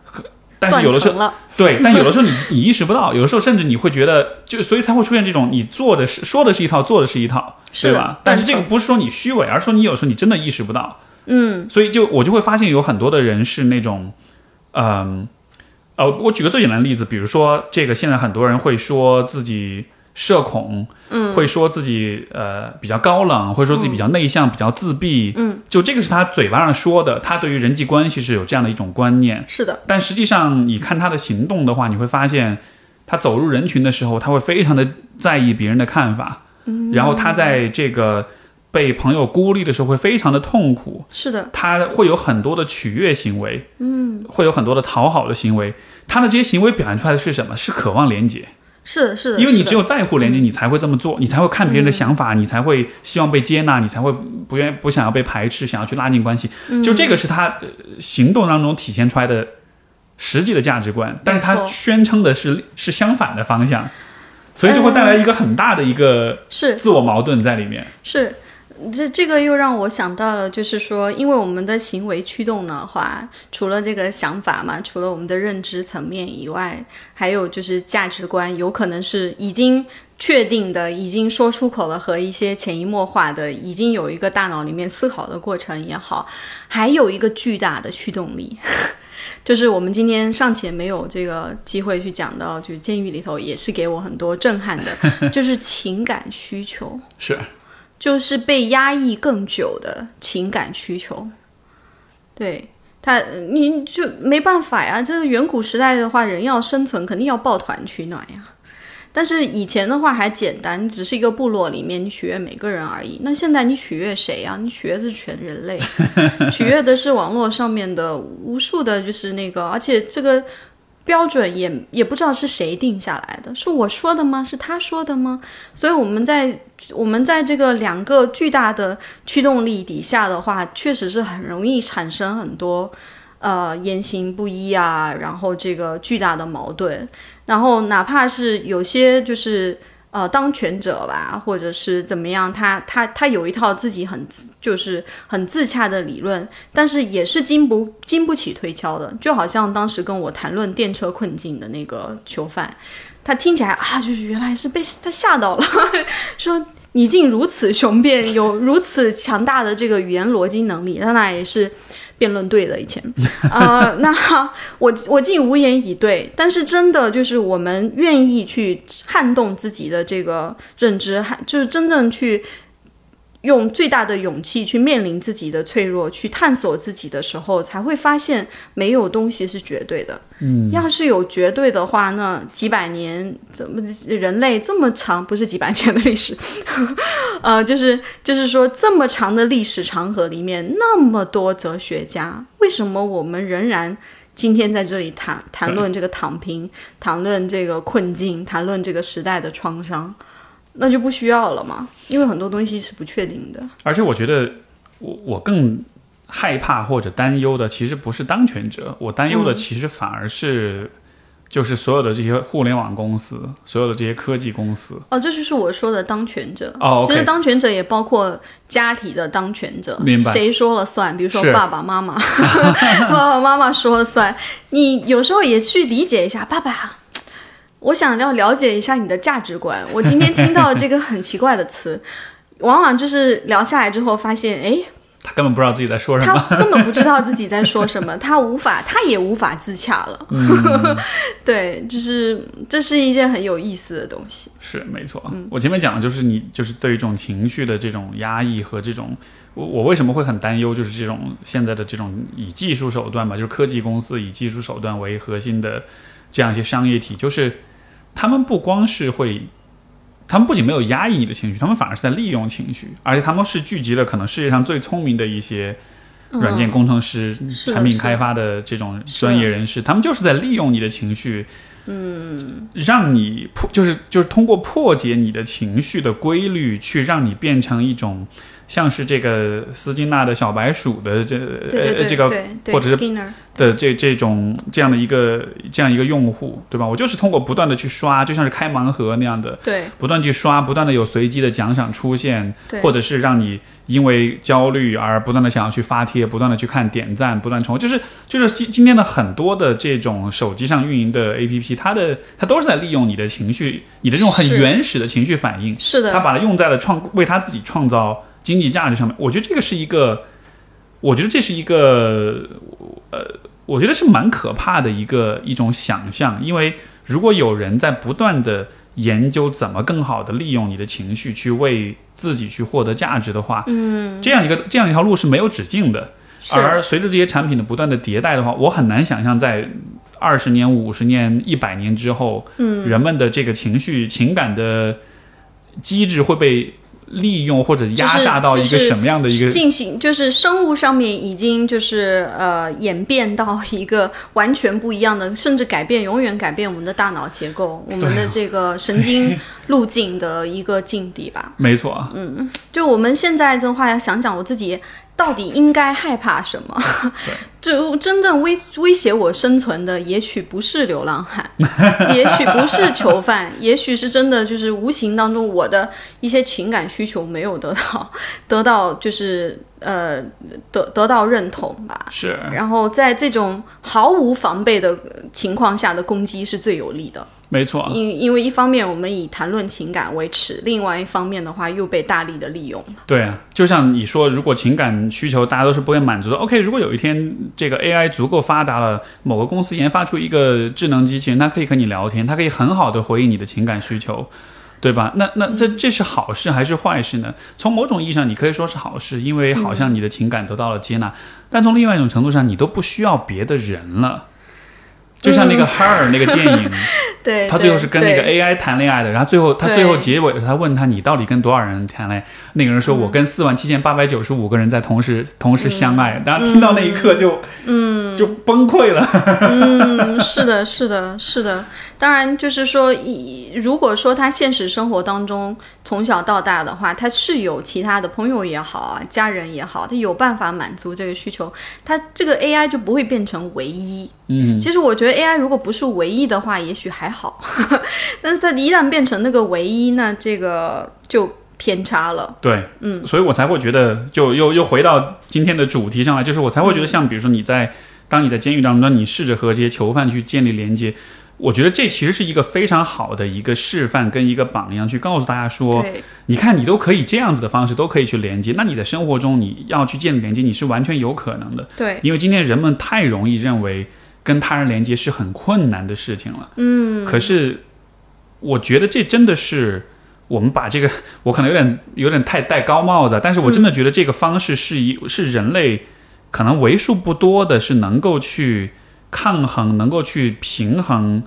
但是有的时候，对，但有的时候你 *laughs* 你意识不到，有的时候甚至你会觉得，就所以才会出现这种你做的是说的是一套，做的是一套，对吧？但是这个不是说你虚伪，而是说你有时候你真的意识不到。嗯，所以就我就会发现有很多的人是那种，嗯，呃，我举个最简单的例子，比如说这个现在很多人会说自己社恐，嗯，会说自己呃比较高冷，会说自己比较内向、比较自闭，嗯，就这个是他嘴巴上说的，他对于人际关系是有这样的一种观念，是的，但实际上你看他的行动的话，你会发现他走入人群的时候，他会非常的在意别人的看法，嗯，然后他在这个被朋友孤立的时候会非常的痛苦，是的，他会有很多的取悦行为，嗯，会有很多的讨好的行为。他的这些行为表现出来的是什么？是渴望连接，是的，是的，因为你只有在乎连接，你才会这么做，你才会看别人的想法，你才会希望被接纳，你才会不愿不想要被排斥，想要去拉近关系。就这个是他呃行动当中体现出来的实际的价值观，但是他宣称的是是相反的方向，所以就会带来一个很大的一个是。自我矛盾在里面。是，这这个又让我想到了，就是说，因为我们的行为驱动的话，除了这个想法嘛，除了我们的认知层面以外，还有就是价值观，有可能是已经确定的，已经说出口了，和一些潜移默化的，已经有一个大脑里面思考的过程也好，还有一个巨大的驱动力。*laughs* 就是我们今天尚且没有这个机会去讲到，就是监狱里头也是给我很多震撼的，*laughs* 就是情感需求。是，就是被压抑更久的情感需求。对他，你就没办法呀。这个远古时代的话，人要生存，肯定要抱团取暖呀。但是以前的话还简单，只是一个部落里面，你取悦每个人而已。那现在你取悦谁呀？你取悦的是全人类，取悦的是网络上面的无数的，就是那个，而且这个标准也也不知道是谁定下来的，是我说的吗？是他说的吗？所以我们在我们在这个两个巨大的驱动力底下的话，确实是很容易产生很多呃言行不一啊，然后这个巨大的矛盾，然后哪怕是有些就是。呃，当权者吧，或者是怎么样，他他他有一套自己很就是很自洽的理论，但是也是经不经不起推敲的。就好像当时跟我谈论电车困境的那个囚犯，他听起来啊，就是原来是被他吓到了，*laughs* 说你竟如此雄辩，有如此强大的这个语言逻辑能力，他那也是辩论队的以前，*laughs* 呃，那我我竟无言以对。但是真的就是我们愿意去撼动自己的这个认知，撼就是真正去。用最大的勇气去面临自己的脆弱，去探索自己的时候，才会发现没有东西是绝对的。嗯，要是有绝对的话，那几百年怎么人类这么长，不是几百年的历史，*laughs* 呃，就是就是说这么长的历史长河里面，那么多哲学家，为什么我们仍然今天在这里谈谈论这个躺平，谈论这个困境，谈论这个时代的创伤？那就不需要了嘛，因为很多东西是不确定的。而且我觉得我我更害怕或者担忧的，其实不是当权者，我担忧的其实反而是就是所有的这些互联网公司，所有的这些科技公司。哦，这就是我说的当权者。哦其实当权者也包括家庭的当权者，明白谁说了算？比如说爸爸妈妈，*laughs* 爸爸妈妈说了算。你有时候也去理解一下，爸爸。我想要了解一下你的价值观。我今天听到这个很奇怪的词，往往就是聊下来之后发现，哎，他根本不知道自己在说什么他。根本不知道自己在说什么，他无法，他也无法自洽了。嗯 *laughs* 对，就是这是一件很有意思的东西。是没错，嗯我前面讲的就是你就是对于这种情绪的这种压抑和这种，我我为什么会很担忧，就是这种现在的这种以技术手段吧，就是科技公司以技术手段为核心的这样一些商业体，就是他们不光是会。他们不仅没有压抑你的情绪，他们反而是在利用情绪，而且他们是聚集了可能世界上最聪明的一些软件工程师、嗯产品开发的这种专业人士，他们就是在利用你的情绪，嗯，让你破，就是就是通过破解你的情绪的规律，去让你变成一种像是这个斯金纳的小白鼠的这呃这个对对或者是的这这种这样的一个这样一个用户，对吧？我就是通过不断的去刷，就像是开盲盒那样的，对不断去刷，不断的有随机的奖赏出现，对，或者是让你因为焦虑而不断的想要去发帖，不断的去看点赞，不断重复，就是就是今今天的很多的这种手机上运营的 APP，它的它都是在利用你的情绪，你的这种很原始的情绪反应，是的，它把它用在了创为它自己创造经济价值上面。我觉得这个是一个，我觉得这是一个，呃，我觉得是蛮可怕的一个一种想象，因为如果有人在不断的研究怎么更好的利用你的情绪去为自己去获得价值的话，嗯，这样一个这样一条路是没有止境的。是而随着这些产品的不断的迭代的话，我很难想象在二十年、五十年、一百年之后，嗯，人们的这个情绪、情感的机制会被利用或者压榨到一个什么样的一个？进行，就是生物上面已经就是呃演变到一个完全不一样的，甚至改变永远改变我们的大脑结构，我们的这个神经路径的一个境地吧。没错，嗯就我们现在的话，要想想我自己到底应该害怕什么？*laughs* 就真正威威胁我生存的，也许不是流浪汉，*laughs* 也许不是囚犯，也许是真的就是无形当中我的一些情感需求没有得到得到就是呃得得到认同吧。是然后在这种毫无防备的情况下的攻击是最有利的。没错，因因为一方面我们以谈论情感为耻，另外一方面的话又被大力的利用。对啊，就像你说，如果情感需求大家都是不会满足的，OK，如果有一天这个 AI 足够发达了，某个公司研发出一个智能机器人，它可以和你聊天，它可以很好的回应你的情感需求。对吧？那那这这是好事还是坏事呢？从某种意义上，你可以说是好事，因为好像你的情感得到了接纳。但从另外一种程度上，你都不需要别的人了。就像那个 Her 那个电影，*laughs* 对，他最后是跟那个 AI 谈恋爱的，然后最后他最后结尾的时候，他问他你到底跟多少人谈恋爱？那个人说我跟四万七千八百九十五个人在同时同时相爱。然后听到那一刻就嗯就崩溃了。嗯，是的，是的，是的。当然，就是说，一如果说他现实生活当中从小到大的话，他是有其他的朋友也好啊，家人也好，他有办法满足这个需求，他这个 AI 就不会变成唯一。嗯，其实我觉得 AI 如果不是唯一的话，也许还好，*laughs* 但是它一旦变成那个唯一，那这个就偏差了。对，嗯，所以我才会觉得，就又又回到今天的主题上来，就是我才会觉得，像比如说你在当你在监狱当中，当你试着和这些囚犯去建立连接。我觉得这其实是一个非常好的一个示范跟一个榜样，去告诉大家说，你看，你都可以这样子的方式都可以去连接，那你的生活中你要去建立连接，你是完全有可能的。对，因为今天人们太容易认为跟他人连接是很困难的事情了。嗯，可是我觉得这真的是我们把这个，我可能有点有点太戴高帽子，但是我真的觉得这个方式是一是人类可能为数不多的是能够去抗衡、能够去平衡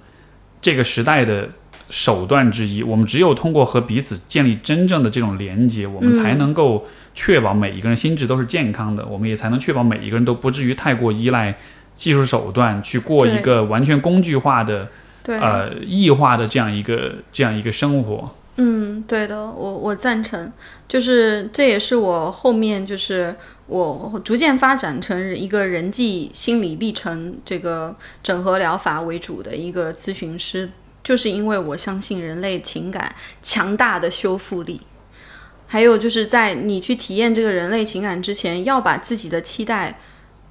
这个时代的。手段之一，我们只有通过和彼此建立真正的这种连接，我们才能够确保每一个人心智都是健康的，我们也才能确保每一个人都不至于太过依赖技术手段去过一个完全工具化的、对，呃异化的这样一个这样一个生活。嗯，对的，我我赞成，就是这也是我后面就是我逐渐发展成一个人际心理历程这个整合疗法为主的一个咨询师，就是因为我相信人类情感强大的修复力。还有就是在你去体验这个人类情感之前，要把自己的期待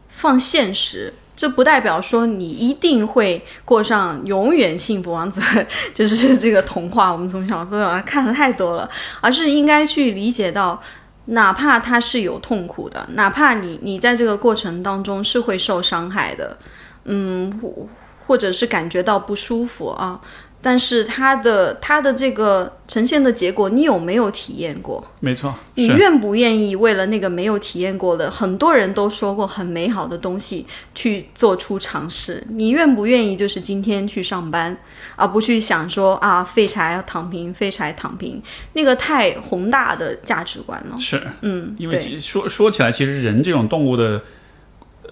放现实。这不代表说你一定会过上永远幸福王子，*laughs* 就是这个童话。我们从小到大看的太多了，而是应该去理解到，哪怕他是有痛苦的，哪怕你你在这个过程当中是会受伤害的，嗯，或或者是感觉到不舒服啊。但是它的它的这个呈现的结果，你有没有体验过？没错，你愿不愿意为了那个没有体验过的，很多人都说过很美好的东西去做出尝试？你愿不愿意就是今天去上班，而不去想说啊废柴躺平，废柴躺平，那个太宏大的价值观了。是，嗯，因为说说起来，其实人这种动物的。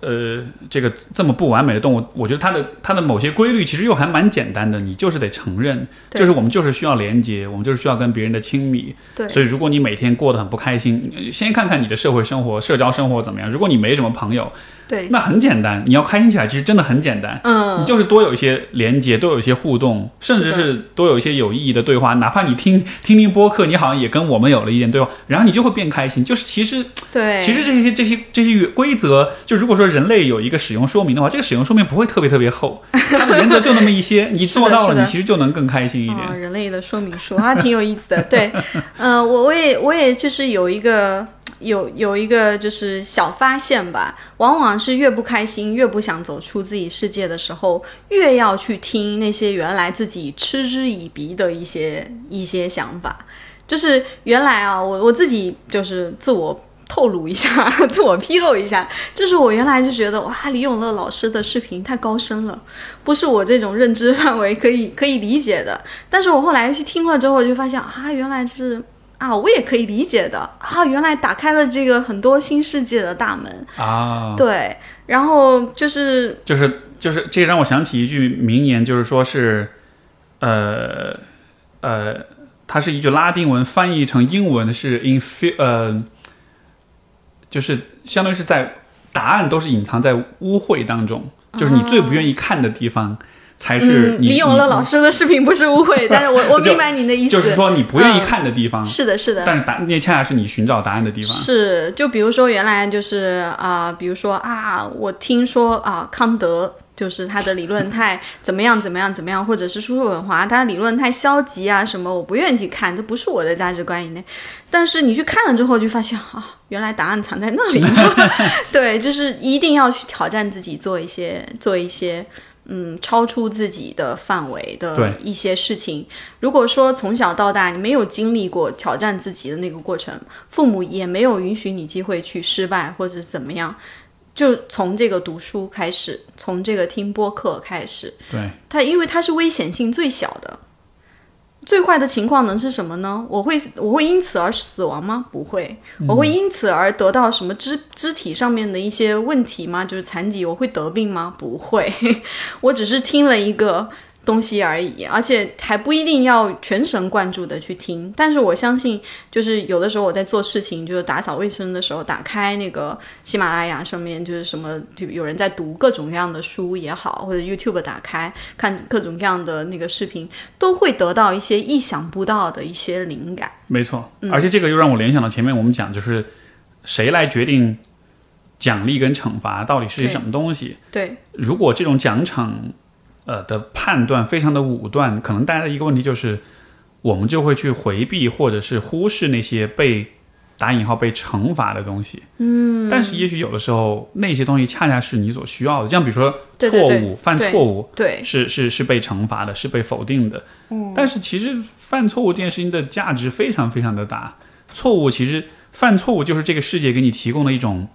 呃，这个这么不完美的动物，我觉得它的它的某些规律其实又还蛮简单的，你就是得承认，就是我们就是需要连接，我们就是需要跟别人的亲密。对，所以如果你每天过得很不开心，先看看你的社会生活、社交生活怎么样。如果你没什么朋友。对，那很简单，你要开心起来，其实真的很简单。嗯，你就是多有一些连接，多有一些互动，甚至是多有一些有意义的对话。哪怕你听听听播客，你好像也跟我们有了一点对话，然后你就会变开心。就是其实，对，其实这些这些这些规则，就如果说人类有一个使用说明的话，这个使用说明不会特别特别厚，*laughs* 它的原则就那么一些，*laughs* 你做到了，你其实就能更开心一点。人类的说明书啊，挺有意思的。对，嗯，我我也我也就是有一个。有有一个就是小发现吧，往往是越不开心、越不想走出自己世界的时候，越要去听那些原来自己嗤之以鼻的一些一些想法。就是原来啊，我我自己就是自我透露一下，*laughs* 自我披露一下，就是我原来就觉得哇，李永乐老师的视频太高深了，不是我这种认知范围可以可以理解的。但是我后来去听了之后，就发现啊，原来就是。啊，我也可以理解的啊！原来打开了这个很多新世界的大门啊！对，然后就是就是就是，这让我想起一句名言，就是说是，呃呃，它是一句拉丁文，翻译成英文是 in f 呃，就是相当于是在答案都是隐藏在污秽当中，就是你最不愿意看的地方。才是李永乐老师的视频不是误会，*laughs* 但是我我明白您的意思，就是说你不愿意看的地方，是的，是的，但是答那恰恰是你寻找答案的地方。是，就比如说原来就是啊，比如说啊，我听说啊，康德就是他的理论太 *laughs* 怎么样怎么样怎么样，或者是叔叔文华他的理论太消极啊什么，我不愿意去看，这不是我的价值观以内。但是你去看了之后，就发现啊，原来答案藏在那里。*laughs* 对，就是一定要去挑战自己，做一些做一些。嗯，超出自己的范围的一些事情。如果说从小到大你没有经历过挑战自己的那个过程，父母也没有允许你机会去失败或者怎么样，就从这个读书开始，从这个听播客开始。对，它因为它是危险性最小的。最坏的情况能是什么呢？我会我会因此而死亡吗？不会，我会因此而得到什么肢肢体上面的一些问题吗？就是残疾，我会得病吗？不会，*laughs* 我只是听了一个。东西而已，而且还不一定要全神贯注的去听。但是我相信，就是有的时候我在做事情，就是打扫卫生的时候，打开那个喜马拉雅上面，就是什么，就有人在读各种各样的书也好，或者 YouTube 打开看各种各样的那个视频，都会得到一些意想不到的一些灵感。没错，而且这个又让我联想到前面我们讲，就是谁来决定奖励跟惩罚到底是什么东西？对，如果这种奖惩。呃的判断非常的武断，可能带来的一个问题就是，我们就会去回避或者是忽视那些被打引号被惩罚的东西。嗯，但是也许有的时候那些东西恰恰是你所需要的，像比如说错误犯错误，对，是是是被惩罚的，是被否定的。嗯，但是其实犯错误这件事情的价值非常非常的大，错误其实犯错误就是这个世界给你提供的一种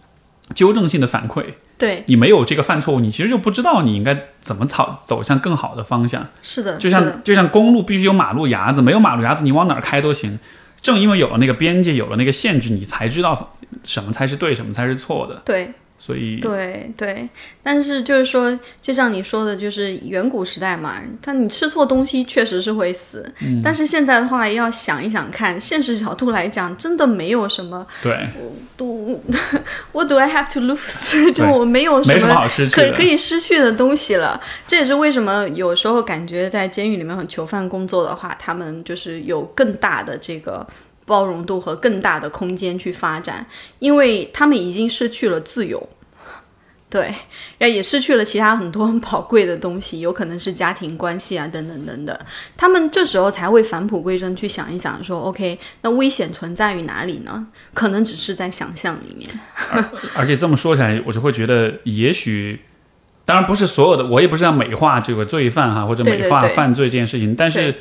纠正性的反馈。对你没有这个犯错误，你其实就不知道你应该怎么走走向更好的方向。是的，就像就像公路必须有马路牙子，没有马路牙子，你往哪儿开都行。正因为有了那个边界，有了那个限制，你才知道什么才是对，什么才是错的。对。所以对对，但是就是说，就像你说的，就是远古时代嘛，他你吃错东西确实是会死。嗯。但是现在的话，要想一想看，现实角度来讲，真的没有什么。对。都，*laughs* What do I have to lose？*laughs* 就我没有什么可可以失去的东西了。这也是为什么有时候感觉在监狱里面和囚犯工作的话，他们就是有更大的这个。包容度和更大的空间去发展，因为他们已经失去了自由，*laughs* 对，也失去了其他很多很 *laughs* 宝贵的东西，有可能是家庭关系啊，等等等等。他们这时候才会返璞归真，去想一想，说 OK，那危险存在于哪里呢？可能只是在想象里面。*laughs* 而且这么说起来，我就会觉得，也许，当然不是所有的，我也不是要美化这个罪犯哈，或者美化犯罪这件事情，但是，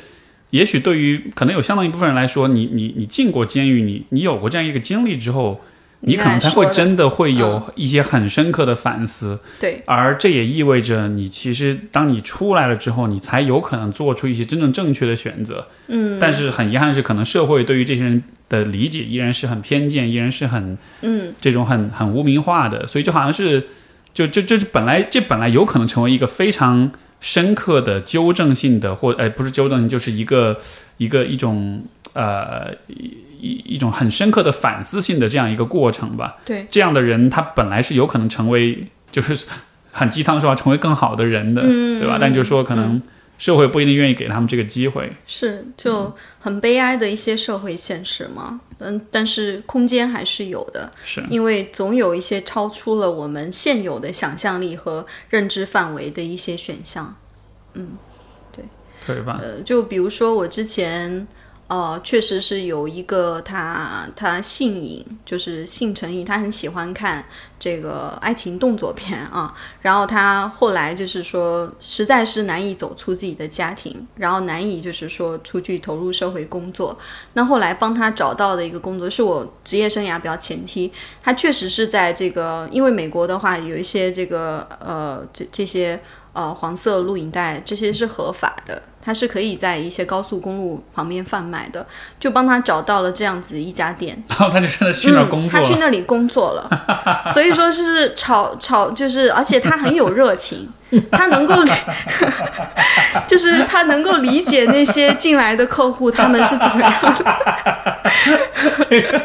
也许对于可能有相当一部分人来说，你你你进过监狱，你你有过这样一个经历之后。你可能才会真的会有一些很深刻的反思，对，而这也意味着你其实当你出来了之后，你才有可能做出一些真正正确的选择，嗯，但是很遗憾是，可能社会对于这些人的理解依然是很偏见，依然是很，嗯，这种很很无名化的，所以就好像是，就这这本来这本来有可能成为一个非常深刻的纠正性的，或呃不是纠正性，就是一个一个一种呃。一一种很深刻的反思性的这样一个过程吧。对，这样的人他本来是有可能成为，就是很鸡汤说要成为更好的人的，对吧？但就是说，可能社会不一定愿意给他们这个机会。是，就很悲哀的一些社会现实嘛。嗯，但是空间还是有的，是因为总有一些超出了我们现有的想象力和认知范围的一些选项。嗯，对，对吧？呃，就比如说我之前。哦，确实是有一个他，他性瘾，就是性成瘾，他很喜欢看这个爱情动作片啊。然后他后来就是说，实在是难以走出自己的家庭，然后难以就是说出去投入社会工作。那后来帮他找到的一个工作，是我职业生涯比较前期。他确实是在这个，因为美国的话有一些这个呃，这这些呃黄色录影带，这些是合法的。他是可以在一些高速公路旁边贩卖的，就帮他找到了这样子一家店，然 *laughs* 后他就真的去那工作，他去那里工作了，*laughs* 所以说是炒炒，就是而且他很有热情，*laughs* 他能够，就是他能够理解那些进来的客户他们是怎么样的，这个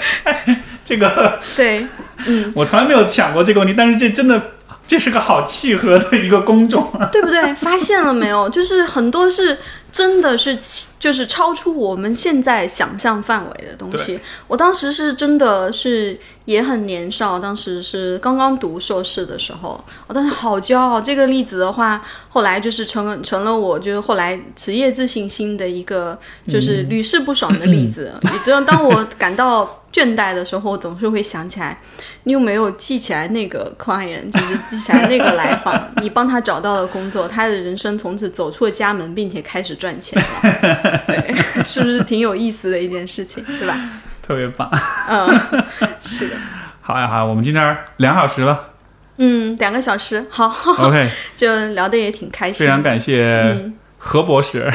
这个对，嗯，我从来没有想过这个问题，但是这真的。这是个好契合的 *laughs* 一个工种，*laughs* 对不对？发现了没有？就是很多是真的是，就是超出我们现在想象范围的东西。我当时是真的是也很年少，当时是刚刚读硕士的时候，我当时好骄傲。这个例子的话，后来就是成了成了我就是后来职业自信心的一个就是屡试不爽的例子。你知道，当我感到。倦怠的时候，总是会想起来，你有没有记起来那个 client，就是记起来那个来访，你帮他找到了工作，他的人生从此走出了家门，并且开始赚钱了，*laughs* 对，是不是挺有意思的一件事情，对吧？特别棒，嗯，是的。好呀，好，我们今天两小时了，嗯，两个小时，好，OK，*laughs* 就聊的也挺开心，非常感谢何博士。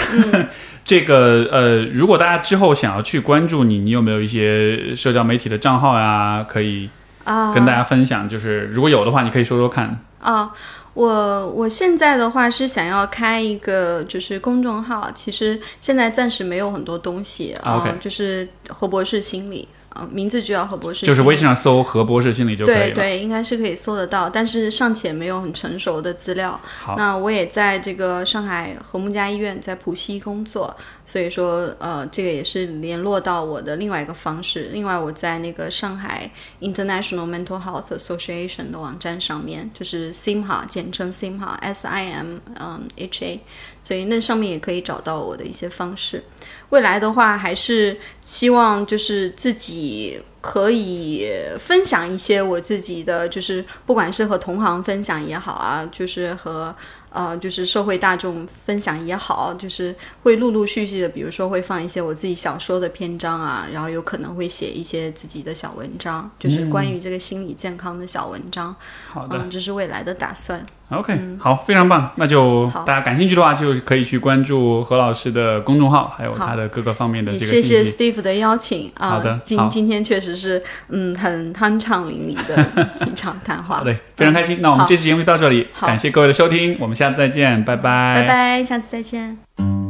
这个呃，如果大家之后想要去关注你，你有没有一些社交媒体的账号呀？可以啊，跟大家分享。就是如果有的话，你可以说说看。啊，我我现在的话是想要开一个就是公众号，其实现在暂时没有很多东西啊，就是何博士心理。嗯，名字就叫何博士，就是微信上搜何博士心理就可以了。对对，应该是可以搜得到，但是尚且没有很成熟的资料。好，那我也在这个上海和睦家医院在浦西工作，所以说呃，这个也是联络到我的另外一个方式。另外，我在那个上海 International Mental Health Association 的网站上面，就是 SIMHA，简称 SIMHA，S I M 嗯 H A，所以那上面也可以找到我的一些方式。未来的话，还是希望就是自己可以分享一些我自己的，就是不管是和同行分享也好啊，就是和。呃，就是社会大众分享也好，就是会陆陆续续的，比如说会放一些我自己小说的篇章啊，然后有可能会写一些自己的小文章，就是关于这个心理健康的小文章。好的，这是未来的打算。OK，好，非常棒，那就大家感兴趣的话，就可以去关注何老师的公众号，还有他的各个方面的这个谢谢 Steve 的邀请啊。好的，今今天确实是嗯很酣畅淋漓的 *laughs* 一场谈话。好的，非常开心。那我们这期节目就到这里，感谢各位的收听，我们下次再见，拜拜。拜拜，下次再见。